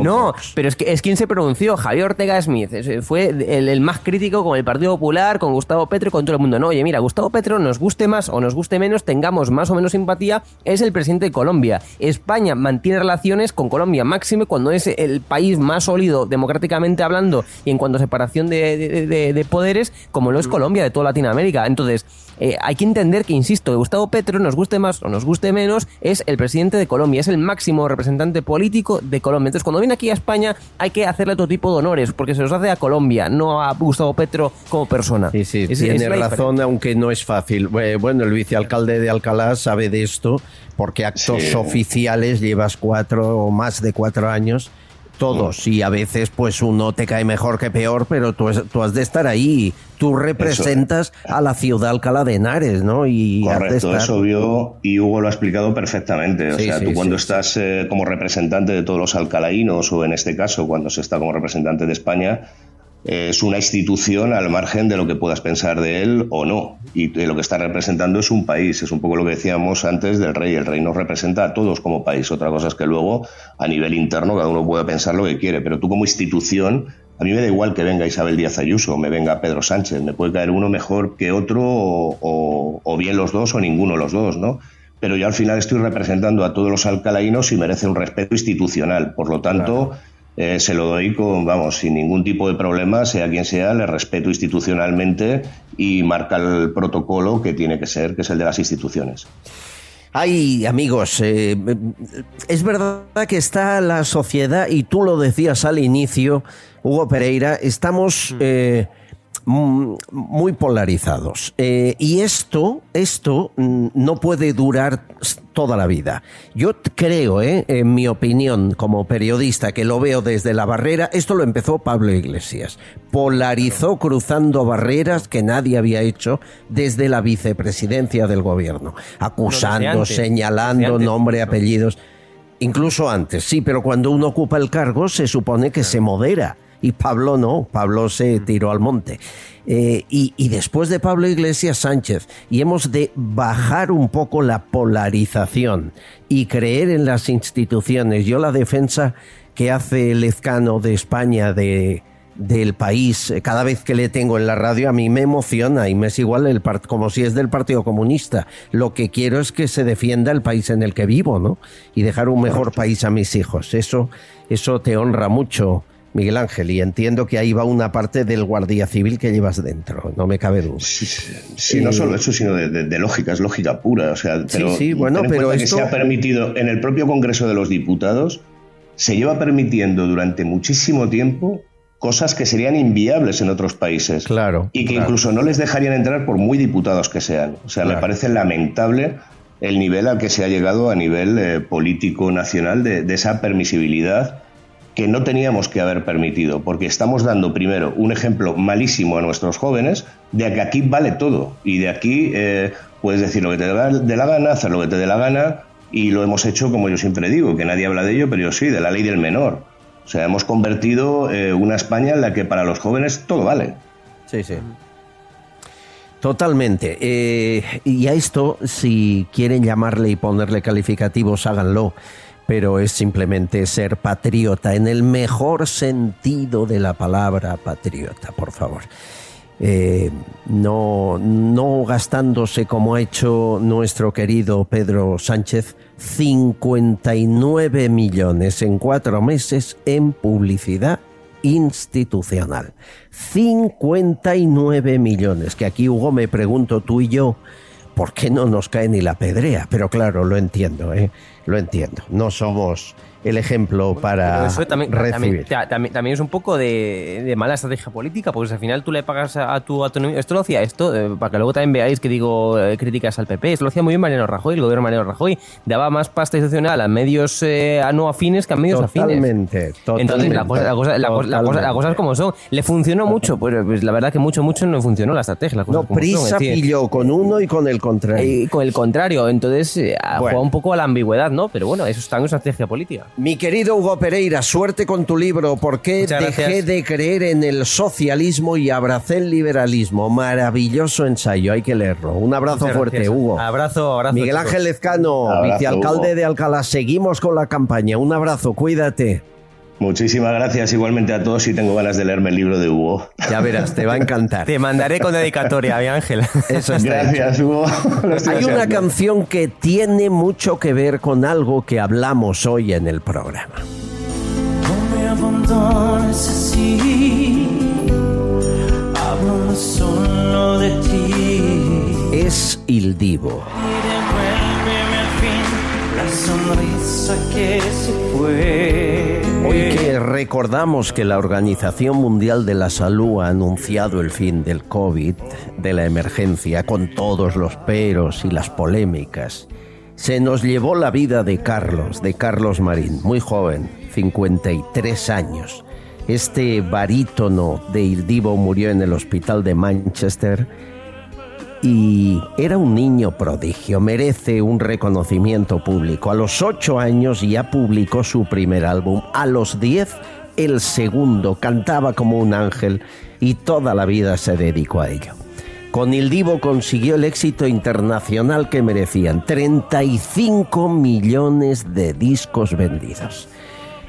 no, pero es que es quien se pronunció, Javier Ortega Smith. Fue el, más crítico con el Partido Popular, con Gustavo Petro y con todo el mundo. No, oye, mira, Gustavo Petro, nos guste más o nos guste menos, tengamos más o menos simpatía, es el presidente de Colombia. España mantiene relaciones con Colombia máximo cuando es el país más sólido democráticamente hablando y en cuanto a separación de poderes, como lo es Colombia, de toda Latinoamérica. Entonces, eh, hay que entender que, insisto, Gustavo Petro, nos guste más o nos guste menos, es el presidente de Colombia, es el máximo representante político de Colombia. Entonces, cuando viene aquí a España, hay que hacerle otro tipo de honores, porque se los hace a Colombia, no a Gustavo Petro como persona. Sí, sí, tiene razón, aunque no es fácil. Bueno, el vicealcalde de Alcalá sabe de esto, porque actos oficiales llevas cuatro o más de cuatro años todos y a veces pues uno te cae mejor que peor, pero tú, tú has de estar ahí. Tú representas a la ciudad Alcalá de Henares, ¿no? Y Correcto, eso vio y Hugo lo ha explicado perfectamente. O sea, tú cuando estás eh, como representante de todos los alcalaínos o en este caso cuando se está como representante de España, es una institución al margen de lo que puedas pensar de él o no. Y lo que está representando es un país. Es un poco lo que decíamos antes del rey. El rey nos representa a todos como país. Otra cosa es que luego, a nivel interno, cada uno puede pensar lo que quiere. Pero tú como institución, a mí me da igual que venga Isabel Díaz Ayuso me venga Pedro Sánchez. Me puede caer uno mejor que otro o, bien los dos o ninguno los dos, ¿no? Pero yo al final estoy representando a todos los alcalainos y merece un respeto institucional. Por lo tanto... Eh, se lo doy con, vamos, sin ningún tipo de problema, sea quien sea, le respeto institucionalmente y marca el protocolo que tiene que ser, que es el de las instituciones. Ay, amigos, eh, es verdad que está la sociedad, y tú lo decías al inicio, Hugo Pereira, estamos... Eh, Mm, muy polarizados. Eh, y esto, esto mm, no puede durar toda la vida. Yo creo, eh, en mi opinión, como periodista, que lo veo desde la barrera, esto lo empezó Pablo Iglesias. Polarizó cruzando barreras que nadie había hecho desde la vicepresidencia del gobierno, acusando, señalando nombre, apellidos. Incluso antes, sí, pero cuando uno ocupa el cargo se supone que se modera y Pablo no, Pablo se tiró al monte. Eh, y, después de Pablo Iglesias Sánchez, y hemos de bajar un poco la polarización y creer en las instituciones. Yo la defensa que hace el Ezcano de España de, del país, eh, cada vez que le tengo en la radio, a mí me emociona y me es igual el como si es del Partido Comunista. Lo que quiero es que se defienda el país en el que vivo, ¿no? Y dejar un mejor país a mis hijos. Eso, eso te honra mucho. Miguel Ángel, y entiendo que ahí va una parte del guardia civil que llevas dentro, no me cabe duda. Sí, no solo eso, sino de, lógica, es lógica pura. O sea, pero sí, bueno, pero esto... que se ha permitido en el propio Congreso de los Diputados, se lleva permitiendo durante muchísimo tiempo cosas que serían inviables en otros países. Claro. Y que incluso no les dejarían entrar por muy diputados que sean. O sea, me parece lamentable el nivel al que se ha llegado a nivel eh, político nacional de, de esa permisibilidad que no teníamos que haber permitido, porque estamos dando primero un ejemplo malísimo a nuestros jóvenes de que aquí vale todo y de aquí eh, puedes decir lo que te dé la gana, hacer lo que te dé la gana y lo hemos hecho como yo siempre digo, que nadie habla de ello, pero yo sí, de la ley del menor. O sea, hemos convertido eh, una España en la que para los jóvenes todo vale. Sí, sí. Totalmente. Eh, y a esto, si quieren llamarle y ponerle calificativos, háganlo pero es simplemente ser patriota, en el mejor sentido de la palabra patriota, por favor. Eh, no, no gastándose como ha hecho nuestro querido Pedro Sánchez 59 millones en cuatro meses en publicidad institucional. 59 millones, que aquí Hugo me pregunto tú y yo, ¿por qué no nos cae ni la pedrea? Pero claro, lo entiendo, ¿eh? lo entiendo. No somos el ejemplo para eso también, recibir. También, es un poco de, mala estrategia política, porque al final tú le pagas a tu autonomía. Esto lo hacía esto, eh, para que luego también veáis que digo eh, críticas al PP. Esto lo hacía muy bien Mariano Rajoy, el gobierno de Mariano Rajoy. Daba más pasta institucional a medios eh, no afines que a medios afines. Totalmente. Entonces, la cosa, la, cosa, es como son. ¿Le funcionó mucho? Pues, pues, la verdad que mucho, mucho no funcionó la estrategia. no, prisa pilló con uno y con el contrario. con el contrario. Entonces, juega un poco a la ambigüedad, ¿no? Pero bueno, eso está en estrategia política. Mi querido Hugo Pereira, suerte con tu libro. ¿Por qué dejé de creer en el socialismo y abracé el liberalismo? Maravilloso ensayo, hay que leerlo. Un abrazo fuerte, Hugo. Abrazo, abrazo. Miguel Ángel Lezcano, vicealcalde de Alcalá. Seguimos con la campaña. Un abrazo, cuídate. Muchísimas gracias igualmente a todos y tengo ganas de leerme el libro de Hugo. Ya verás, te va a encantar. te mandaré con dedicatoria, mi Ángel. Eso está Gracias, Hugo. [LAUGHS] Hay una canción que tiene mucho que ver con algo que hablamos hoy en el programa. No me abandones así, hablo solo de ti. Es Il Divo. Devuélveme al fin la sonrisa que se fue. Hoy que recordamos que la Organización Mundial de la Salud ha anunciado el fin del COVID, de la emergencia, con todos los peros y las polémicas, se nos llevó la vida de Carlos, de Carlos Marín, muy joven, 53 años. Este barítono de Il Divo murió en el hospital de Manchester y era un niño prodigio, merece un reconocimiento público. A los ocho años ya publicó su primer álbum, a los diez el segundo, cantaba como un ángel y toda la vida se dedicó a ello. Con Il Divo consiguió el éxito internacional que merecían, 35 millones de discos vendidos.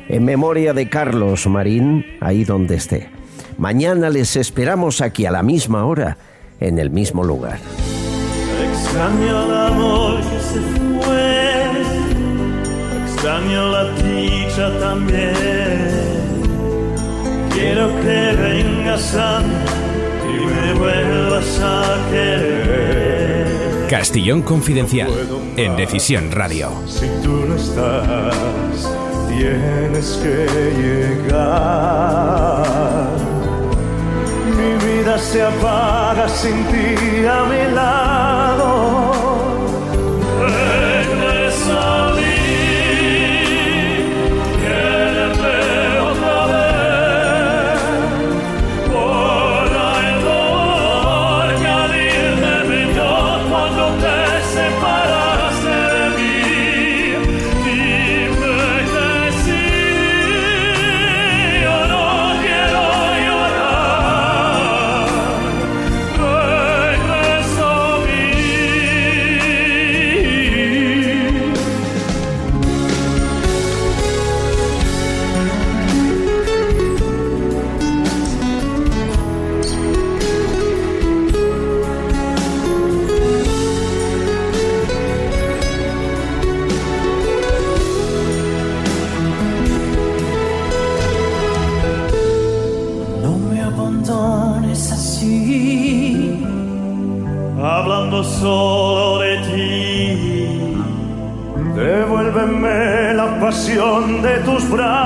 En memoria de Carlos Marín, ahí donde esté. Mañana les esperamos aquí a la misma hora en el mismo lugar. Extraño el amor que se fue, extraño la dicha también. Quiero que vengas a mí y me vuelvas a querer. Castillón Confidencial, en Decisión Radio. Si tú no estás, tienes que llegar. Se apaga sin ti a mi lado. frase.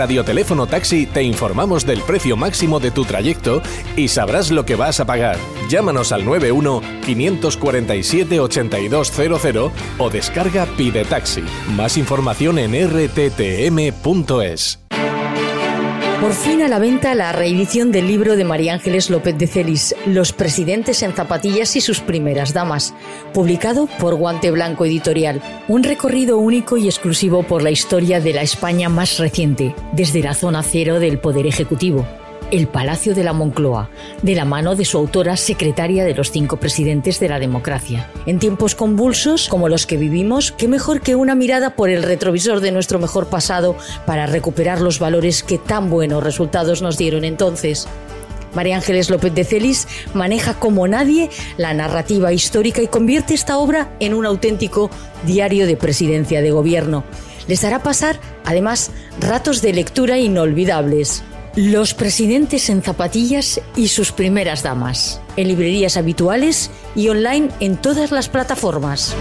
Radioteléfono Taxi te informamos del precio máximo de tu trayecto y sabrás lo que vas a pagar. Llámanos al 91 547 8200 o descarga Pide Taxi. Más información en rttm.es. Por fin a la venta la reedición del libro de María Ángeles López de Celis, Los presidentes en zapatillas y sus primeras damas, publicado por Guante Blanco Editorial. Un recorrido único y exclusivo por la historia de la España más reciente, desde la zona cero del Poder Ejecutivo el Palacio de la Moncloa, de la mano de su autora secretaria de los cinco presidentes de la democracia. En tiempos convulsos como los que vivimos, qué mejor que una mirada por el retrovisor de nuestro mejor pasado para recuperar los valores que tan buenos resultados nos dieron entonces. María Ángeles López de Celis maneja como nadie la narrativa histórica y convierte esta obra en un auténtico diario de presidencia de gobierno. Les hará pasar, además, ratos de lectura inolvidables. Los presidentes en zapatillas y sus primeras damas. En librerías habituales y online en todas las plataformas.